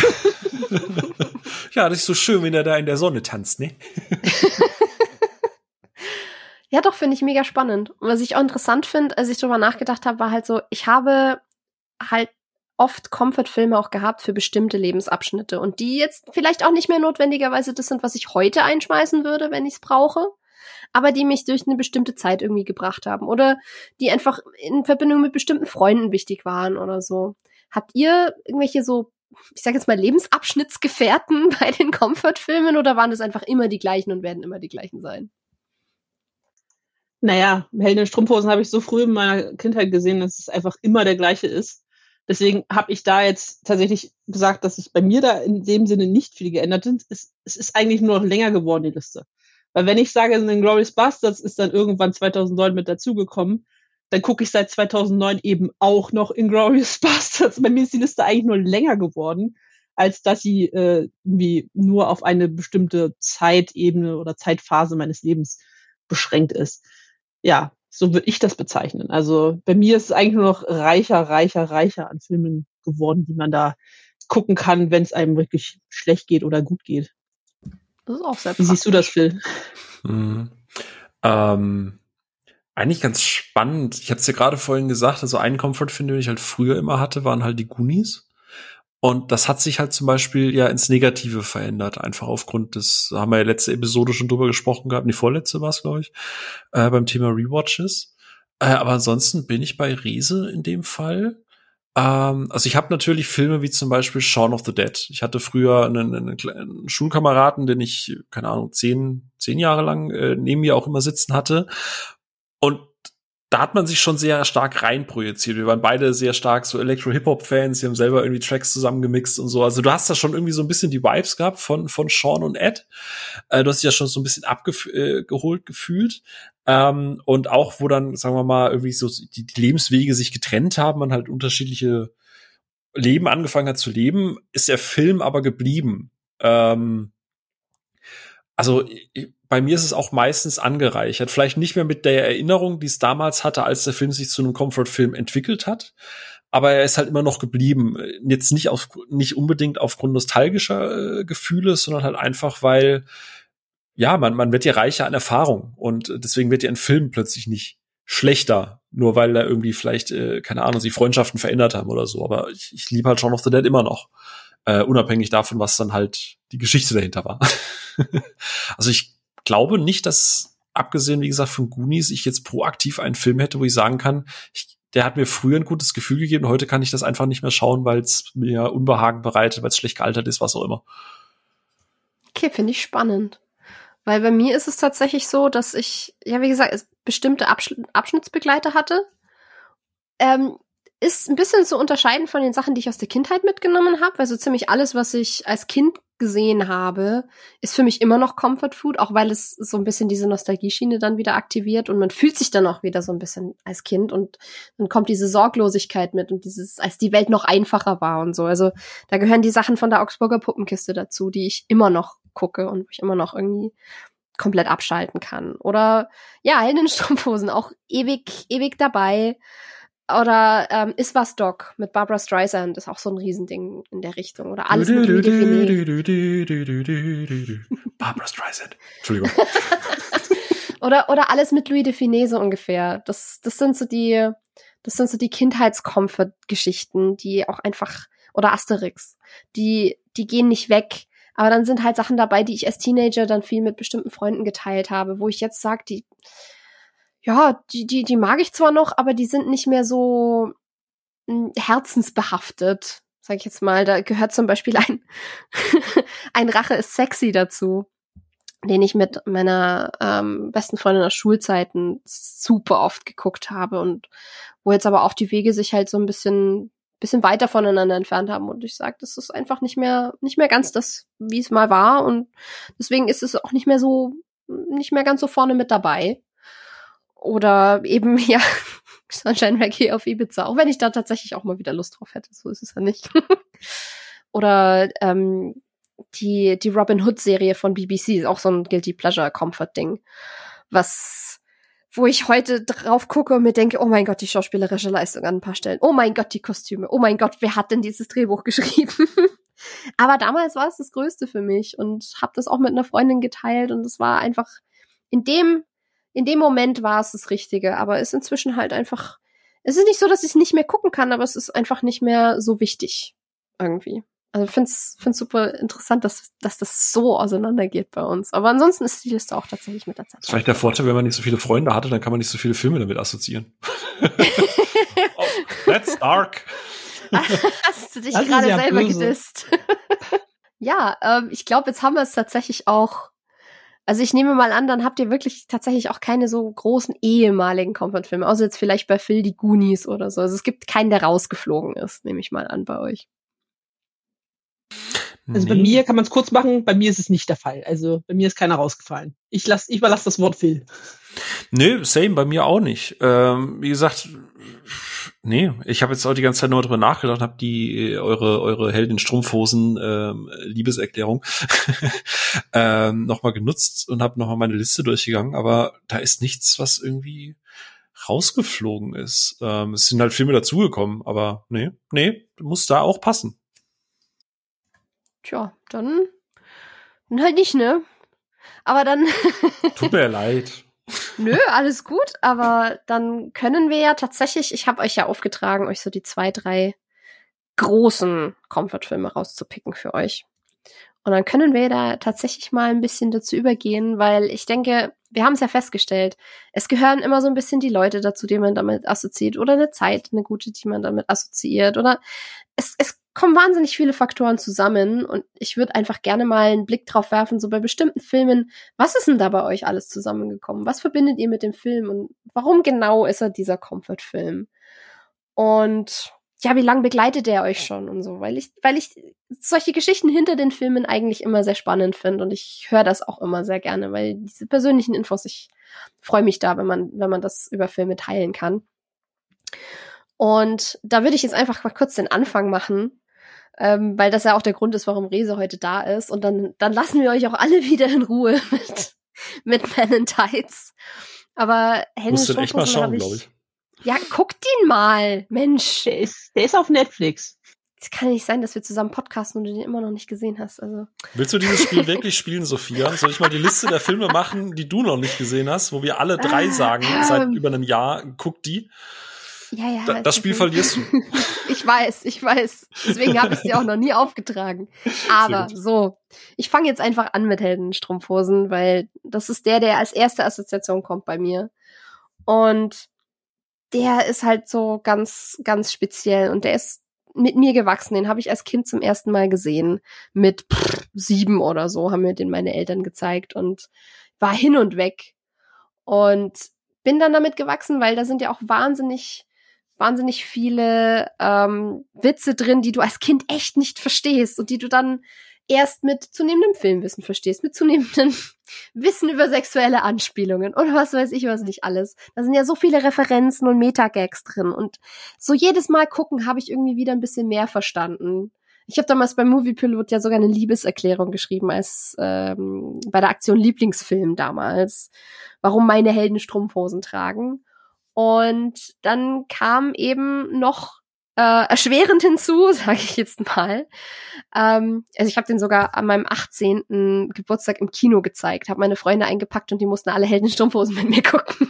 ja, das ist so schön, wenn er da in der Sonne tanzt, ne? Ja, doch, finde ich mega spannend. Und was ich auch interessant finde, als ich drüber nachgedacht habe, war halt so, ich habe halt oft Comfort-Filme auch gehabt für bestimmte Lebensabschnitte und die jetzt vielleicht auch nicht mehr notwendigerweise das sind, was ich heute einschmeißen würde, wenn ich es brauche, aber die mich durch eine bestimmte Zeit irgendwie gebracht haben oder die einfach in Verbindung mit bestimmten Freunden wichtig waren oder so. Habt ihr irgendwelche so, ich sag jetzt mal Lebensabschnittsgefährten bei den Comfort-Filmen oder waren das einfach immer die gleichen und werden immer die gleichen sein? Naja, Helden in Strumpfhosen habe ich so früh in meiner Kindheit gesehen, dass es einfach immer der gleiche ist. Deswegen habe ich da jetzt tatsächlich gesagt, dass es bei mir da in dem Sinne nicht viel geändert ist. Es, es ist eigentlich nur noch länger geworden, die Liste. Weil wenn ich sage, ein Glorious Bastards ist dann irgendwann 2009 mit dazugekommen, dann gucke ich seit 2009 eben auch noch in Glorious Bastards. Bei mir ist die Liste eigentlich nur länger geworden, als dass sie äh, irgendwie nur auf eine bestimmte Zeitebene oder Zeitphase meines Lebens beschränkt ist ja, so würde ich das bezeichnen. Also bei mir ist es eigentlich nur noch reicher, reicher, reicher an Filmen geworden, die man da gucken kann, wenn es einem wirklich schlecht geht oder gut geht. Das ist auch sehr Wie siehst du das, Phil? Mhm. Ähm, eigentlich ganz spannend. Ich habe es ja gerade vorhin gesagt, also einen Comfort-Film, den ich halt früher immer hatte, waren halt die Goonies. Und das hat sich halt zum Beispiel ja ins Negative verändert, einfach aufgrund des, haben wir ja letzte Episode schon drüber gesprochen gehabt, die vorletzte war es, glaube ich, äh, beim Thema Rewatches. Äh, aber ansonsten bin ich bei Riese in dem Fall. Ähm, also ich habe natürlich Filme wie zum Beispiel Shaun of the Dead. Ich hatte früher einen, einen, einen Schulkameraden, den ich, keine Ahnung, zehn, zehn Jahre lang äh, neben mir auch immer sitzen hatte. Und da hat man sich schon sehr stark reinprojiziert. Wir waren beide sehr stark so Elektro-Hip-Hop-Fans, die haben selber irgendwie Tracks zusammengemixt und so. Also du hast da schon irgendwie so ein bisschen die Vibes gehabt von, von Sean und Ed. Äh, du hast dich ja schon so ein bisschen abgeholt äh, gefühlt. Ähm, und auch, wo dann, sagen wir mal, irgendwie so die, die Lebenswege sich getrennt haben, man halt unterschiedliche Leben angefangen hat zu leben, ist der Film aber geblieben. Ähm, also bei mir ist es auch meistens angereichert. Vielleicht nicht mehr mit der Erinnerung, die es damals hatte, als der Film sich zu einem Comfort-Film entwickelt hat. Aber er ist halt immer noch geblieben. Jetzt nicht auf, nicht unbedingt aufgrund nostalgischer äh, Gefühle, sondern halt einfach, weil, ja, man, man wird ja reicher an Erfahrung. Und deswegen wird ja ein Film plötzlich nicht schlechter, nur weil da irgendwie vielleicht, äh, keine Ahnung, sich Freundschaften verändert haben oder so. Aber ich, ich liebe halt Shaun of the Dead immer noch. Äh, unabhängig davon, was dann halt die Geschichte dahinter war. also ich glaube nicht, dass, abgesehen, wie gesagt, von Goonies, ich jetzt proaktiv einen Film hätte, wo ich sagen kann, ich, der hat mir früher ein gutes Gefühl gegeben, heute kann ich das einfach nicht mehr schauen, weil es mir Unbehagen bereitet, weil es schlecht gealtert ist, was auch immer. Okay, finde ich spannend. Weil bei mir ist es tatsächlich so, dass ich, ja, wie gesagt, bestimmte Absch Abschnittsbegleiter hatte. Ähm, ist ein bisschen zu unterscheiden von den Sachen, die ich aus der Kindheit mitgenommen habe, weil so ziemlich alles, was ich als Kind gesehen habe, ist für mich immer noch Comfort Food, auch weil es so ein bisschen diese Nostalgieschiene dann wieder aktiviert und man fühlt sich dann auch wieder so ein bisschen als Kind und dann kommt diese Sorglosigkeit mit und dieses, als die Welt noch einfacher war und so. Also da gehören die Sachen von der Augsburger Puppenkiste dazu, die ich immer noch gucke und wo ich immer noch irgendwie komplett abschalten kann. Oder ja, Heldenstrumpfhosen, auch ewig, ewig dabei. Oder ähm, Ist was Doc mit Barbara Streisand ist auch so ein Riesending in der Richtung. Oder alles mit Louis Barbara Streisand. Entschuldigung. oder, oder alles mit Louis Define so ungefähr. Das, das sind so die, das sind so die Kindheitscomfort-Geschichten, die auch einfach, oder Asterix, die, die gehen nicht weg. Aber dann sind halt Sachen dabei, die ich als Teenager dann viel mit bestimmten Freunden geteilt habe, wo ich jetzt sage, die, ja, die, die, die mag ich zwar noch, aber die sind nicht mehr so hm, herzensbehaftet, sag ich jetzt mal. Da gehört zum Beispiel ein, ein Rache ist sexy dazu, den ich mit meiner ähm, besten Freundin aus Schulzeiten super oft geguckt habe und wo jetzt aber auch die Wege sich halt so ein bisschen bisschen weiter voneinander entfernt haben und ich sage, das ist einfach nicht mehr nicht mehr ganz das, wie es mal war und deswegen ist es auch nicht mehr so nicht mehr ganz so vorne mit dabei. Oder eben, ja, Sunshine Reggae auf Ibiza, auch wenn ich da tatsächlich auch mal wieder Lust drauf hätte, so ist es ja nicht. Oder ähm, die, die Robin Hood-Serie von BBC ist auch so ein Guilty Pleasure Comfort-Ding. Was, wo ich heute drauf gucke und mir denke, oh mein Gott, die schauspielerische Leistung an ein paar Stellen. Oh mein Gott, die Kostüme. Oh mein Gott, wer hat denn dieses Drehbuch geschrieben? Aber damals war es das Größte für mich und habe das auch mit einer Freundin geteilt und es war einfach in dem in dem Moment war es das Richtige, aber ist inzwischen halt einfach, es ist nicht so, dass ich es nicht mehr gucken kann, aber es ist einfach nicht mehr so wichtig irgendwie. Also find's find's super interessant, dass, dass das so auseinandergeht bei uns. Aber ansonsten ist die Liste auch tatsächlich mit der Zeit. Das ist vielleicht der Vorteil, wenn man nicht so viele Freunde hatte, dann kann man nicht so viele Filme damit assoziieren. oh, that's dark. Hast du dich gerade ja selber böse. gedisst? ja, ähm, ich glaube, jetzt haben wir es tatsächlich auch also ich nehme mal an, dann habt ihr wirklich tatsächlich auch keine so großen ehemaligen Comfort-Filme, außer jetzt vielleicht bei Phil die Goonies oder so. Also es gibt keinen, der rausgeflogen ist, nehme ich mal an bei euch. Also nee. bei mir kann man es kurz machen, bei mir ist es nicht der Fall. Also bei mir ist keiner rausgefallen. Ich lass, ich überlasse das Wort Phil. Nee, same, bei mir auch nicht. Ähm, wie gesagt, nee, ich habe jetzt auch die ganze Zeit nur drüber nachgedacht, habe die äh, eure eure Heldin Strumpfhosen ähm, Liebeserklärung ähm, nochmal genutzt und habe nochmal meine Liste durchgegangen, aber da ist nichts, was irgendwie rausgeflogen ist. Ähm, es sind halt Filme dazugekommen, aber nee, nee, muss da auch passen. Tja, dann, dann halt nicht, ne? Aber dann. Tut mir leid. Nö, alles gut, aber dann können wir ja tatsächlich, ich habe euch ja aufgetragen, euch so die zwei, drei großen Comfort-Filme rauszupicken für euch. Und dann können wir da tatsächlich mal ein bisschen dazu übergehen, weil ich denke, wir haben es ja festgestellt, es gehören immer so ein bisschen die Leute dazu, die man damit assoziiert oder eine Zeit, eine gute, die man damit assoziiert oder es, es kommen wahnsinnig viele Faktoren zusammen und ich würde einfach gerne mal einen Blick drauf werfen, so bei bestimmten Filmen, was ist denn da bei euch alles zusammengekommen? Was verbindet ihr mit dem Film und warum genau ist er dieser Comfort-Film? Und ja, wie lange begleitet er euch schon und so, weil ich, weil ich solche Geschichten hinter den Filmen eigentlich immer sehr spannend finde und ich höre das auch immer sehr gerne, weil diese persönlichen Infos, ich freue mich da, wenn man, wenn man das über Filme teilen kann. Und da würde ich jetzt einfach mal kurz den Anfang machen, ähm, weil das ja auch der Grund ist, warum Rese heute da ist. Und dann, dann lassen wir euch auch alle wieder in Ruhe mit, mit Men in Tights. Aber Musst du echt mal schauen, glaube ich. Ja, guckt ihn mal, Mensch. Der ist, der ist auf Netflix. Es kann nicht sein, dass wir zusammen podcasten und du den immer noch nicht gesehen hast. Also. Willst du dieses Spiel wirklich spielen, Sophia? Soll ich mal die Liste der Filme machen, die du noch nicht gesehen hast, wo wir alle drei ah, sagen, ähm, seit über einem Jahr, guck die? Ja, ja. Da, das Spiel verlierst du. ich weiß, ich weiß. Deswegen habe ich es dir auch noch nie aufgetragen. Aber so, ich fange jetzt einfach an mit Heldenstrumpfhosen, weil das ist der, der als erste Assoziation kommt bei mir. Und der ist halt so ganz, ganz speziell und der ist mit mir gewachsen. Den habe ich als Kind zum ersten Mal gesehen. Mit pff, sieben oder so haben mir den meine Eltern gezeigt und war hin und weg. Und bin dann damit gewachsen, weil da sind ja auch wahnsinnig, wahnsinnig viele ähm, Witze drin, die du als Kind echt nicht verstehst und die du dann erst mit zunehmendem Filmwissen verstehst, mit zunehmendem Wissen über sexuelle Anspielungen und was weiß ich was nicht alles. Da sind ja so viele Referenzen und Metagags drin und so jedes Mal gucken habe ich irgendwie wieder ein bisschen mehr verstanden. Ich habe damals beim Movie Pilot ja sogar eine Liebeserklärung geschrieben als ähm, bei der Aktion Lieblingsfilm damals, warum meine Helden Strumpfhosen tragen. Und dann kam eben noch äh, erschwerend hinzu, sage ich jetzt mal. Ähm, also ich habe den sogar an meinem 18. Geburtstag im Kino gezeigt, habe meine Freunde eingepackt und die mussten alle Heldenstrumpfhosen mit mir gucken.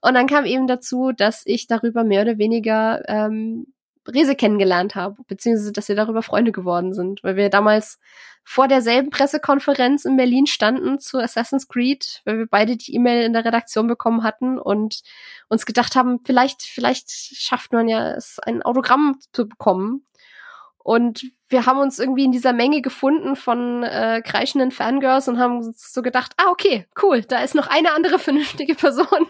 und dann kam eben dazu, dass ich darüber mehr oder weniger ähm, Rese kennengelernt habe, beziehungsweise dass wir darüber Freunde geworden sind, weil wir damals vor derselben Pressekonferenz in Berlin standen zu Assassin's Creed, weil wir beide die E-Mail in der Redaktion bekommen hatten und uns gedacht haben, vielleicht, vielleicht schafft man ja es, ein Autogramm zu bekommen. Und wir haben uns irgendwie in dieser Menge gefunden von äh, kreischenden Fangirls und haben uns so gedacht, ah, okay, cool, da ist noch eine andere vernünftige Person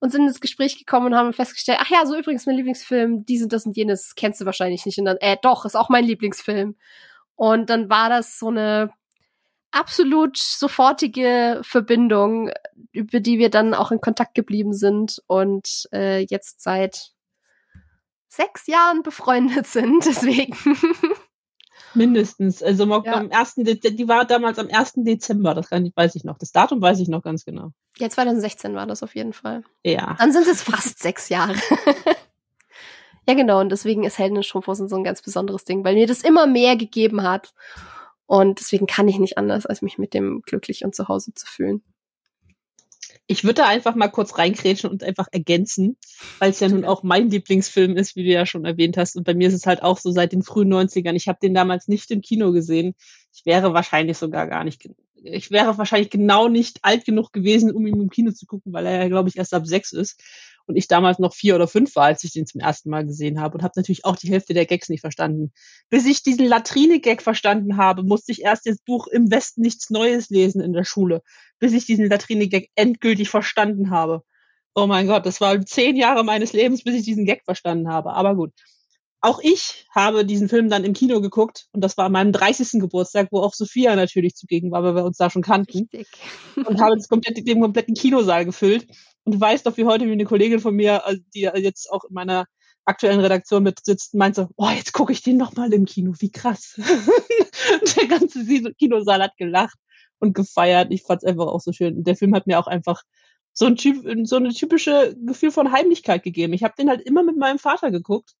und sind ins Gespräch gekommen und haben festgestellt, ach ja, so übrigens mein Lieblingsfilm, diesen, das und jenes, kennst du wahrscheinlich nicht. Und dann, äh, doch, ist auch mein Lieblingsfilm. Und dann war das so eine absolut sofortige Verbindung, über die wir dann auch in Kontakt geblieben sind und äh, jetzt seit sechs Jahren befreundet sind. Deswegen. Mindestens. Also ja. am 1. die war damals am 1. Dezember, das kann, weiß ich noch. Das Datum weiß ich noch ganz genau. Ja, 2016 war das auf jeden Fall. Ja. Dann sind es fast sechs Jahre. ja, genau. Und deswegen ist Helden Strumpfhosen so ein ganz besonderes Ding, weil mir das immer mehr gegeben hat. Und deswegen kann ich nicht anders, als mich mit dem glücklich und zu Hause zu fühlen. Ich würde da einfach mal kurz reinkrätschen und einfach ergänzen, weil es ja nun auch mein Lieblingsfilm ist, wie du ja schon erwähnt hast. Und bei mir ist es halt auch so seit den frühen 90ern. Ich habe den damals nicht im Kino gesehen. Ich wäre wahrscheinlich sogar gar nicht, ich wäre wahrscheinlich genau nicht alt genug gewesen, um ihn im Kino zu gucken, weil er ja, glaube ich, erst ab sechs ist und ich damals noch vier oder fünf war, als ich den zum ersten Mal gesehen habe und habe natürlich auch die Hälfte der Gags nicht verstanden. Bis ich diesen Latrine-Gag verstanden habe, musste ich erst das Buch Im Westen nichts Neues lesen in der Schule, bis ich diesen Latrine-Gag endgültig verstanden habe. Oh mein Gott, das war zehn Jahre meines Lebens, bis ich diesen Gag verstanden habe. Aber gut. Auch ich habe diesen Film dann im Kino geguckt und das war an meinem 30. Geburtstag, wo auch Sophia natürlich zugegen war, weil wir uns da schon kannten. Richtig. Und habe das komplett, den kompletten Kinosaal gefüllt. Und du weißt doch, wie heute wie eine Kollegin von mir, äh, die jetzt auch in meiner aktuellen Redaktion mit sitzt, meint so, oh, jetzt gucke ich den noch mal im Kino, wie krass. der ganze Kinosaal hat gelacht und gefeiert. Ich fand es einfach auch so schön. Und der Film hat mir auch einfach so ein, so eine typische Gefühl von Heimlichkeit gegeben. Ich habe den halt immer mit meinem Vater geguckt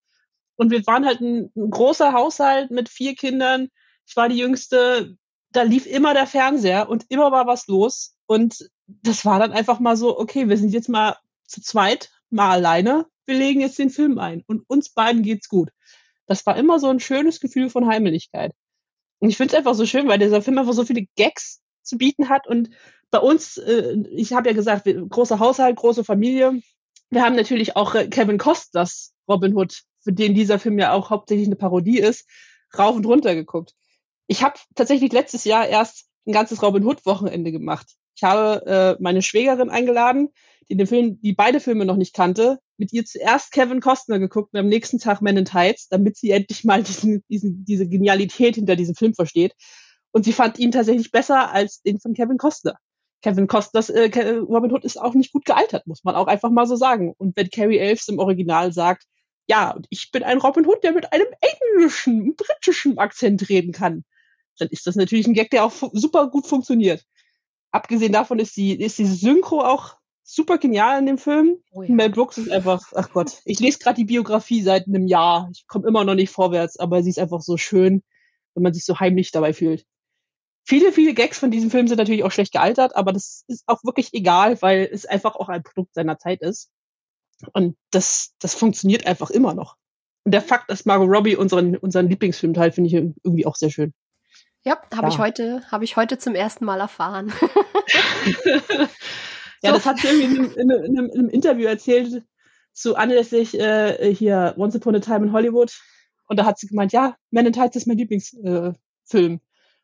und wir waren halt ein, ein großer Haushalt mit vier Kindern. Ich war die Jüngste. Da lief immer der Fernseher und immer war was los. Und das war dann einfach mal so, okay, wir sind jetzt mal zu zweit, mal alleine, wir legen jetzt den Film ein und uns beiden geht's gut. Das war immer so ein schönes Gefühl von Heimeligkeit. Und ich finde es einfach so schön, weil dieser Film einfach so viele Gags zu bieten hat und bei uns, äh, ich habe ja gesagt, wir, großer Haushalt, große Familie. Wir haben natürlich auch äh, Kevin Costners Robin Hood, für den dieser Film ja auch hauptsächlich eine Parodie ist, rauf und runter geguckt. Ich habe tatsächlich letztes Jahr erst ein ganzes Robin Hood Wochenende gemacht. Ich habe äh, meine Schwägerin eingeladen, die den Film, die beide Filme noch nicht kannte, mit ihr zuerst Kevin Costner geguckt und am nächsten Tag Men in Tights, damit sie endlich mal diesen, diesen, diese Genialität hinter diesem Film versteht. Und sie fand ihn tatsächlich besser als den von Kevin Costner. Kevin Costners äh, Robin Hood ist auch nicht gut gealtert, muss man auch einfach mal so sagen. Und wenn Carrie Elves im Original sagt, ja, und ich bin ein Robin Hood, der mit einem englischen, britischen Akzent reden kann, dann ist das natürlich ein Gag, der auch super gut funktioniert. Abgesehen davon ist die, ist die Synchro auch super genial in dem Film. Oh ja. Mel Brooks ist einfach, ach Gott, ich lese gerade die Biografie seit einem Jahr. Ich komme immer noch nicht vorwärts, aber sie ist einfach so schön, wenn man sich so heimlich dabei fühlt. Viele, viele Gags von diesem Film sind natürlich auch schlecht gealtert, aber das ist auch wirklich egal, weil es einfach auch ein Produkt seiner Zeit ist. Und das, das funktioniert einfach immer noch. Und der Fakt, dass Margot Robbie unseren, unseren Lieblingsfilm teilt, finde ich irgendwie auch sehr schön. Ja, habe ja. ich heute, habe ich heute zum ersten Mal erfahren. ja, so. das hat sie irgendwie in, in, in, in, einem Interview erzählt, zu anlässlich äh, hier Once Upon a Time in Hollywood. Und da hat sie gemeint, ja, Men in Tights ist mein Lieblingsfilm. Äh,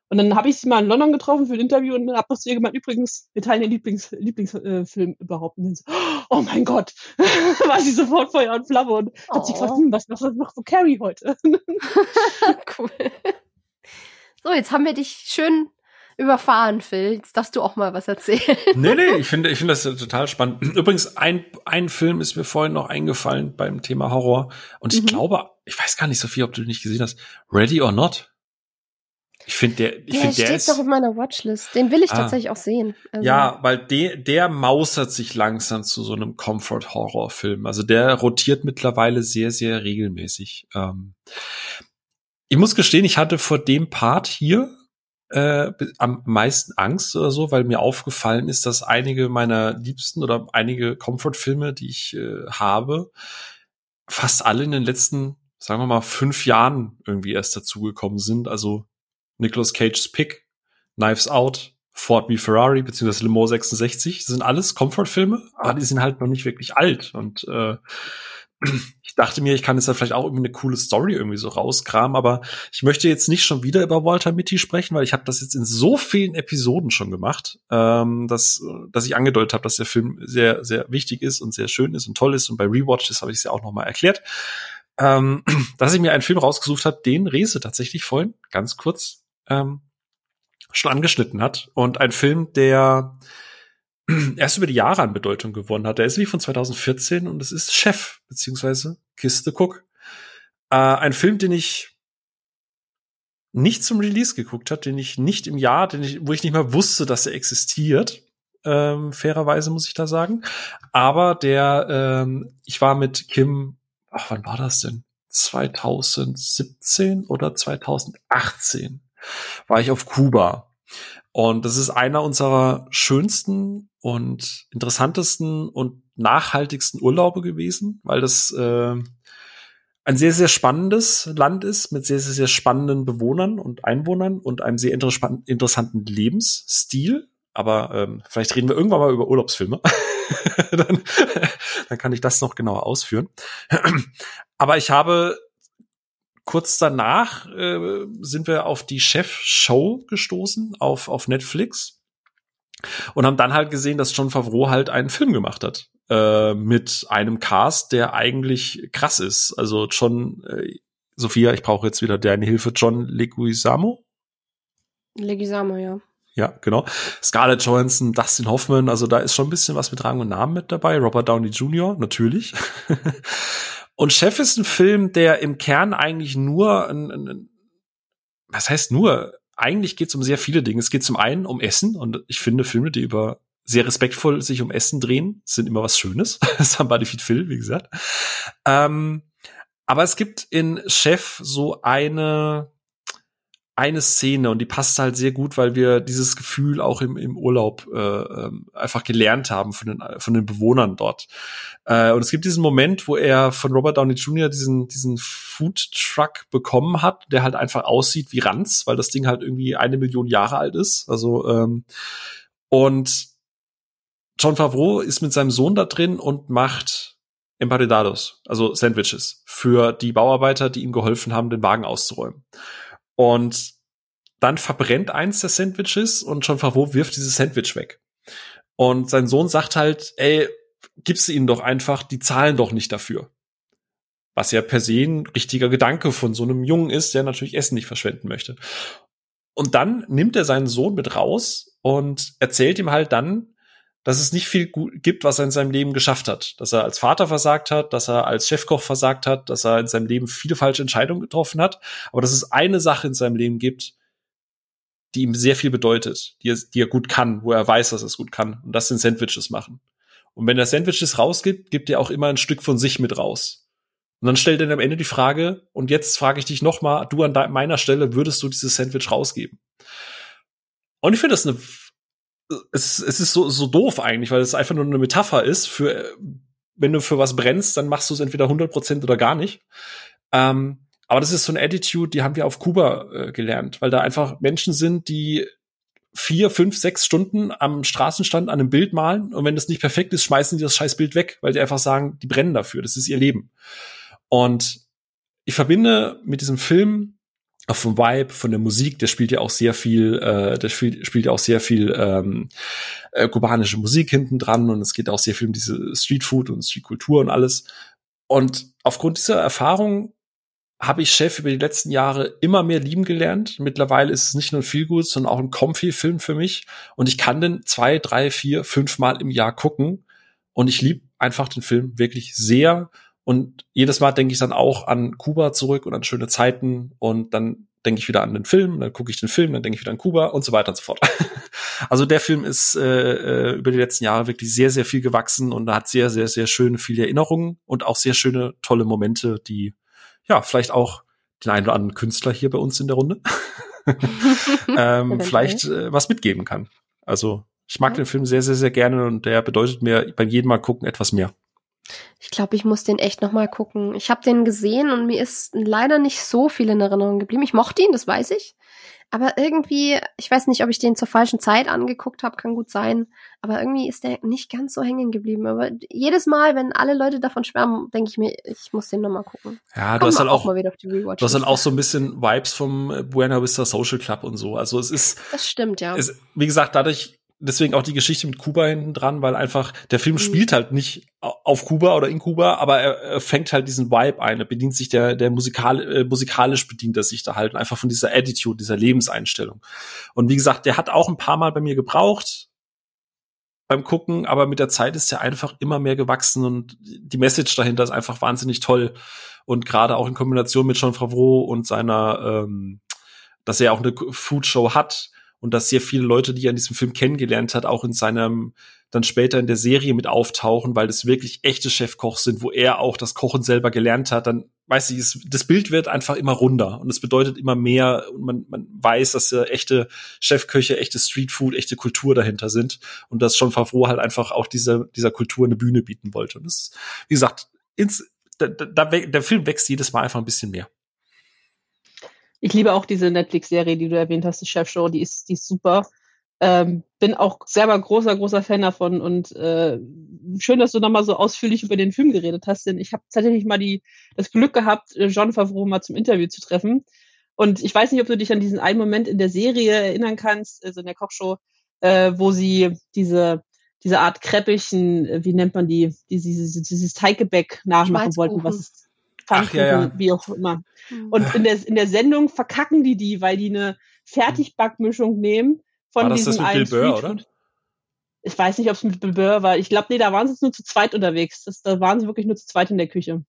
und dann habe ich sie mal in London getroffen für ein Interview und habe noch zu ihr gemeint, übrigens, wir teilen den Lieblings, Lieblingsfilm äh, überhaupt. Und dann so, oh mein Gott, war sie sofort Feuer und Flamme und oh. hat sie gefragt, hm, was macht noch so Carrie heute? cool. So, jetzt haben wir dich schön überfahren, Phil. Jetzt darfst du auch mal was erzählen. Nee, nee, ich finde, ich finde das total spannend. Übrigens, ein, ein Film ist mir vorhin noch eingefallen beim Thema Horror. Und ich mhm. glaube, ich weiß gar nicht, Sophie, ob du den nicht gesehen hast. Ready or Not? Ich finde der, ich der finde der ist doch auf meiner Watchlist. Den will ich ah. tatsächlich auch sehen. Also. Ja, weil der, der mausert sich langsam zu so einem Comfort-Horror-Film. Also der rotiert mittlerweile sehr, sehr regelmäßig. Ähm ich muss gestehen, ich hatte vor dem Part hier äh, am meisten Angst oder so, weil mir aufgefallen ist, dass einige meiner liebsten oder einige Comfort-Filme, die ich äh, habe, fast alle in den letzten, sagen wir mal, fünf Jahren irgendwie erst dazugekommen sind. Also Nicolas Cage's Pick, Knives Out, Ford v Ferrari beziehungsweise Le Mans 66. Das sind alles Comfort-Filme, aber die sind halt noch nicht wirklich alt. Und äh, ich dachte mir, ich kann jetzt da vielleicht auch irgendwie eine coole Story irgendwie so rauskramen, aber ich möchte jetzt nicht schon wieder über Walter Mitty sprechen, weil ich habe das jetzt in so vielen Episoden schon gemacht, ähm, dass, dass ich angedeutet habe, dass der Film sehr, sehr wichtig ist und sehr schön ist und toll ist. Und bei Rewatch, das habe ich es ja auch noch mal erklärt ähm, dass ich mir einen Film rausgesucht habe, den Rese tatsächlich vorhin ganz kurz ähm, schon angeschnitten hat. Und ein Film, der erst über die Jahre an Bedeutung gewonnen hat. Der ist wie von 2014 und es ist Chef, beziehungsweise Kiste Cook. Äh, ein Film, den ich nicht zum Release geguckt habe, den ich nicht im Jahr, den ich, wo ich nicht mal wusste, dass er existiert. Ähm, fairerweise muss ich da sagen. Aber der, ähm, ich war mit Kim, ach, wann war das denn? 2017 oder 2018 war ich auf Kuba. Und das ist einer unserer schönsten und interessantesten und nachhaltigsten Urlaube gewesen, weil das äh, ein sehr, sehr spannendes Land ist mit sehr, sehr, sehr spannenden Bewohnern und Einwohnern und einem sehr inter interessanten Lebensstil. Aber ähm, vielleicht reden wir irgendwann mal über Urlaubsfilme. dann, dann kann ich das noch genauer ausführen. Aber ich habe kurz danach äh, sind wir auf die Chef-Show gestoßen auf, auf Netflix und haben dann halt gesehen, dass John Favreau halt einen Film gemacht hat äh, mit einem Cast, der eigentlich krass ist. Also John, äh, Sophia, ich brauche jetzt wieder deine Hilfe, John Leguizamo? Leguizamo, ja. Ja, genau. Scarlett Johansson, Dustin Hoffman, also da ist schon ein bisschen was mit Rang und Namen mit dabei. Robert Downey Jr., natürlich. Und Chef ist ein Film, der im Kern eigentlich nur, ein, ein, was heißt nur? Eigentlich geht es um sehr viele Dinge. Es geht zum einen um Essen und ich finde Filme, die über sehr respektvoll sich um Essen drehen, sind immer was Schönes. Somebody Feed Phil, wie gesagt. Ähm, aber es gibt in Chef so eine eine Szene und die passt halt sehr gut, weil wir dieses Gefühl auch im, im Urlaub äh, ähm, einfach gelernt haben von den, von den Bewohnern dort. Äh, und es gibt diesen Moment, wo er von Robert Downey Jr. diesen, diesen Food Truck bekommen hat, der halt einfach aussieht wie Ranz, weil das Ding halt irgendwie eine Million Jahre alt ist. Also ähm, und John Favreau ist mit seinem Sohn da drin und macht Emparedados, also Sandwiches, für die Bauarbeiter, die ihm geholfen haben, den Wagen auszuräumen. Und dann verbrennt eins der Sandwiches und John Favreau wirft dieses Sandwich weg. Und sein Sohn sagt halt, ey, gibst du ihnen doch einfach, die zahlen doch nicht dafür. Was ja per se ein richtiger Gedanke von so einem Jungen ist, der natürlich Essen nicht verschwenden möchte. Und dann nimmt er seinen Sohn mit raus und erzählt ihm halt dann, dass es nicht viel gibt, was er in seinem Leben geschafft hat. Dass er als Vater versagt hat, dass er als Chefkoch versagt hat, dass er in seinem Leben viele falsche Entscheidungen getroffen hat. Aber dass es eine Sache in seinem Leben gibt, die ihm sehr viel bedeutet, die er, die er gut kann, wo er weiß, dass er es gut kann. Und das sind Sandwiches machen. Und wenn er Sandwiches rausgibt, gibt er auch immer ein Stück von sich mit raus. Und dann stellt er am Ende die Frage, und jetzt frage ich dich noch mal, du an meiner Stelle, würdest du dieses Sandwich rausgeben? Und ich finde das eine es, es ist so, so doof eigentlich, weil es einfach nur eine Metapher ist für, wenn du für was brennst, dann machst du es entweder 100% oder gar nicht. Ähm, aber das ist so eine Attitude, die haben wir auf Kuba äh, gelernt, weil da einfach Menschen sind, die vier, fünf, sechs Stunden am Straßenstand an einem Bild malen und wenn das nicht perfekt ist, schmeißen die das scheiß Bild weg, weil die einfach sagen, die brennen dafür, das ist ihr Leben. Und ich verbinde mit diesem Film auch vom Vibe, von der Musik, der spielt ja auch sehr viel, äh, der spielt, spielt ja auch sehr viel ähm, äh, kubanische Musik hinten dran und es geht auch sehr viel um diese Streetfood und Streetkultur und alles. Und aufgrund dieser Erfahrung habe ich Chef über die letzten Jahre immer mehr lieben gelernt. Mittlerweile ist es nicht nur ein Feelgood, sondern auch ein Comfy-Film für mich. Und ich kann den zwei, drei, vier, fünf Mal im Jahr gucken. Und ich liebe einfach den Film wirklich sehr. Und jedes Mal denke ich dann auch an Kuba zurück und an schöne Zeiten und dann denke ich wieder an den Film, dann gucke ich den Film, dann denke ich wieder an Kuba und so weiter und so fort. also der Film ist äh, äh, über die letzten Jahre wirklich sehr, sehr viel gewachsen und hat sehr, sehr, sehr schöne, viele Erinnerungen und auch sehr schöne, tolle Momente, die ja vielleicht auch den einen oder anderen Künstler hier bei uns in der Runde ähm, vielleicht äh, was mitgeben kann. Also ich mag ja. den Film sehr, sehr, sehr gerne und der bedeutet mir beim jedem Mal gucken etwas mehr. Ich glaube, ich muss den echt noch mal gucken. Ich habe den gesehen und mir ist leider nicht so viel in Erinnerung geblieben. Ich mochte ihn, das weiß ich. Aber irgendwie, ich weiß nicht, ob ich den zur falschen Zeit angeguckt habe, kann gut sein. Aber irgendwie ist der nicht ganz so hängen geblieben. Aber jedes Mal, wenn alle Leute davon schwärmen, denke ich mir, ich muss den noch mal gucken. Ja, du hast halt auch, mal wieder auf die Rewatch du hast halt auch so ein bisschen Vibes vom Buena Vista Social Club und so. Also es ist. Das stimmt, ja. Es, wie gesagt, dadurch deswegen auch die Geschichte mit Kuba hinten dran, weil einfach der Film mhm. spielt halt nicht auf Kuba oder in Kuba, aber er, er fängt halt diesen Vibe ein, er bedient sich der, der musikal, äh, musikalisch bedient er sich da halt einfach von dieser Attitude, dieser Lebenseinstellung. Und wie gesagt, der hat auch ein paar Mal bei mir gebraucht beim Gucken, aber mit der Zeit ist er einfach immer mehr gewachsen und die Message dahinter ist einfach wahnsinnig toll. Und gerade auch in Kombination mit John Favreau und seiner, ähm, dass er auch eine Foodshow hat, und dass sehr viele Leute, die er in diesem Film kennengelernt hat, auch in seinem dann später in der Serie mit auftauchen, weil das wirklich echte Chefkochs sind, wo er auch das Kochen selber gelernt hat, dann weiß ich, das Bild wird einfach immer runder und es bedeutet immer mehr und man, man weiß, dass da echte Chefköche, echte Streetfood, echte Kultur dahinter sind und dass schon Favreau halt einfach auch dieser, dieser Kultur eine Bühne bieten wollte. Und das, wie gesagt, ins, da, da, der Film wächst jedes Mal einfach ein bisschen mehr. Ich liebe auch diese Netflix-Serie, die du erwähnt hast, die Chef-Show, die ist, die ist super. Ähm, bin auch selber großer, großer Fan davon und äh, schön, dass du nochmal so ausführlich über den Film geredet hast, denn ich habe tatsächlich mal die, das Glück gehabt, äh, John Favreau mal zum Interview zu treffen. Und ich weiß nicht, ob du dich an diesen einen Moment in der Serie erinnern kannst, also in der Kochshow, äh, wo sie diese diese Art Kreppichen, äh, wie nennt man die, dieses, dieses Teiggebäck nachmachen wollten, was Pfannkuchen, ja, ja. wie auch immer. Mhm. Und in der, in der Sendung verkacken die die, weil die eine Fertigbackmischung nehmen von war das diesem das mit Bill Burr, oder? Ich weiß nicht, ob es mit Bill Burr war. Ich glaube, nee, da waren sie nur zu zweit unterwegs. Das, da waren sie wirklich nur zu zweit in der Küche.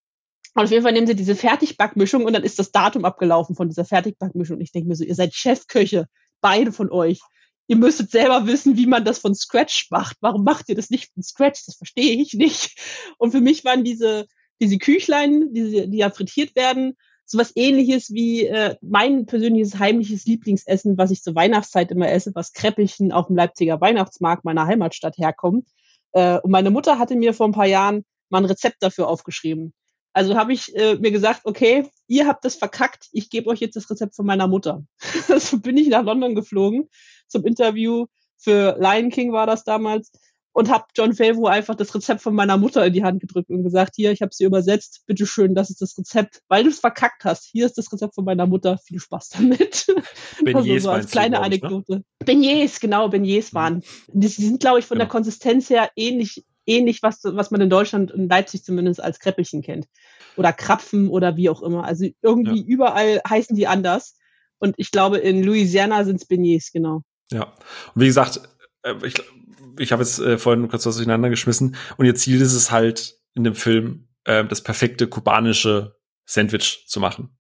Und auf jeden Fall nehmen sie diese Fertigbackmischung und dann ist das Datum abgelaufen von dieser Fertigbackmischung. Und ich denke mir so, ihr seid Chefköche, beide von euch. Ihr müsstet selber wissen, wie man das von Scratch macht. Warum macht ihr das nicht von Scratch? Das verstehe ich nicht. Und für mich waren diese, diese Küchlein, die, die ja frittiert werden, sowas ähnliches wie äh, mein persönliches heimliches Lieblingsessen, was ich zur Weihnachtszeit immer esse, was Kreppichen auf dem Leipziger Weihnachtsmarkt meiner Heimatstadt herkommt. Äh, und meine Mutter hatte mir vor ein paar Jahren mal ein Rezept dafür aufgeschrieben. Also habe ich äh, mir gesagt, okay, ihr habt das verkackt, ich gebe euch jetzt das Rezept von meiner Mutter. so bin ich nach London geflogen zum Interview für Lion King war das damals und habe John Favreau einfach das Rezept von meiner Mutter in die Hand gedrückt und gesagt, hier, ich habe sie übersetzt, bitteschön, das ist das Rezept, weil du es verkackt hast. Hier ist das Rezept von meiner Mutter, viel Spaß damit. Beignets also so als kleine du, ne? Anekdote. Ne? Beignets, genau, Beignets waren. Die, sind, glaube ich, von genau. der Konsistenz her ähnlich, ähnlich, was, was man in Deutschland in Leipzig zumindest als Kreppelchen kennt. Oder Krapfen oder wie auch immer. Also irgendwie ja. überall heißen die anders. Und ich glaube, in Louisiana sind es Beignets, genau. Ja. Und wie gesagt, äh, ich, ich habe jetzt äh, vorhin kurz was durcheinander geschmissen und ihr Ziel ist es halt in dem Film, äh, das perfekte kubanische Sandwich zu machen.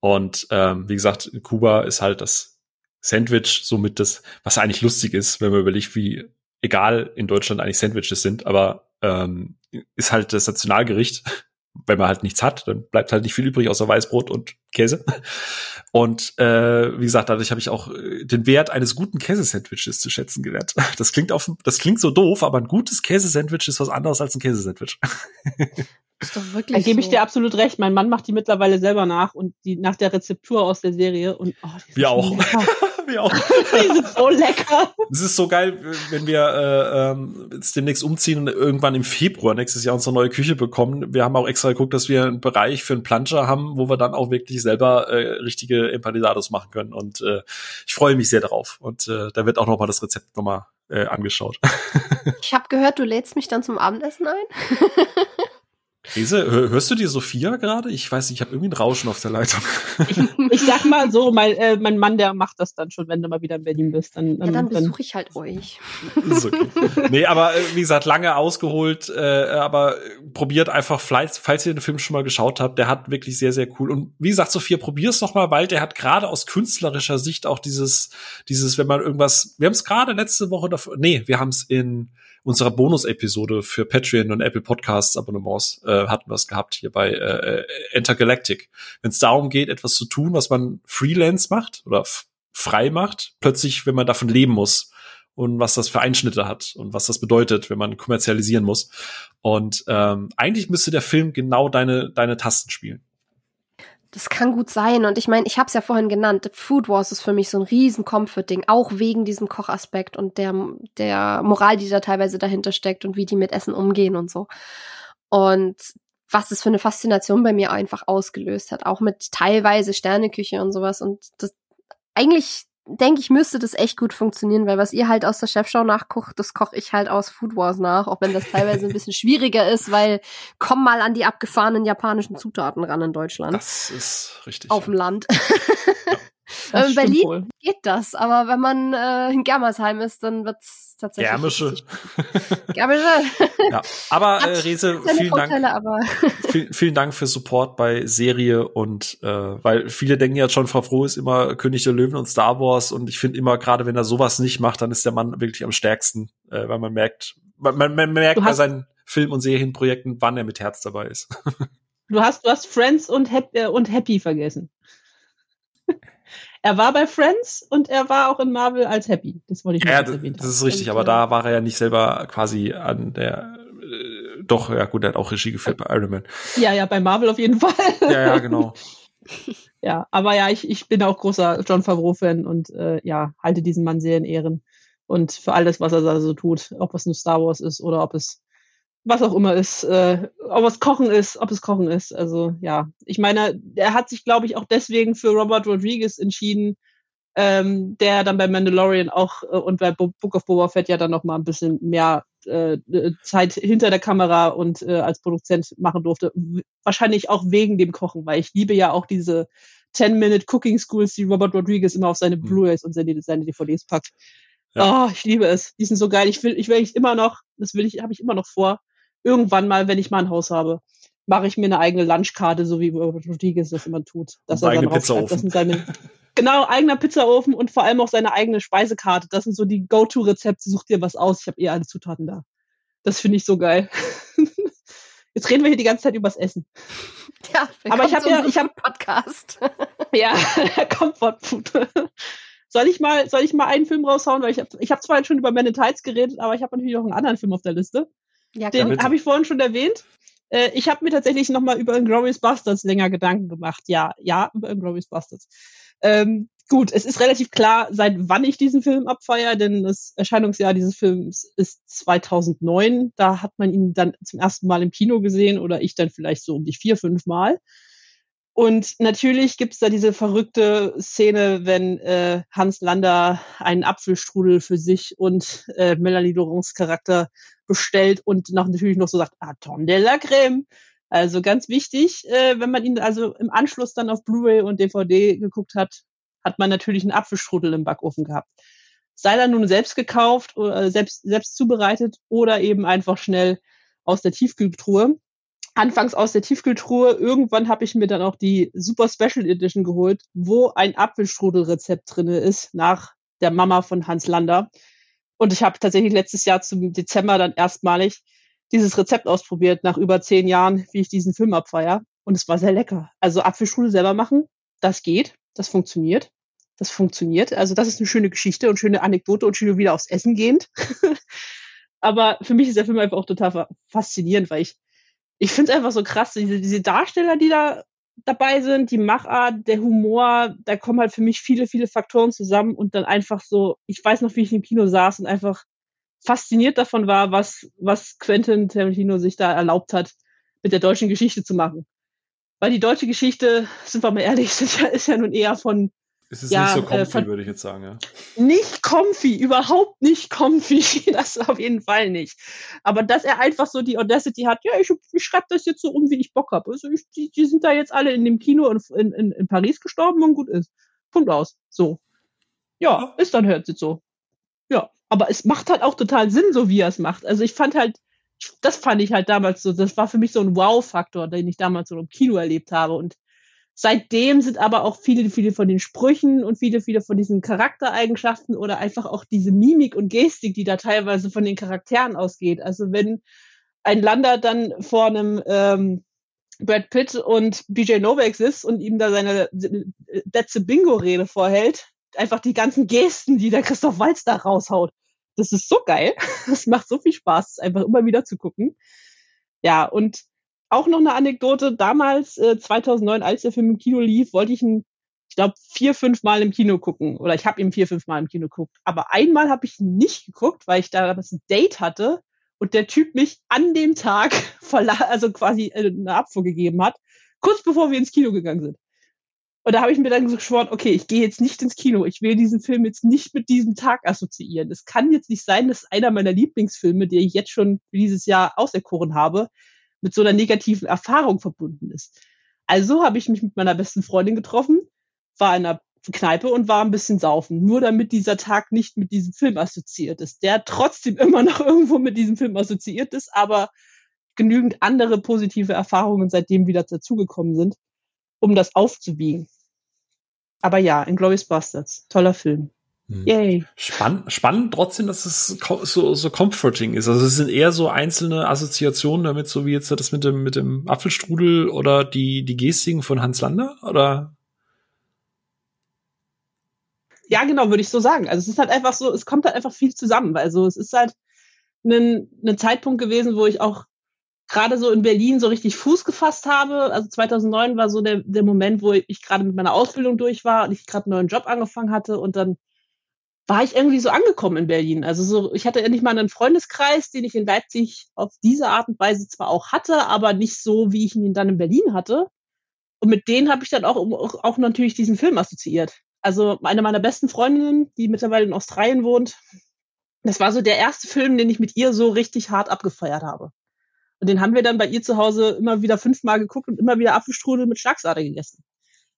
Und ähm, wie gesagt, in Kuba ist halt das Sandwich somit das, was eigentlich lustig ist, wenn man überlegt, wie egal in Deutschland eigentlich Sandwiches sind, aber ähm, ist halt das Nationalgericht. Wenn man halt nichts hat, dann bleibt halt nicht viel übrig außer Weißbrot und Käse. Und äh, wie gesagt, dadurch habe ich auch äh, den Wert eines guten Käsesandwiches zu schätzen gelernt. Das klingt auf, das klingt so doof, aber ein gutes Käsesandwich ist was anderes als ein Käsesandwich. Ist doch wirklich da gebe ich dir absolut recht. Mein Mann macht die mittlerweile selber nach und die nach der Rezeptur aus der Serie und oh, die wir auch. wir auch. die sind so lecker. Es ist so geil, wenn wir äh, ähm, jetzt demnächst umziehen und irgendwann im Februar nächstes Jahr unsere neue Küche bekommen. Wir haben auch extra geguckt, dass wir einen Bereich für einen Planscher haben, wo wir dann auch wirklich selber äh, richtige Empanizados machen können. Und äh, ich freue mich sehr darauf. Und äh, da wird auch noch mal das Rezept noch mal äh, angeschaut. ich habe gehört, du lädst mich dann zum Abendessen ein. Riese, hörst du die Sophia gerade? Ich weiß nicht, ich habe irgendwie ein Rauschen auf der Leitung. Ich, ich sag mal so, mein, äh, mein Mann, der macht das dann schon, wenn du mal wieder in Berlin bist. Dann, ja, dann besuche ich halt euch. Ist okay. nee, aber äh, wie gesagt, lange ausgeholt, äh, aber probiert einfach, falls, falls ihr den Film schon mal geschaut habt, der hat wirklich sehr, sehr cool. Und wie gesagt, Sophia, probier's noch mal, weil der hat gerade aus künstlerischer Sicht auch dieses, dieses, wenn man irgendwas, wir haben es gerade letzte Woche davor, nee, wir haben es in unserer Bonus-Episode für Patreon und Apple Podcasts Abonnements äh, hatten wir es gehabt hier bei äh, Intergalactic. Wenn es darum geht, etwas zu tun, was man Freelance macht oder frei macht, plötzlich, wenn man davon leben muss und was das für Einschnitte hat und was das bedeutet, wenn man kommerzialisieren muss. Und ähm, eigentlich müsste der Film genau deine deine Tasten spielen. Das kann gut sein. Und ich meine, ich habe es ja vorhin genannt, Food Wars ist für mich so ein riesen Comfort-Ding, auch wegen diesem Kochaspekt und der, der Moral, die da teilweise dahinter steckt und wie die mit Essen umgehen und so. Und was das für eine Faszination bei mir einfach ausgelöst hat, auch mit teilweise Sterneküche und sowas. Und das eigentlich denke ich, müsste das echt gut funktionieren, weil was ihr halt aus der Chefschau nachkocht, das koche ich halt aus Food Wars nach, auch wenn das teilweise ein bisschen schwieriger ist, weil komm mal an die abgefahrenen japanischen Zutaten ran in Deutschland. Das ist richtig. Auf dem Land. Ja. Äh, in Berlin wohl. geht das, aber wenn man äh, in Germersheim ist, dann wird's tatsächlich. Germische. Germische. ja. Aber äh, Rese, vielen Dank. Aber vielen, vielen Dank für Support bei Serie und äh, weil viele denken ja schon, Frau Froh ist immer König der Löwen und Star Wars und ich finde immer, gerade wenn er sowas nicht macht, dann ist der Mann wirklich am stärksten, äh, weil man merkt, man, man, man merkt bei seinen Film- und Serienprojekten, wann er mit Herz dabei ist. du hast, du hast Friends und, Happy, äh, und Happy vergessen. Er war bei Friends und er war auch in Marvel als Happy. Das wollte ich ja, das, das ist richtig, und, aber äh, da war er ja nicht selber quasi an der äh, doch, ja gut, er hat auch Regie geführt bei Iron Man. Ja, ja, bei Marvel auf jeden Fall. Ja, ja, genau. ja, aber ja, ich, ich bin auch großer John Favreau-Fan und äh, ja, halte diesen Mann sehr in Ehren. Und für alles, was er da so tut, ob es nur Star Wars ist oder ob es was auch immer ist, äh, ob es Kochen ist, ob es Kochen ist. Also ja, ich meine, er hat sich, glaube ich, auch deswegen für Robert Rodriguez entschieden, ähm, der dann bei Mandalorian auch äh, und bei Book of Boba Fett ja dann noch mal ein bisschen mehr äh, Zeit hinter der Kamera und äh, als Produzent machen durfte. Wahrscheinlich auch wegen dem Kochen, weil ich liebe ja auch diese 10-Minute Cooking Schools, die Robert Rodriguez immer auf seine mhm. Blu-rays und seine, seine DVDs packt. Ja. Oh, ich liebe es. Die sind so geil. Ich will, ich will ich immer noch, das will ich, habe ich immer noch vor, irgendwann mal, wenn ich mal ein Haus habe, mache ich mir eine eigene Lunchkarte, so wie Rodriguez das immer tut. Dass er dann Pizzaofen. Seine, genau, eigener Pizzaofen und vor allem auch seine eigene Speisekarte. Das sind so die Go-To-Rezepte. Such dir was aus. Ich habe eh alle Zutaten da. Das finde ich so geil. Jetzt reden wir hier die ganze Zeit übers Essen. Ja, aber ich habe ja, ich habe Podcast. ja, Comfort Food. Soll ich mal, soll ich mal einen Film raushauen, weil ich habe, ich habe zwar schon über Men in Tights geredet, aber ich habe natürlich noch einen anderen Film auf der Liste. Ja, Den habe ich vorhin schon erwähnt. Äh, ich habe mir tatsächlich nochmal über Inglourious Bastards länger Gedanken gemacht. Ja, ja, über Inglourious Bastards. Ähm, gut, es ist relativ klar, seit wann ich diesen Film abfeiere, denn das Erscheinungsjahr dieses Films ist 2009. Da hat man ihn dann zum ersten Mal im Kino gesehen oder ich dann vielleicht so um die vier, fünf Mal. Und natürlich gibt's da diese verrückte Szene, wenn äh, Hans Lander einen Apfelstrudel für sich und äh, Melanie Laurents Charakter bestellt und noch, natürlich noch so sagt, ah, Ton de la Creme. Also ganz wichtig, äh, wenn man ihn also im Anschluss dann auf Blu-ray und DVD geguckt hat, hat man natürlich einen Apfelstrudel im Backofen gehabt. Sei dann nun selbst gekauft oder selbst, selbst zubereitet oder eben einfach schnell aus der Tiefkühltruhe. Anfangs aus der Tiefkühltruhe. Irgendwann habe ich mir dann auch die Super Special Edition geholt, wo ein Apfelstrudelrezept drinne ist nach der Mama von Hans Lander. Und ich habe tatsächlich letztes Jahr zum Dezember dann erstmalig dieses Rezept ausprobiert, nach über zehn Jahren, wie ich diesen Film abfeier. Und es war sehr lecker. Also Apfelstrudel selber machen, das geht, das funktioniert. Das funktioniert. Also das ist eine schöne Geschichte und schöne Anekdote und schön wieder aufs Essen gehend. Aber für mich ist der Film einfach auch total faszinierend, weil ich, ich finde es einfach so krass, diese, diese Darsteller, die da dabei sind, die Machart, der Humor, da kommen halt für mich viele, viele Faktoren zusammen und dann einfach so, ich weiß noch, wie ich im Kino saß und einfach fasziniert davon war, was, was Quentin Tarantino sich da erlaubt hat, mit der deutschen Geschichte zu machen. Weil die deutsche Geschichte, sind wir mal ehrlich, ist ja, ist ja nun eher von es ist ja, nicht so comfy, äh, würde ich jetzt sagen, ja. nicht comfy, überhaupt nicht comfy, das auf jeden Fall nicht. Aber dass er einfach so die Audacity hat, ja, ich, ich schreibe das jetzt so um, wie ich Bock habe. Also ich, die, die sind da jetzt alle in dem Kino in, in, in, Paris gestorben und gut ist. Punkt aus. So. Ja, ist dann hört jetzt so. Ja, aber es macht halt auch total Sinn, so wie er es macht. Also ich fand halt, das fand ich halt damals so, das war für mich so ein Wow-Faktor, den ich damals so im Kino erlebt habe. Und seitdem sind aber auch viele, viele von den Sprüchen und viele, viele von diesen Charaktereigenschaften oder einfach auch diese Mimik und Gestik, die da teilweise von den Charakteren ausgeht. Also wenn ein Lander dann vor einem ähm, Brad Pitt und BJ Novak sitzt und ihm da seine letzte Bingo-Rede vorhält, einfach die ganzen Gesten, die der Christoph Waltz da raushaut. Das ist so geil. Das macht so viel Spaß, einfach immer wieder zu gucken. Ja, und auch noch eine Anekdote. Damals, äh, 2009, als der Film im Kino lief, wollte ich ihn, ich glaube, vier, fünf Mal im Kino gucken. Oder ich habe ihn vier, fünf Mal im Kino geguckt. Aber einmal habe ich ihn nicht geguckt, weil ich da damals Date hatte und der Typ mich an dem Tag also quasi äh, eine Abfuhr gegeben hat, kurz bevor wir ins Kino gegangen sind. Und da habe ich mir dann geschworen, okay, ich gehe jetzt nicht ins Kino. Ich will diesen Film jetzt nicht mit diesem Tag assoziieren. Es kann jetzt nicht sein, dass einer meiner Lieblingsfilme, die ich jetzt schon für dieses Jahr auserkoren habe, mit so einer negativen Erfahrung verbunden ist. Also habe ich mich mit meiner besten Freundin getroffen, war in einer Kneipe und war ein bisschen saufen, nur damit dieser Tag nicht mit diesem Film assoziiert ist, der trotzdem immer noch irgendwo mit diesem Film assoziiert ist, aber genügend andere positive Erfahrungen seitdem wieder dazugekommen sind, um das aufzuwiegen. Aber ja, Inglourious Bastards, toller Film. Hm. Yay. Spannend, spannend trotzdem, dass es so, so comforting ist. Also es sind eher so einzelne Assoziationen damit, so wie jetzt das mit dem, mit dem Apfelstrudel oder die, die Gestiken von Hans Lander, oder? Ja, genau, würde ich so sagen. Also es ist halt einfach so, es kommt halt einfach viel zusammen. Also es ist halt ein, ein Zeitpunkt gewesen, wo ich auch gerade so in Berlin so richtig Fuß gefasst habe. Also 2009 war so der, der Moment, wo ich gerade mit meiner Ausbildung durch war und ich gerade einen neuen Job angefangen hatte und dann war ich irgendwie so angekommen in Berlin. Also so, ich hatte endlich mal einen Freundeskreis, den ich in Leipzig auf diese Art und Weise zwar auch hatte, aber nicht so, wie ich ihn dann in Berlin hatte. Und mit denen habe ich dann auch, auch, natürlich diesen Film assoziiert. Also eine meiner besten Freundinnen, die mittlerweile in Australien wohnt, das war so der erste Film, den ich mit ihr so richtig hart abgefeiert habe. Und den haben wir dann bei ihr zu Hause immer wieder fünfmal geguckt und immer wieder Apfelstrudel mit Schlagsahne gegessen.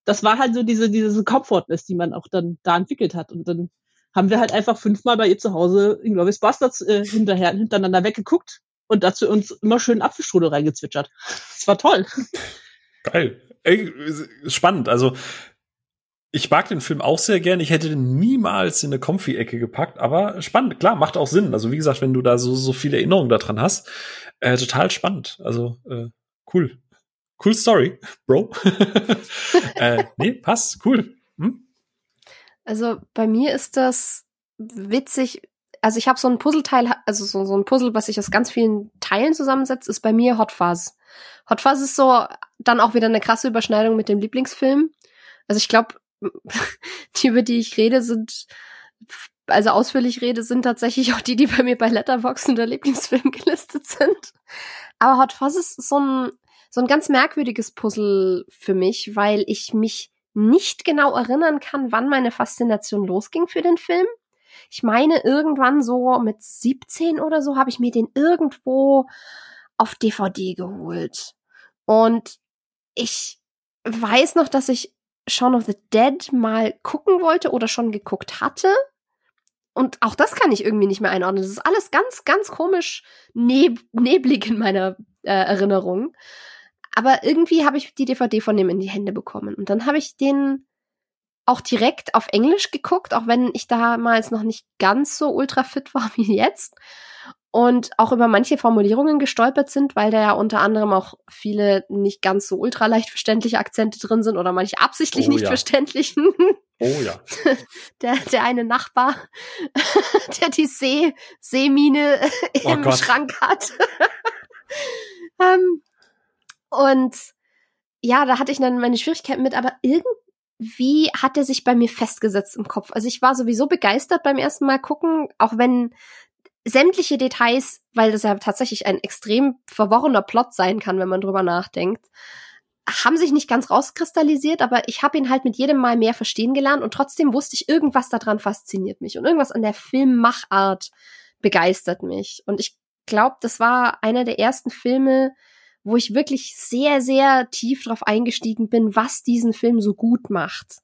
Das war halt so diese, diese Comfortness, die man auch dann da entwickelt hat. Und dann haben wir halt einfach fünfmal bei ihr zu Hause Inglourious Bastards äh, hinterher, hintereinander weggeguckt und dazu uns immer schön Apfelstrudel reingezwitschert. Das war toll. Geil. Ey, spannend. Also, ich mag den Film auch sehr gern. Ich hätte den niemals in eine Comfy-Ecke gepackt, aber spannend. Klar, macht auch Sinn. Also, wie gesagt, wenn du da so, so viele Erinnerungen daran hast, äh, total spannend. Also, äh, cool. Cool Story, Bro. äh, nee, passt. Cool. Also bei mir ist das witzig. Also ich habe so ein Puzzleteil, also so, so ein Puzzle, was sich aus ganz vielen Teilen zusammensetzt, ist bei mir Hot Fuzz. Hot Fuzz ist so dann auch wieder eine krasse Überschneidung mit dem Lieblingsfilm. Also ich glaube, die, über die ich rede, sind, also ausführlich rede, sind tatsächlich auch die, die bei mir bei Letterboxd unter Lieblingsfilm gelistet sind. Aber Hot Fuzz ist so ein, so ein ganz merkwürdiges Puzzle für mich, weil ich mich nicht genau erinnern kann, wann meine Faszination losging für den Film. Ich meine, irgendwann so mit 17 oder so habe ich mir den irgendwo auf DVD geholt. Und ich weiß noch, dass ich Shaun of the Dead mal gucken wollte oder schon geguckt hatte. Und auch das kann ich irgendwie nicht mehr einordnen. Das ist alles ganz, ganz komisch neb neblig in meiner äh, Erinnerung. Aber irgendwie habe ich die DVD von dem in die Hände bekommen. Und dann habe ich den auch direkt auf Englisch geguckt, auch wenn ich damals noch nicht ganz so ultra fit war wie jetzt. Und auch über manche Formulierungen gestolpert sind, weil da ja unter anderem auch viele nicht ganz so ultra leicht verständliche Akzente drin sind oder manche absichtlich oh, nicht ja. verständlichen. Oh ja. Der, der eine Nachbar, der die See, Seemine oh im Gott. Schrank hat. ähm, und ja, da hatte ich dann meine Schwierigkeiten mit, aber irgendwie hat er sich bei mir festgesetzt im Kopf. Also ich war sowieso begeistert beim ersten Mal gucken, auch wenn sämtliche Details, weil das ja tatsächlich ein extrem verworrener Plot sein kann, wenn man drüber nachdenkt, haben sich nicht ganz rauskristallisiert, aber ich habe ihn halt mit jedem Mal mehr verstehen gelernt und trotzdem wusste ich, irgendwas daran fasziniert mich und irgendwas an der Filmmachart begeistert mich. Und ich glaube, das war einer der ersten Filme, wo ich wirklich sehr, sehr tief drauf eingestiegen bin, was diesen Film so gut macht.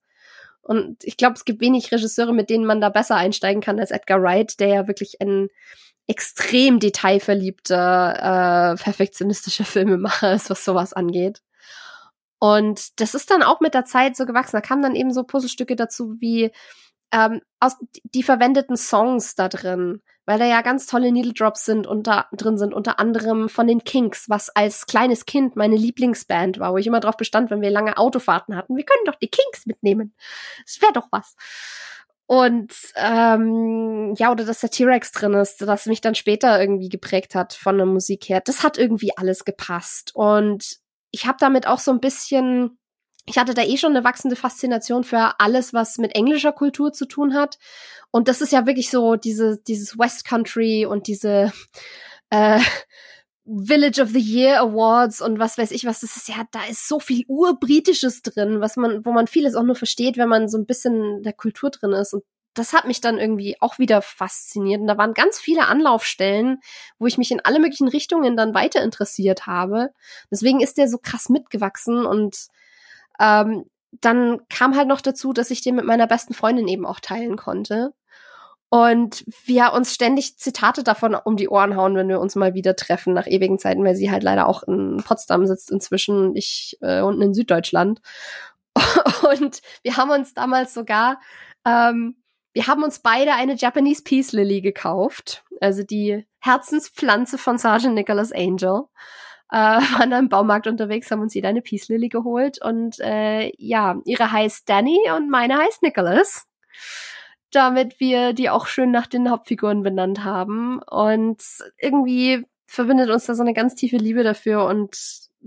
Und ich glaube, es gibt wenig Regisseure, mit denen man da besser einsteigen kann als Edgar Wright, der ja wirklich ein extrem detailverliebter, äh, perfektionistischer Filmemacher ist, was sowas angeht. Und das ist dann auch mit der Zeit so gewachsen. Da kamen dann eben so Puzzlestücke dazu wie ähm, aus die verwendeten Songs da drin, weil da ja ganz tolle Needle Drops sind unter drin sind, unter anderem von den Kinks, was als kleines Kind meine Lieblingsband war, wo ich immer drauf bestand, wenn wir lange Autofahrten hatten, wir können doch die Kinks mitnehmen. Das wäre doch was. Und ähm, ja, oder dass der T-Rex drin ist, das mich dann später irgendwie geprägt hat von der Musik her. Das hat irgendwie alles gepasst. Und ich habe damit auch so ein bisschen ich hatte da eh schon eine wachsende Faszination für alles, was mit englischer Kultur zu tun hat. Und das ist ja wirklich so diese, dieses West Country und diese äh, Village of the Year Awards und was weiß ich was. Das ist ja, da ist so viel urbritisches drin, was man, wo man vieles auch nur versteht, wenn man so ein bisschen der Kultur drin ist. Und das hat mich dann irgendwie auch wieder fasziniert. Und da waren ganz viele Anlaufstellen, wo ich mich in alle möglichen Richtungen dann weiter interessiert habe. Deswegen ist der so krass mitgewachsen und ähm, dann kam halt noch dazu, dass ich den mit meiner besten Freundin eben auch teilen konnte. Und wir uns ständig Zitate davon um die Ohren hauen, wenn wir uns mal wieder treffen nach ewigen Zeiten, weil sie halt leider auch in Potsdam sitzt inzwischen, ich äh, unten in Süddeutschland. Und wir haben uns damals sogar, ähm, wir haben uns beide eine Japanese Peace Lily gekauft, also die Herzenspflanze von Sergeant Nicholas Angel äh, waren da im Baumarkt unterwegs, haben uns jeder eine Peace Lily geholt und äh, ja, ihre heißt Danny und meine heißt Nicholas. Damit wir die auch schön nach den Hauptfiguren benannt haben. Und irgendwie verbindet uns da so eine ganz tiefe Liebe dafür und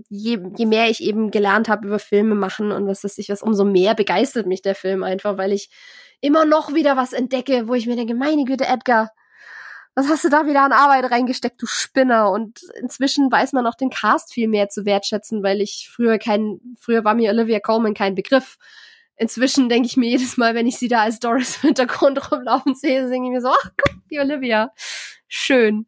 je, je mehr ich eben gelernt habe über Filme machen und was weiß ich was, umso mehr begeistert mich der Film einfach, weil ich immer noch wieder was entdecke, wo ich mir denke, meine Güte, Edgar, was hast du da wieder an Arbeit reingesteckt, du Spinner? Und inzwischen weiß man auch den Cast viel mehr zu wertschätzen, weil ich früher kein, früher war mir Olivia Coleman kein Begriff. Inzwischen denke ich mir jedes Mal, wenn ich sie da als Doris im Hintergrund rumlaufen sehe, denke ich mir so, ach guck, die Olivia. Schön.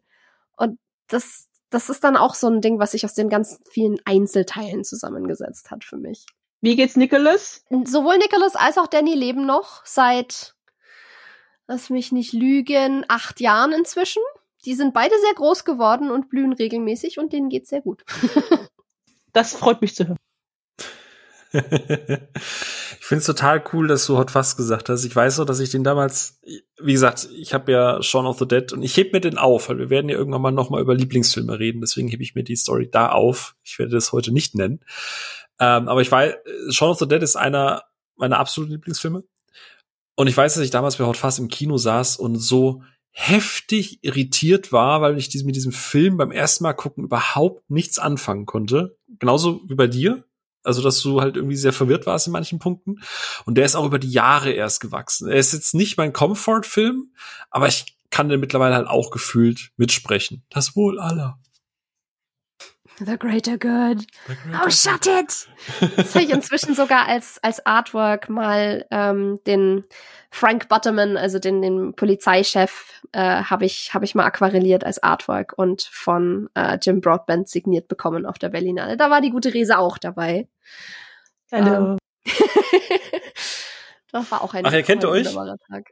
Und das, das ist dann auch so ein Ding, was sich aus den ganz vielen Einzelteilen zusammengesetzt hat für mich. Wie geht's Nicholas? Sowohl Nicholas als auch Danny leben noch seit lass mich nicht lügen, acht Jahren inzwischen. Die sind beide sehr groß geworden und blühen regelmäßig und denen geht's sehr gut. das freut mich zu hören. ich finde es total cool, dass du Hot Fast gesagt hast. Ich weiß so, dass ich den damals, wie gesagt, ich habe ja Shaun of the Dead und ich heb mir den auf, weil wir werden ja irgendwann mal noch mal über Lieblingsfilme reden. Deswegen hebe ich mir die Story da auf. Ich werde das heute nicht nennen. Ähm, aber ich weiß, Shaun of the Dead ist einer meiner absoluten Lieblingsfilme. Und ich weiß, dass ich damals bei Hot Fast im Kino saß und so heftig irritiert war, weil ich mit diesem Film beim ersten Mal gucken überhaupt nichts anfangen konnte. Genauso wie bei dir. Also, dass du halt irgendwie sehr verwirrt warst in manchen Punkten. Und der ist auch über die Jahre erst gewachsen. Er ist jetzt nicht mein Comfort-Film, aber ich kann den mittlerweile halt auch gefühlt mitsprechen. Das Wohl aller. The greater good. The greater oh, shut it! Das habe ich inzwischen sogar als, als Artwork mal ähm, den Frank Butterman, also den, den Polizeichef, äh, habe ich, hab ich mal aquarelliert als Artwork und von äh, Jim Broadbent signiert bekommen auf der Berlinale. Da war die gute Rese auch dabei. Hallo. Ähm, das war auch ein Ach, ihr kennt euch? Tag.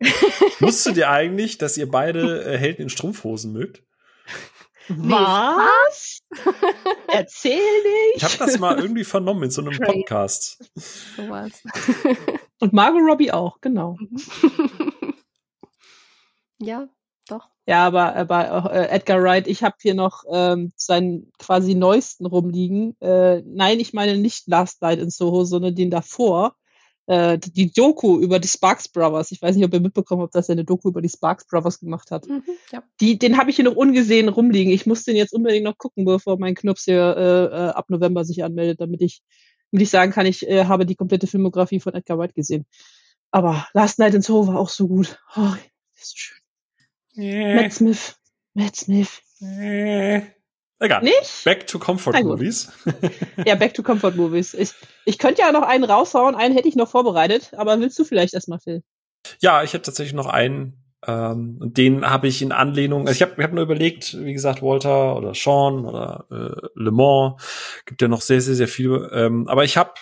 Wusstet ihr eigentlich, dass ihr beide äh, Helden in Strumpfhosen mögt? Was? Erzähl nicht. Ich habe das mal irgendwie vernommen in so einem Crazy. Podcast. So was. Und Margot Robbie auch, genau. ja, doch. Ja, aber, aber äh, Edgar Wright, ich habe hier noch ähm, seinen quasi neuesten rumliegen. Äh, nein, ich meine nicht Last Night in Soho, sondern den davor. Äh, die Doku über die Sparks Brothers. Ich weiß nicht, ob ihr mitbekommen habt, dass er eine Doku über die Sparks Brothers gemacht hat. Mhm, ja. Die, den habe ich hier noch ungesehen rumliegen. Ich muss den jetzt unbedingt noch gucken, bevor mein Knops hier äh, äh, ab November sich anmeldet, damit ich, damit ich sagen kann, ich äh, habe die komplette Filmografie von Edgar Wright gesehen. Aber Last Night in Soho war auch so gut. Oh, ist so schön. Matt Smith. Matt Smith. Äh, Egal. Nicht? Back to Comfort. Movies. Ja, Back to Comfort Movies. Ich, ich könnte ja noch einen raushauen, einen hätte ich noch vorbereitet, aber willst du vielleicht erstmal, Phil? Ja, ich hätte tatsächlich noch einen. Ähm, und den habe ich in Anlehnung, also ich habe ich hab nur überlegt, wie gesagt, Walter oder Sean oder äh, Le Mans, gibt ja noch sehr, sehr, sehr viele. Ähm, aber ich habe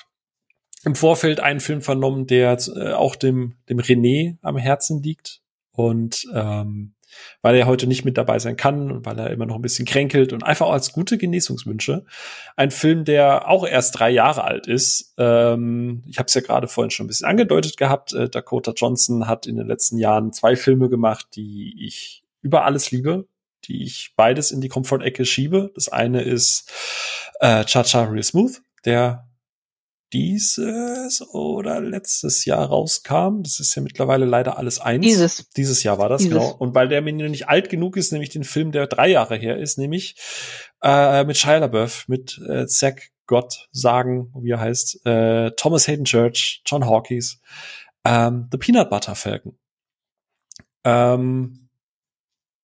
im Vorfeld einen Film vernommen, der äh, auch dem, dem René am Herzen liegt. Und ähm, weil er heute nicht mit dabei sein kann und weil er immer noch ein bisschen kränkelt und einfach auch als gute Genesungswünsche. Ein Film, der auch erst drei Jahre alt ist. Ähm, ich habe es ja gerade vorhin schon ein bisschen angedeutet gehabt. Äh, Dakota Johnson hat in den letzten Jahren zwei Filme gemacht, die ich über alles liebe, die ich beides in die Comfort-Ecke schiebe. Das eine ist äh, Cha-Cha Real Smooth, der dieses oder letztes Jahr rauskam. Das ist ja mittlerweile leider alles eins. Dieses. Dieses Jahr war das, Dieses. genau. Und weil der mir nicht alt genug ist, nämlich den Film, der drei Jahre her ist, nämlich äh, mit Shia LaBeouf, mit äh, Zack Gott sagen, wie er heißt, äh, Thomas Hayden Church, John Hawkes, ähm, The Peanut Butter Falcon. Ähm,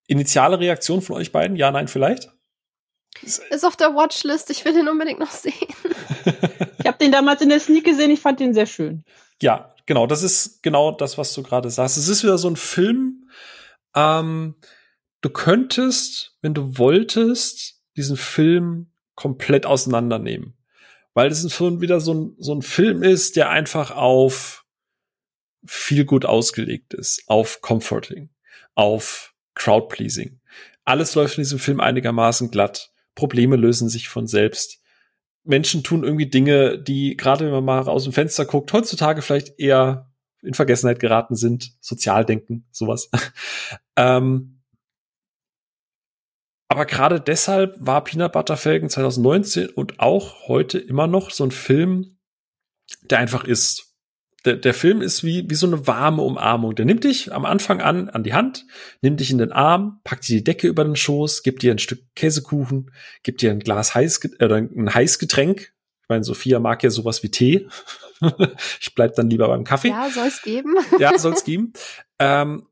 initiale Reaktion von euch beiden? Ja, nein, vielleicht? Ist auf der Watchlist. Ich will den unbedingt noch sehen. Ich habe den damals in der Sneak gesehen, ich fand den sehr schön. Ja, genau, das ist genau das, was du gerade sagst. Es ist wieder so ein Film, ähm, du könntest, wenn du wolltest, diesen Film komplett auseinandernehmen. Weil es schon wieder so ein, so ein Film ist, der einfach auf viel gut ausgelegt ist, auf Comforting, auf Crowdpleasing. Alles läuft in diesem Film einigermaßen glatt. Probleme lösen sich von selbst. Menschen tun irgendwie Dinge, die, gerade wenn man mal aus dem Fenster guckt, heutzutage vielleicht eher in Vergessenheit geraten sind. Sozialdenken, sowas. ähm, aber gerade deshalb war Peanut Butter Falcon 2019 und auch heute immer noch so ein Film, der einfach ist. Der, der Film ist wie, wie so eine warme Umarmung. Der nimmt dich am Anfang an, an die Hand, nimmt dich in den Arm, packt dir die Decke über den Schoß, gibt dir ein Stück Käsekuchen, gibt dir ein Glas heiß, äh, ein Heißgetränk. Ich meine, Sophia mag ja sowas wie Tee. ich bleib dann lieber beim Kaffee. Ja, soll es geben. Ja, soll's geben. Ähm,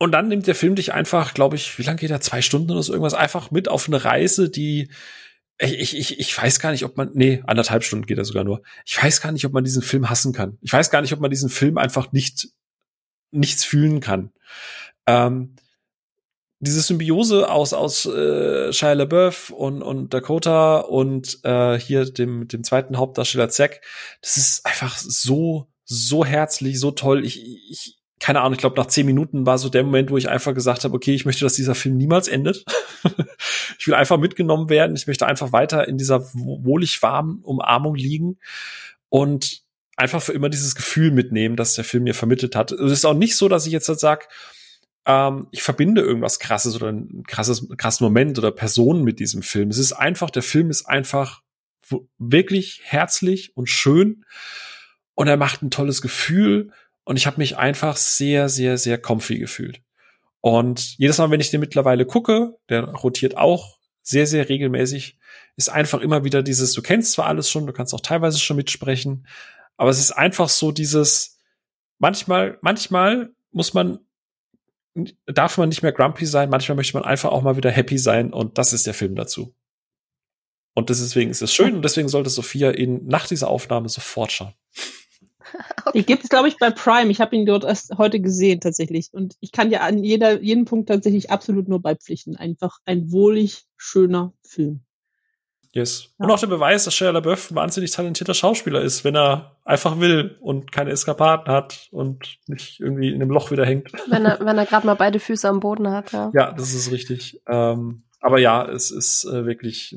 und dann nimmt der Film dich einfach, glaube ich, wie lange geht er? Zwei Stunden oder so irgendwas, einfach mit auf eine Reise, die ich, ich, ich weiß gar nicht, ob man, nee, anderthalb Stunden geht er sogar nur. Ich weiß gar nicht, ob man diesen Film hassen kann. Ich weiß gar nicht, ob man diesen Film einfach nicht, nichts fühlen kann. Ähm, diese Symbiose aus, aus äh, Shia LaBeouf und, und Dakota und äh, hier dem, dem zweiten Hauptdarsteller Zack, das ist einfach so, so herzlich, so toll. Ich, ich, keine Ahnung, ich glaube, nach zehn Minuten war so der Moment, wo ich einfach gesagt habe, okay, ich möchte, dass dieser Film niemals endet. ich will einfach mitgenommen werden. Ich möchte einfach weiter in dieser wohlig warmen Umarmung liegen und einfach für immer dieses Gefühl mitnehmen, das der Film mir vermittelt hat. Es ist auch nicht so, dass ich jetzt halt sage, ähm, ich verbinde irgendwas krasses oder ein krasses, krassen Moment oder Personen mit diesem Film. Es ist einfach, der Film ist einfach wirklich herzlich und schön und er macht ein tolles Gefühl und ich habe mich einfach sehr, sehr, sehr comfy gefühlt. Und jedes Mal, wenn ich den mittlerweile gucke, der rotiert auch sehr, sehr regelmäßig, ist einfach immer wieder dieses, du kennst zwar alles schon, du kannst auch teilweise schon mitsprechen, aber es ist einfach so dieses, manchmal, manchmal muss man, darf man nicht mehr grumpy sein, manchmal möchte man einfach auch mal wieder happy sein und das ist der Film dazu. Und deswegen ist es schön und deswegen sollte Sophia ihn nach dieser Aufnahme sofort schauen. Okay. Die gibt es, glaube ich, bei Prime. Ich habe ihn dort erst heute gesehen tatsächlich. Und ich kann ja an jeder, jeden Punkt tatsächlich absolut nur beipflichten. Einfach ein wohlig schöner Film. Yes. Ja. Und auch der Beweis, dass Shia LaBeouf ein wahnsinnig talentierter Schauspieler ist, wenn er einfach will und keine Eskapaden hat und nicht irgendwie in einem Loch wieder hängt. Wenn er, wenn er gerade mal beide Füße am Boden hat, ja. Ja, das ist richtig. Ähm, aber ja, es ist äh, wirklich,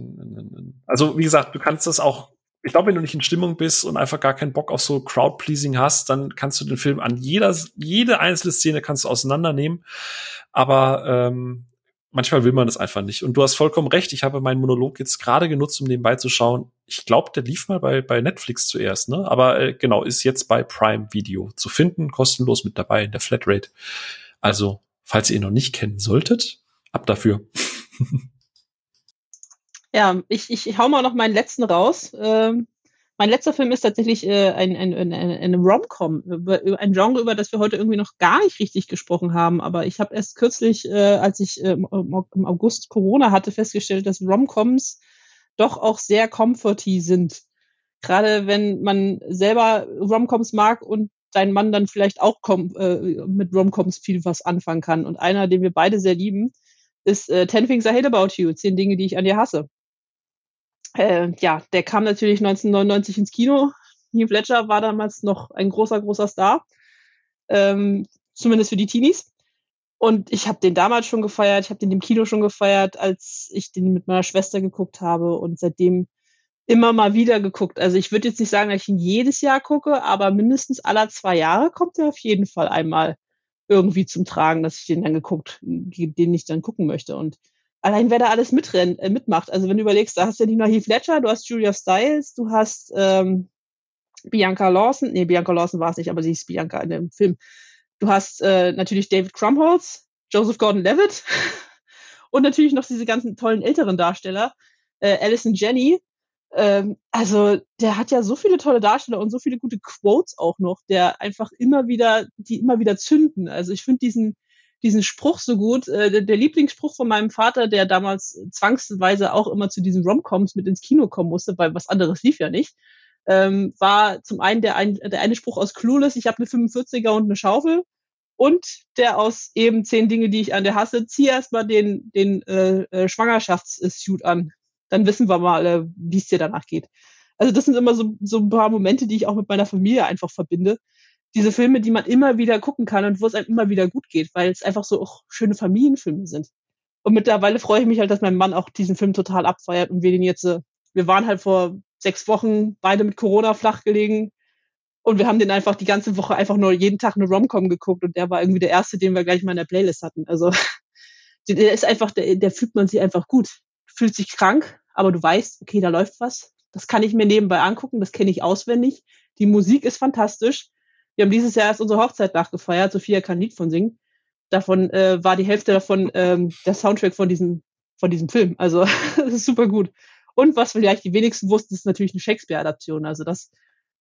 also wie gesagt, du kannst das auch ich glaube, wenn du nicht in Stimmung bist und einfach gar keinen Bock auf so Crowd-Pleasing hast, dann kannst du den Film an jeder, jede einzelne Szene kannst du auseinandernehmen. Aber ähm, manchmal will man das einfach nicht. Und du hast vollkommen recht. Ich habe meinen Monolog jetzt gerade genutzt, um nebenbei zu schauen. Ich glaube, der lief mal bei, bei Netflix zuerst, ne? Aber äh, genau, ist jetzt bei Prime Video zu finden, kostenlos mit dabei in der Flatrate. Also, falls ihr ihn noch nicht kennen solltet, ab dafür. Ja, ich, ich hau mal noch meinen letzten raus. Ähm, mein letzter Film ist tatsächlich äh, ein, ein, ein, ein, Rom-Com, ein Genre, über das wir heute irgendwie noch gar nicht richtig gesprochen haben. Aber ich habe erst kürzlich, äh, als ich äh, im August Corona hatte, festgestellt, dass Rom-Coms doch auch sehr comforty sind. Gerade wenn man selber Rom-Coms mag und dein Mann dann vielleicht auch äh, mit Rom-Coms viel was anfangen kann. Und einer, den wir beide sehr lieben, ist äh, Ten Things I Hate About You, zehn Dinge, die ich an dir hasse. Äh, ja, der kam natürlich 1999 ins Kino. Heath Ledger war damals noch ein großer, großer Star. Ähm, zumindest für die Teenies. Und ich habe den damals schon gefeiert, ich habe den im Kino schon gefeiert, als ich den mit meiner Schwester geguckt habe und seitdem immer mal wieder geguckt. Also ich würde jetzt nicht sagen, dass ich ihn jedes Jahr gucke, aber mindestens aller zwei Jahre kommt er auf jeden Fall einmal irgendwie zum Tragen, dass ich den dann geguckt, den ich dann gucken möchte. Und allein wer da alles mitrennt, äh, mitmacht. Also wenn du überlegst, da hast du ja nicht nur Heath Ledger, du hast Julia Stiles, du hast ähm, Bianca Lawson, nee, Bianca Lawson war es nicht, aber sie ist Bianca in dem Film. Du hast äh, natürlich David Crumholz, Joseph Gordon-Levitt und natürlich noch diese ganzen tollen älteren Darsteller, äh, Alison Jenny. Ähm, also der hat ja so viele tolle Darsteller und so viele gute Quotes auch noch, der einfach immer wieder, die immer wieder zünden. Also ich finde diesen diesen Spruch so gut. Äh, der, Lieblingsspruch von meinem Vater, der damals zwangsweise auch immer zu diesen Romcoms mit ins Kino kommen musste, weil was anderes lief ja nicht, ähm, war zum einen der, ein, der eine Spruch aus Clueless, ich habe eine 45er und eine Schaufel. Und der aus eben zehn Dinge, die ich an der hasse, zieh erstmal den, den äh, äh, Schwangerschaftssuit an. Dann wissen wir mal, äh, wie es dir danach geht. Also das sind immer so, so ein paar Momente, die ich auch mit meiner Familie einfach verbinde diese Filme, die man immer wieder gucken kann und wo es einem immer wieder gut geht, weil es einfach so auch schöne Familienfilme sind. Und mittlerweile freue ich mich halt, dass mein Mann auch diesen Film total abfeiert und wir den jetzt, äh, wir waren halt vor sechs Wochen beide mit Corona flach gelegen und wir haben den einfach die ganze Woche einfach nur jeden Tag eine Romcom geguckt und der war irgendwie der erste, den wir gleich mal in der Playlist hatten. Also der ist einfach, der, der fühlt man sich einfach gut. Fühlt sich krank, aber du weißt, okay, da läuft was. Das kann ich mir nebenbei angucken, das kenne ich auswendig. Die Musik ist fantastisch. Wir haben dieses Jahr erst unsere Hochzeit nachgefeiert. Sophia kann Lied von singen. Davon äh, war die Hälfte davon ähm, der Soundtrack von diesem, von diesem Film. Also das ist super gut. Und was vielleicht die wenigsten wussten, ist natürlich eine Shakespeare-Adaption. Also das,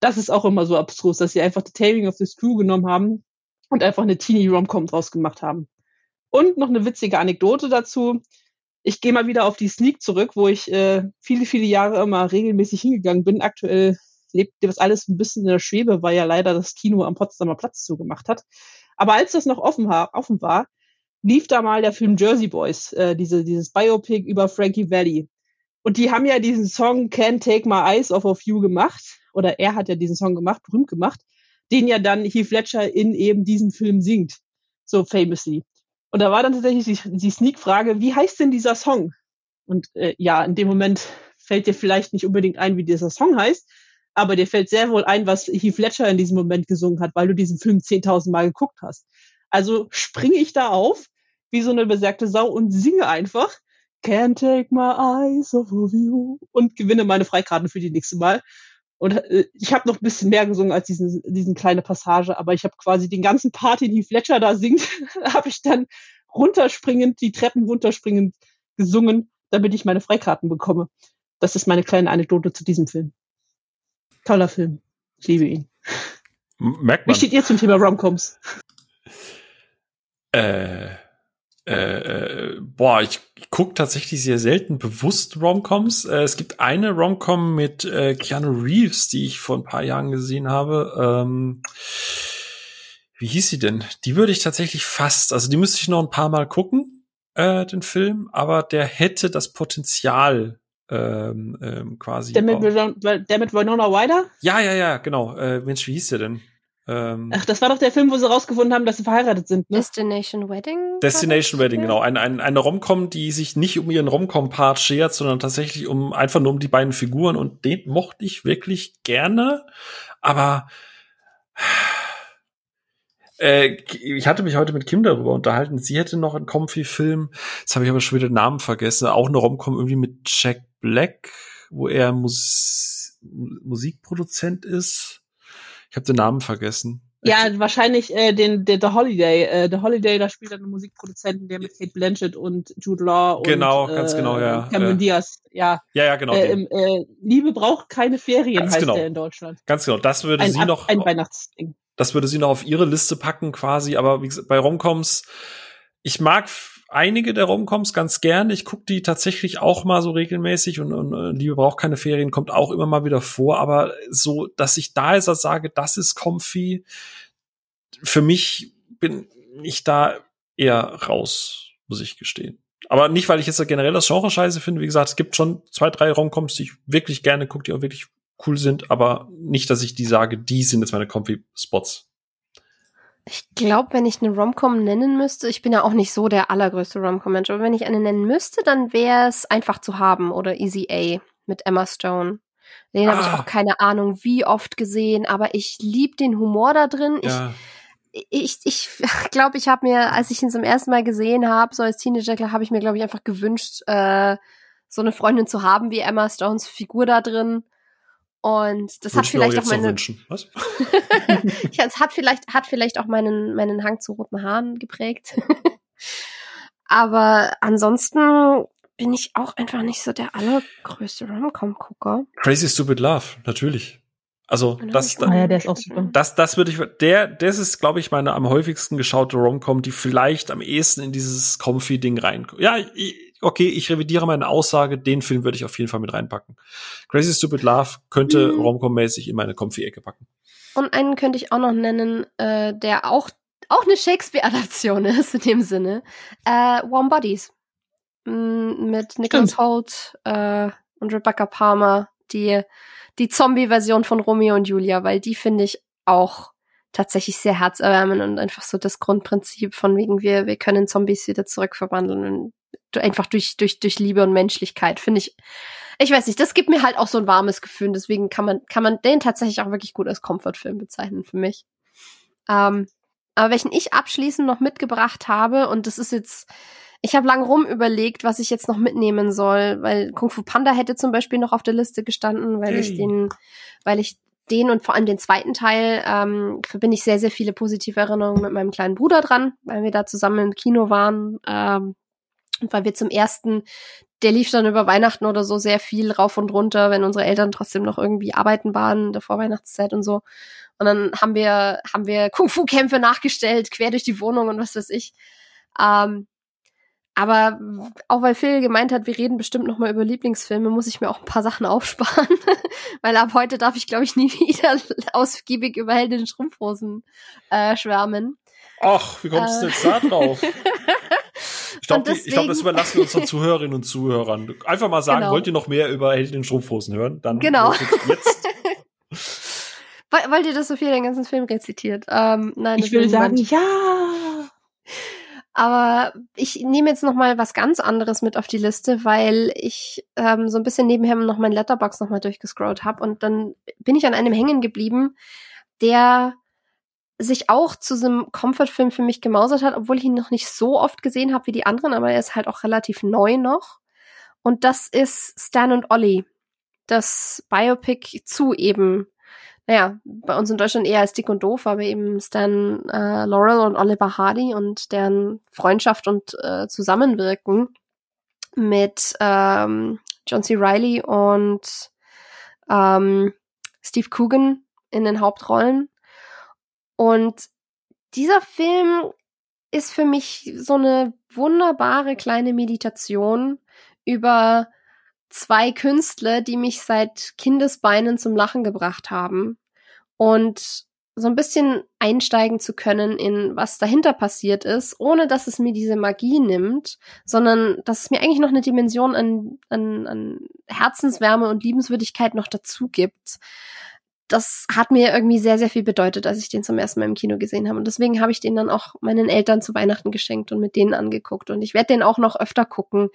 das ist auch immer so abstrus, dass sie einfach The Taming of the Screw genommen haben und einfach eine Teenie-Rom-Com draus gemacht haben. Und noch eine witzige Anekdote dazu. Ich gehe mal wieder auf die Sneak zurück, wo ich äh, viele, viele Jahre immer regelmäßig hingegangen bin. Aktuell lebt das alles ein bisschen in der Schwebe, weil ja leider das Kino am Potsdamer Platz zugemacht hat. Aber als das noch offen, war, offen war, lief da mal der Film Jersey Boys, äh, diese, dieses Biopic über Frankie Valley. Und die haben ja diesen Song Can't Take My Eyes Off of You gemacht, oder er hat ja diesen Song gemacht, berühmt gemacht, den ja dann Heath Ledger in eben diesem Film singt, so famously. Und da war dann tatsächlich die, die Sneak-Frage, wie heißt denn dieser Song? Und äh, ja, in dem Moment fällt dir vielleicht nicht unbedingt ein, wie dieser Song heißt, aber dir fällt sehr wohl ein, was Heath Ledger in diesem Moment gesungen hat, weil du diesen Film 10.000 Mal geguckt hast. Also springe ich da auf, wie so eine besagte Sau und singe einfach Can't take my eyes off of you und gewinne meine Freikarten für die nächste Mal. Und äh, ich habe noch ein bisschen mehr gesungen als diesen, diesen kleine Passage, aber ich habe quasi den ganzen Part, den Heath Ledger da singt, habe ich dann runterspringend, die Treppen runterspringend gesungen, damit ich meine Freikarten bekomme. Das ist meine kleine Anekdote zu diesem Film. Toller Film. Ich liebe ihn. Merkt man. Wie steht ihr zum Thema Romcoms? Äh, äh, äh, boah, ich gucke tatsächlich sehr selten bewusst Romcoms. Äh, es gibt eine Romcom mit äh, Keanu Reeves, die ich vor ein paar Jahren gesehen habe. Ähm, wie hieß sie denn? Die würde ich tatsächlich fast, also die müsste ich noch ein paar Mal gucken, äh, den Film, aber der hätte das Potenzial, ähm, ähm, quasi. Der mit, der mit Winona Ryder? Ja, ja, ja, genau. Äh, Mensch, wie hieß der denn? Ähm, Ach, das war doch der Film, wo sie rausgefunden haben, dass sie verheiratet sind. Ne? Destination Wedding? Destination Wedding, genau. Ein, ein, eine Romcom, die sich nicht um ihren Romcom-Part schert, sondern tatsächlich um einfach nur um die beiden Figuren. Und den mochte ich wirklich gerne. Aber äh, ich hatte mich heute mit Kim darüber unterhalten. Sie hätte noch einen Comfy-Film. Jetzt habe ich aber schon wieder den Namen vergessen. Auch eine Romcom irgendwie mit Jack Black, wo er Mus Musikproduzent ist. Ich habe den Namen vergessen. Ja, wahrscheinlich äh, den der The Holiday. Äh, The Holiday, da spielt er einen Musikproduzenten, der mit Kate Blanchett und Jude Law und genau, ganz äh, genau, ja. Cameron äh, Diaz, ja. Ja, ja, genau. Äh, äh, Liebe braucht keine Ferien ganz heißt genau. der in Deutschland. Ganz genau. Das würde ein, sie noch ein Weihnachtsding. Das würde sie noch auf ihre Liste packen quasi, aber wie gesagt, bei Romcoms ich mag einige der Romcoms ganz gern. Ich gucke die tatsächlich auch mal so regelmäßig und, und äh, Liebe braucht keine Ferien, kommt auch immer mal wieder vor. Aber so, dass ich da jetzt sage, das ist comfy, für mich bin ich da eher raus, muss ich gestehen. Aber nicht, weil ich jetzt generell das Genre scheiße finde. Wie gesagt, es gibt schon zwei, drei Romcoms, die ich wirklich gerne gucke, die auch wirklich cool sind, aber nicht, dass ich die sage, die sind jetzt meine comfy Spots. Ich glaube, wenn ich eine Romcom nennen müsste, ich bin ja auch nicht so der allergrößte Romcom-Mensch, aber wenn ich eine nennen müsste, dann wäre es einfach zu haben oder Easy A mit Emma Stone. Den ah. habe ich auch keine Ahnung, wie oft gesehen, aber ich liebe den Humor da drin. Ja. Ich, ich, ich glaube, ich habe mir, als ich ihn zum ersten Mal gesehen habe, so als Teenager, habe ich mir, glaube ich, einfach gewünscht, äh, so eine Freundin zu haben wie Emma Stones Figur da drin. Und das Würde hat vielleicht auch meine. Was? ja, es hat vielleicht, hat vielleicht auch meinen, meinen Hang zu roten Haaren geprägt. Aber ansonsten bin ich auch einfach nicht so der allergrößte Rom-Com-Gucker. Crazy Stupid Love, natürlich. Also genau, das, oh ja, der ist auch super. das, das würde ich, der, das ist, glaube ich, meine am häufigsten geschaute Rom-Com, die vielleicht am ehesten in dieses Comfy-Ding reinkommt. Ja, ich, okay, ich revidiere meine Aussage, den Film würde ich auf jeden Fall mit reinpacken. Crazy Stupid Love könnte mhm. Romcom-mäßig in meine Comfy-Ecke packen. Und einen könnte ich auch noch nennen, äh, der auch, auch eine Shakespeare-Adaption ist in dem Sinne. Äh, Warm Bodies. Mm, mit Nicholas Holt äh, und Rebecca Palmer, die, die Zombie-Version von Romeo und Julia, weil die finde ich auch tatsächlich sehr herzerwärmend und einfach so das Grundprinzip von wegen wir, wir können Zombies wieder zurückverwandeln und einfach durch, durch, durch Liebe und Menschlichkeit, finde ich. Ich weiß nicht, das gibt mir halt auch so ein warmes Gefühl. Deswegen kann man, kann man den tatsächlich auch wirklich gut als Comfortfilm bezeichnen für mich. Ähm, aber welchen ich abschließend noch mitgebracht habe, und das ist jetzt, ich habe lang rum überlegt, was ich jetzt noch mitnehmen soll, weil Kung Fu Panda hätte zum Beispiel noch auf der Liste gestanden, weil hey. ich den, weil ich den und vor allem den zweiten Teil ähm, verbinde ich sehr, sehr viele positive Erinnerungen mit meinem kleinen Bruder dran, weil wir da zusammen im Kino waren. Ähm, und weil wir zum ersten, der lief dann über Weihnachten oder so sehr viel rauf und runter, wenn unsere Eltern trotzdem noch irgendwie arbeiten waren in der Vorweihnachtszeit und so. Und dann haben wir, haben wir Kung-Fu-Kämpfe nachgestellt, quer durch die Wohnung und was weiß ich. Ähm, aber auch weil Phil gemeint hat, wir reden bestimmt noch mal über Lieblingsfilme, muss ich mir auch ein paar Sachen aufsparen, weil ab heute darf ich, glaube ich, nie wieder ausgiebig über Helden Strumpfhosen äh, schwärmen. Ach, wie kommst du äh. jetzt da drauf? Ich glaube, glaub, das überlassen wir unseren Zuhörerinnen und Zuhörern. Einfach mal sagen, genau. wollt ihr noch mehr über Helden in Strumpfhosen hören? Dann genau. jetzt. Wollt ihr, dass Sophia den ganzen Film rezitiert? Ähm, nein, ich will sagen, ja. Aber ich nehme jetzt noch mal was ganz anderes mit auf die Liste, weil ich ähm, so ein bisschen nebenher noch mein Letterbox noch mal durchgescrollt habe und dann bin ich an einem hängen geblieben, der sich auch zu so einem Comfort-Film für mich gemausert hat, obwohl ich ihn noch nicht so oft gesehen habe wie die anderen, aber er ist halt auch relativ neu noch. Und das ist Stan und Ollie. Das Biopic zu eben, naja, bei uns in Deutschland eher als dick und doof, aber eben Stan äh, Laurel und Oliver Hardy und deren Freundschaft und äh, Zusammenwirken mit ähm, John C. Riley und ähm, Steve Coogan in den Hauptrollen. Und dieser Film ist für mich so eine wunderbare kleine Meditation über zwei Künstler, die mich seit Kindesbeinen zum Lachen gebracht haben. Und so ein bisschen einsteigen zu können in was dahinter passiert ist, ohne dass es mir diese Magie nimmt, sondern dass es mir eigentlich noch eine Dimension an, an, an Herzenswärme und Liebenswürdigkeit noch dazu gibt. Das hat mir irgendwie sehr, sehr viel bedeutet, als ich den zum ersten Mal im Kino gesehen habe. Und deswegen habe ich den dann auch meinen Eltern zu Weihnachten geschenkt und mit denen angeguckt. Und ich werde den auch noch öfter gucken,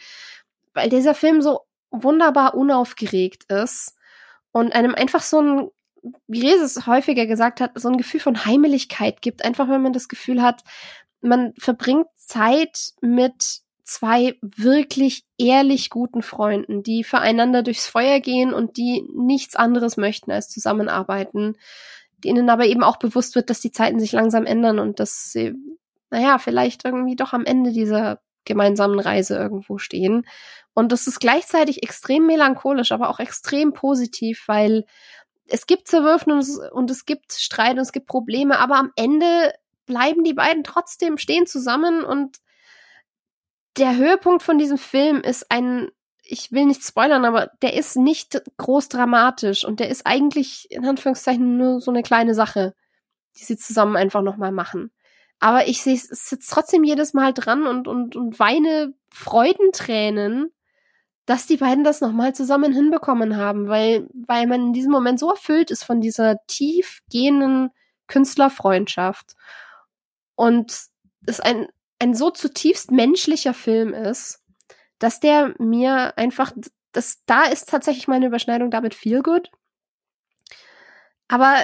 weil dieser Film so wunderbar unaufgeregt ist und einem einfach so ein wie Rese es häufiger gesagt hat, so ein Gefühl von Heimeligkeit gibt. Einfach, wenn man das Gefühl hat, man verbringt Zeit mit zwei wirklich ehrlich guten Freunden, die füreinander durchs Feuer gehen und die nichts anderes möchten als zusammenarbeiten, denen aber eben auch bewusst wird, dass die Zeiten sich langsam ändern und dass sie, naja, vielleicht irgendwie doch am Ende dieser gemeinsamen Reise irgendwo stehen. Und das ist gleichzeitig extrem melancholisch, aber auch extrem positiv, weil es gibt es, und es gibt Streit und es gibt Probleme, aber am Ende bleiben die beiden trotzdem stehen zusammen und der Höhepunkt von diesem Film ist ein, ich will nicht spoilern, aber der ist nicht groß dramatisch und der ist eigentlich in Anführungszeichen nur so eine kleine Sache, die sie zusammen einfach nochmal machen. Aber ich sitze trotzdem jedes Mal dran und, und, und weine Freudentränen, dass die beiden das nochmal zusammen hinbekommen haben, weil, weil man in diesem Moment so erfüllt ist von dieser tiefgehenden Künstlerfreundschaft und es ein, ein so zutiefst menschlicher Film ist, dass der mir einfach, das, da ist tatsächlich meine Überschneidung damit viel gut. Aber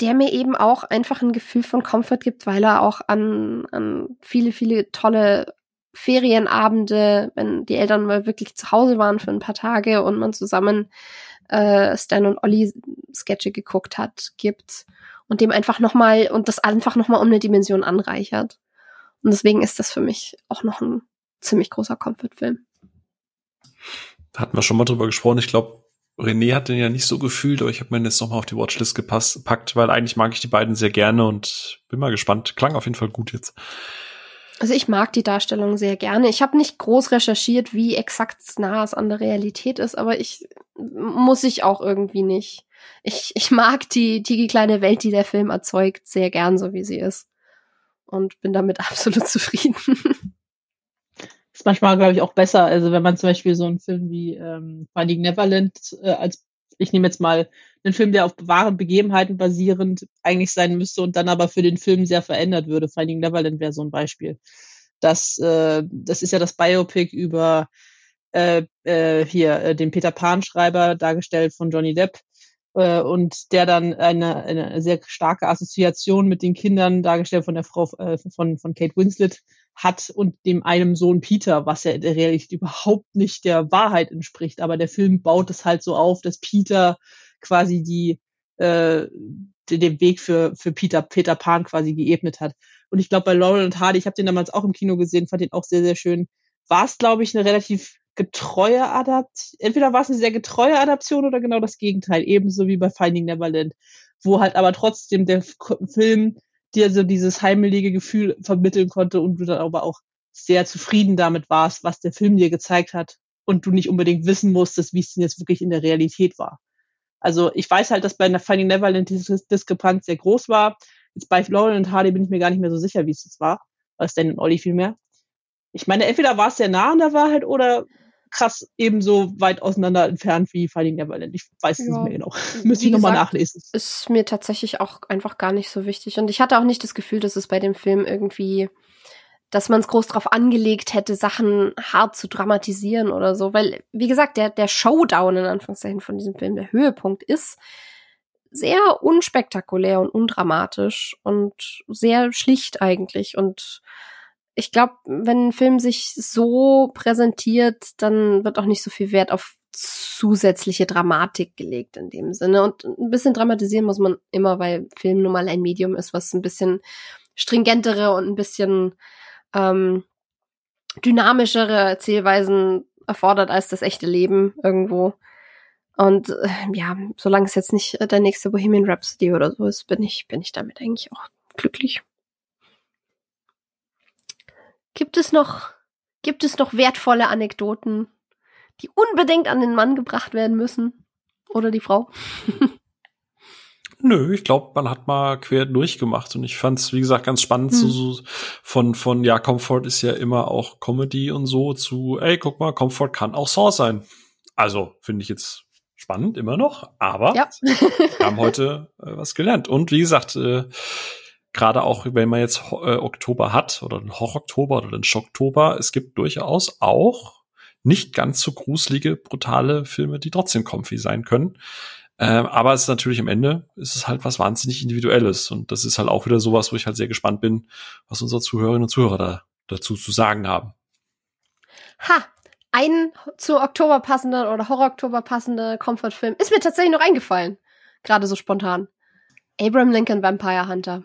der mir eben auch einfach ein Gefühl von Comfort gibt, weil er auch an, an viele, viele tolle Ferienabende, wenn die Eltern mal wirklich zu Hause waren für ein paar Tage und man zusammen äh, Stan und Olli Sketche geguckt hat, gibt und dem einfach nochmal und das einfach nochmal um eine Dimension anreichert. Und deswegen ist das für mich auch noch ein ziemlich großer Comfort-Film. Da hatten wir schon mal drüber gesprochen. Ich glaube, René hat den ja nicht so gefühlt, aber ich habe mir jetzt nochmal auf die Watchlist gepasst, packt, weil eigentlich mag ich die beiden sehr gerne und bin mal gespannt. Klang auf jeden Fall gut jetzt. Also ich mag die Darstellung sehr gerne. Ich habe nicht groß recherchiert, wie exakt nah es an der Realität ist, aber ich muss ich auch irgendwie nicht. Ich, ich mag die, die kleine Welt, die der Film erzeugt, sehr gern, so wie sie ist. Und bin damit absolut zufrieden. Ist manchmal, glaube ich, auch besser. Also wenn man zum Beispiel so einen Film wie ähm, Finding Neverland äh, als ich nehme jetzt mal einen Film, der auf wahren Begebenheiten basierend eigentlich sein müsste und dann aber für den Film sehr verändert würde. Finding Neverland wäre so ein Beispiel. Das, äh, das ist ja das Biopic über äh, äh, hier äh, den Peter Pan-Schreiber, dargestellt von Johnny Depp, äh, und der dann eine, eine sehr starke Assoziation mit den Kindern, dargestellt von der Frau äh, von, von Kate Winslet, hat und dem einem Sohn Peter, was ja der Realität überhaupt nicht der Wahrheit entspricht. Aber der Film baut es halt so auf, dass Peter quasi die äh, den Weg für für Peter Peter Pan quasi geebnet hat. Und ich glaube bei Laurel und Hardy, ich habe den damals auch im Kino gesehen, fand den auch sehr sehr schön. War es glaube ich eine relativ getreue Adaption. Entweder war es eine sehr getreue Adaption oder genau das Gegenteil, ebenso wie bei Finding Neverland, wo halt aber trotzdem der Film dir so dieses heimelige Gefühl vermitteln konnte und du dann aber auch sehr zufrieden damit warst, was der Film dir gezeigt hat und du nicht unbedingt wissen musstest, wie es denn jetzt wirklich in der Realität war. Also ich weiß halt, dass bei Finding Neverland die Diskrepanz sehr groß war. Jetzt bei Lauren und Hardy bin ich mir gar nicht mehr so sicher, wie es jetzt war. Als Dan und Olli vielmehr. Ich meine, entweder war es sehr nah an der Wahrheit oder krass ebenso weit auseinander entfernt wie Finding Neverland. Ich weiß es ja, nicht mehr genau. Müsste ich nochmal nachlesen. Ist mir tatsächlich auch einfach gar nicht so wichtig. Und ich hatte auch nicht das Gefühl, dass es bei dem Film irgendwie, dass man es groß drauf angelegt hätte, Sachen hart zu dramatisieren oder so. Weil, wie gesagt, der, der Showdown in Anführungszeichen von diesem Film, der Höhepunkt ist sehr unspektakulär und undramatisch und sehr schlicht eigentlich und ich glaube, wenn ein Film sich so präsentiert, dann wird auch nicht so viel Wert auf zusätzliche Dramatik gelegt in dem Sinne. Und ein bisschen dramatisieren muss man immer, weil Film nun mal ein Medium ist, was ein bisschen stringentere und ein bisschen ähm, dynamischere Erzählweisen erfordert als das echte Leben irgendwo. Und äh, ja, solange es jetzt nicht der nächste Bohemian Rhapsody oder so ist, bin ich, bin ich damit eigentlich auch glücklich. Gibt es noch, gibt es noch wertvolle Anekdoten, die unbedingt an den Mann gebracht werden müssen? Oder die Frau? Nö, ich glaube, man hat mal quer durchgemacht und ich fand es, wie gesagt, ganz spannend hm. so, so von von ja Comfort ist ja immer auch Comedy und so zu ey guck mal Comfort kann auch Saw sein. Also finde ich jetzt spannend immer noch, aber ja. wir haben heute äh, was gelernt und wie gesagt äh, gerade auch wenn man jetzt äh, Oktober hat oder den Horror-Oktober oder den Schocktober, es gibt durchaus auch nicht ganz so gruselige, brutale Filme, die trotzdem comfy sein können. Ähm, aber es ist natürlich am Ende, ist es halt was wahnsinnig Individuelles. Und das ist halt auch wieder sowas, wo ich halt sehr gespannt bin, was unsere Zuhörerinnen und Zuhörer da, dazu zu sagen haben. Ha, ein zu Oktober passender oder Horror-Oktober passender Comfort-Film ist mir tatsächlich noch eingefallen. Gerade so spontan. Abraham Lincoln Vampire Hunter.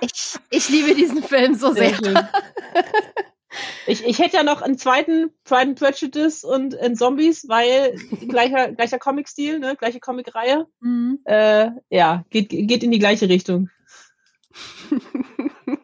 Ich, ich liebe diesen Film so sehr. Ich, ich hätte ja noch einen zweiten Pride and Prejudice und in Zombies, weil gleicher, gleicher Comic-Stil, ne, gleiche Comic-Reihe. Mhm. Äh, ja, geht, geht in die gleiche Richtung.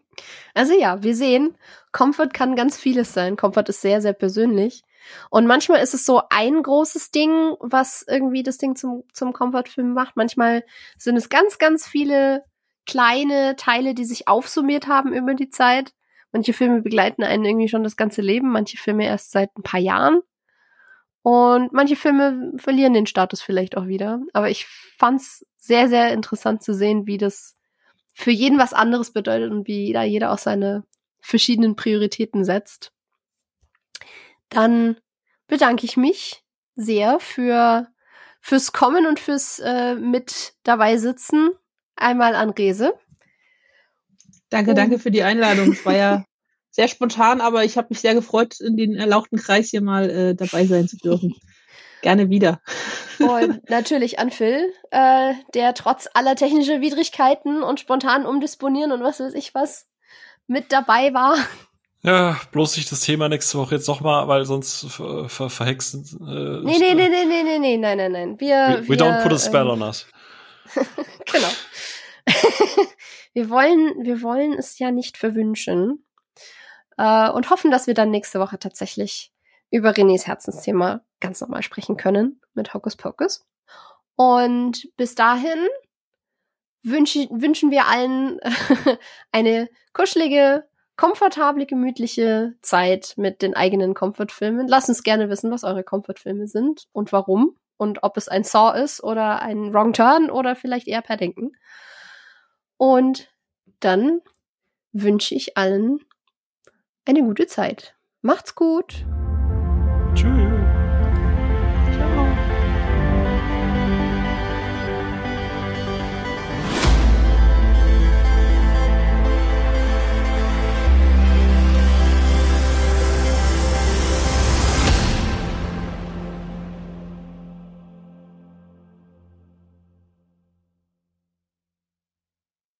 Also ja, wir sehen, Comfort kann ganz vieles sein. Comfort ist sehr, sehr persönlich. Und manchmal ist es so ein großes Ding, was irgendwie das Ding zum, zum Comfort-Film macht. Manchmal sind es ganz, ganz viele kleine Teile, die sich aufsummiert haben über die Zeit. Manche Filme begleiten einen irgendwie schon das ganze Leben, manche Filme erst seit ein paar Jahren. Und manche Filme verlieren den Status vielleicht auch wieder. Aber ich fand's sehr, sehr interessant zu sehen, wie das für jeden was anderes bedeutet und wie da jeder auch seine verschiedenen Prioritäten setzt. Dann bedanke ich mich sehr für fürs Kommen und fürs äh, mit dabei sitzen. Einmal an Rese. Danke, danke für die Einladung. Es war ja sehr spontan, aber ich habe mich sehr gefreut, in den erlauchten Kreis hier mal äh, dabei sein zu dürfen. Gerne wieder. Und natürlich an Phil, äh, der trotz aller technischer Widrigkeiten und spontanen Umdisponieren und was weiß ich was mit dabei war. Ja, bloß nicht das Thema nächste Woche jetzt nochmal, weil sonst ver ver verhexen. Äh, nee, nee, nee, nee, nee, nee, nee, nein, nein, nein. Wir, we, we wir, don't put a spell ähm, on us. genau. wir wollen, wir wollen es ja nicht verwünschen äh, und hoffen, dass wir dann nächste Woche tatsächlich über Renés Herzensthema ganz normal sprechen können mit Hokus Pokus. Und bis dahin wünsch, wünschen wir allen eine kuschelige, komfortable, gemütliche Zeit mit den eigenen Comfortfilmen. Lasst uns gerne wissen, was eure Comfortfilme sind und warum und ob es ein Saw ist oder ein Wrong Turn oder vielleicht eher Paddington. Und dann wünsche ich allen eine gute Zeit. Macht's gut!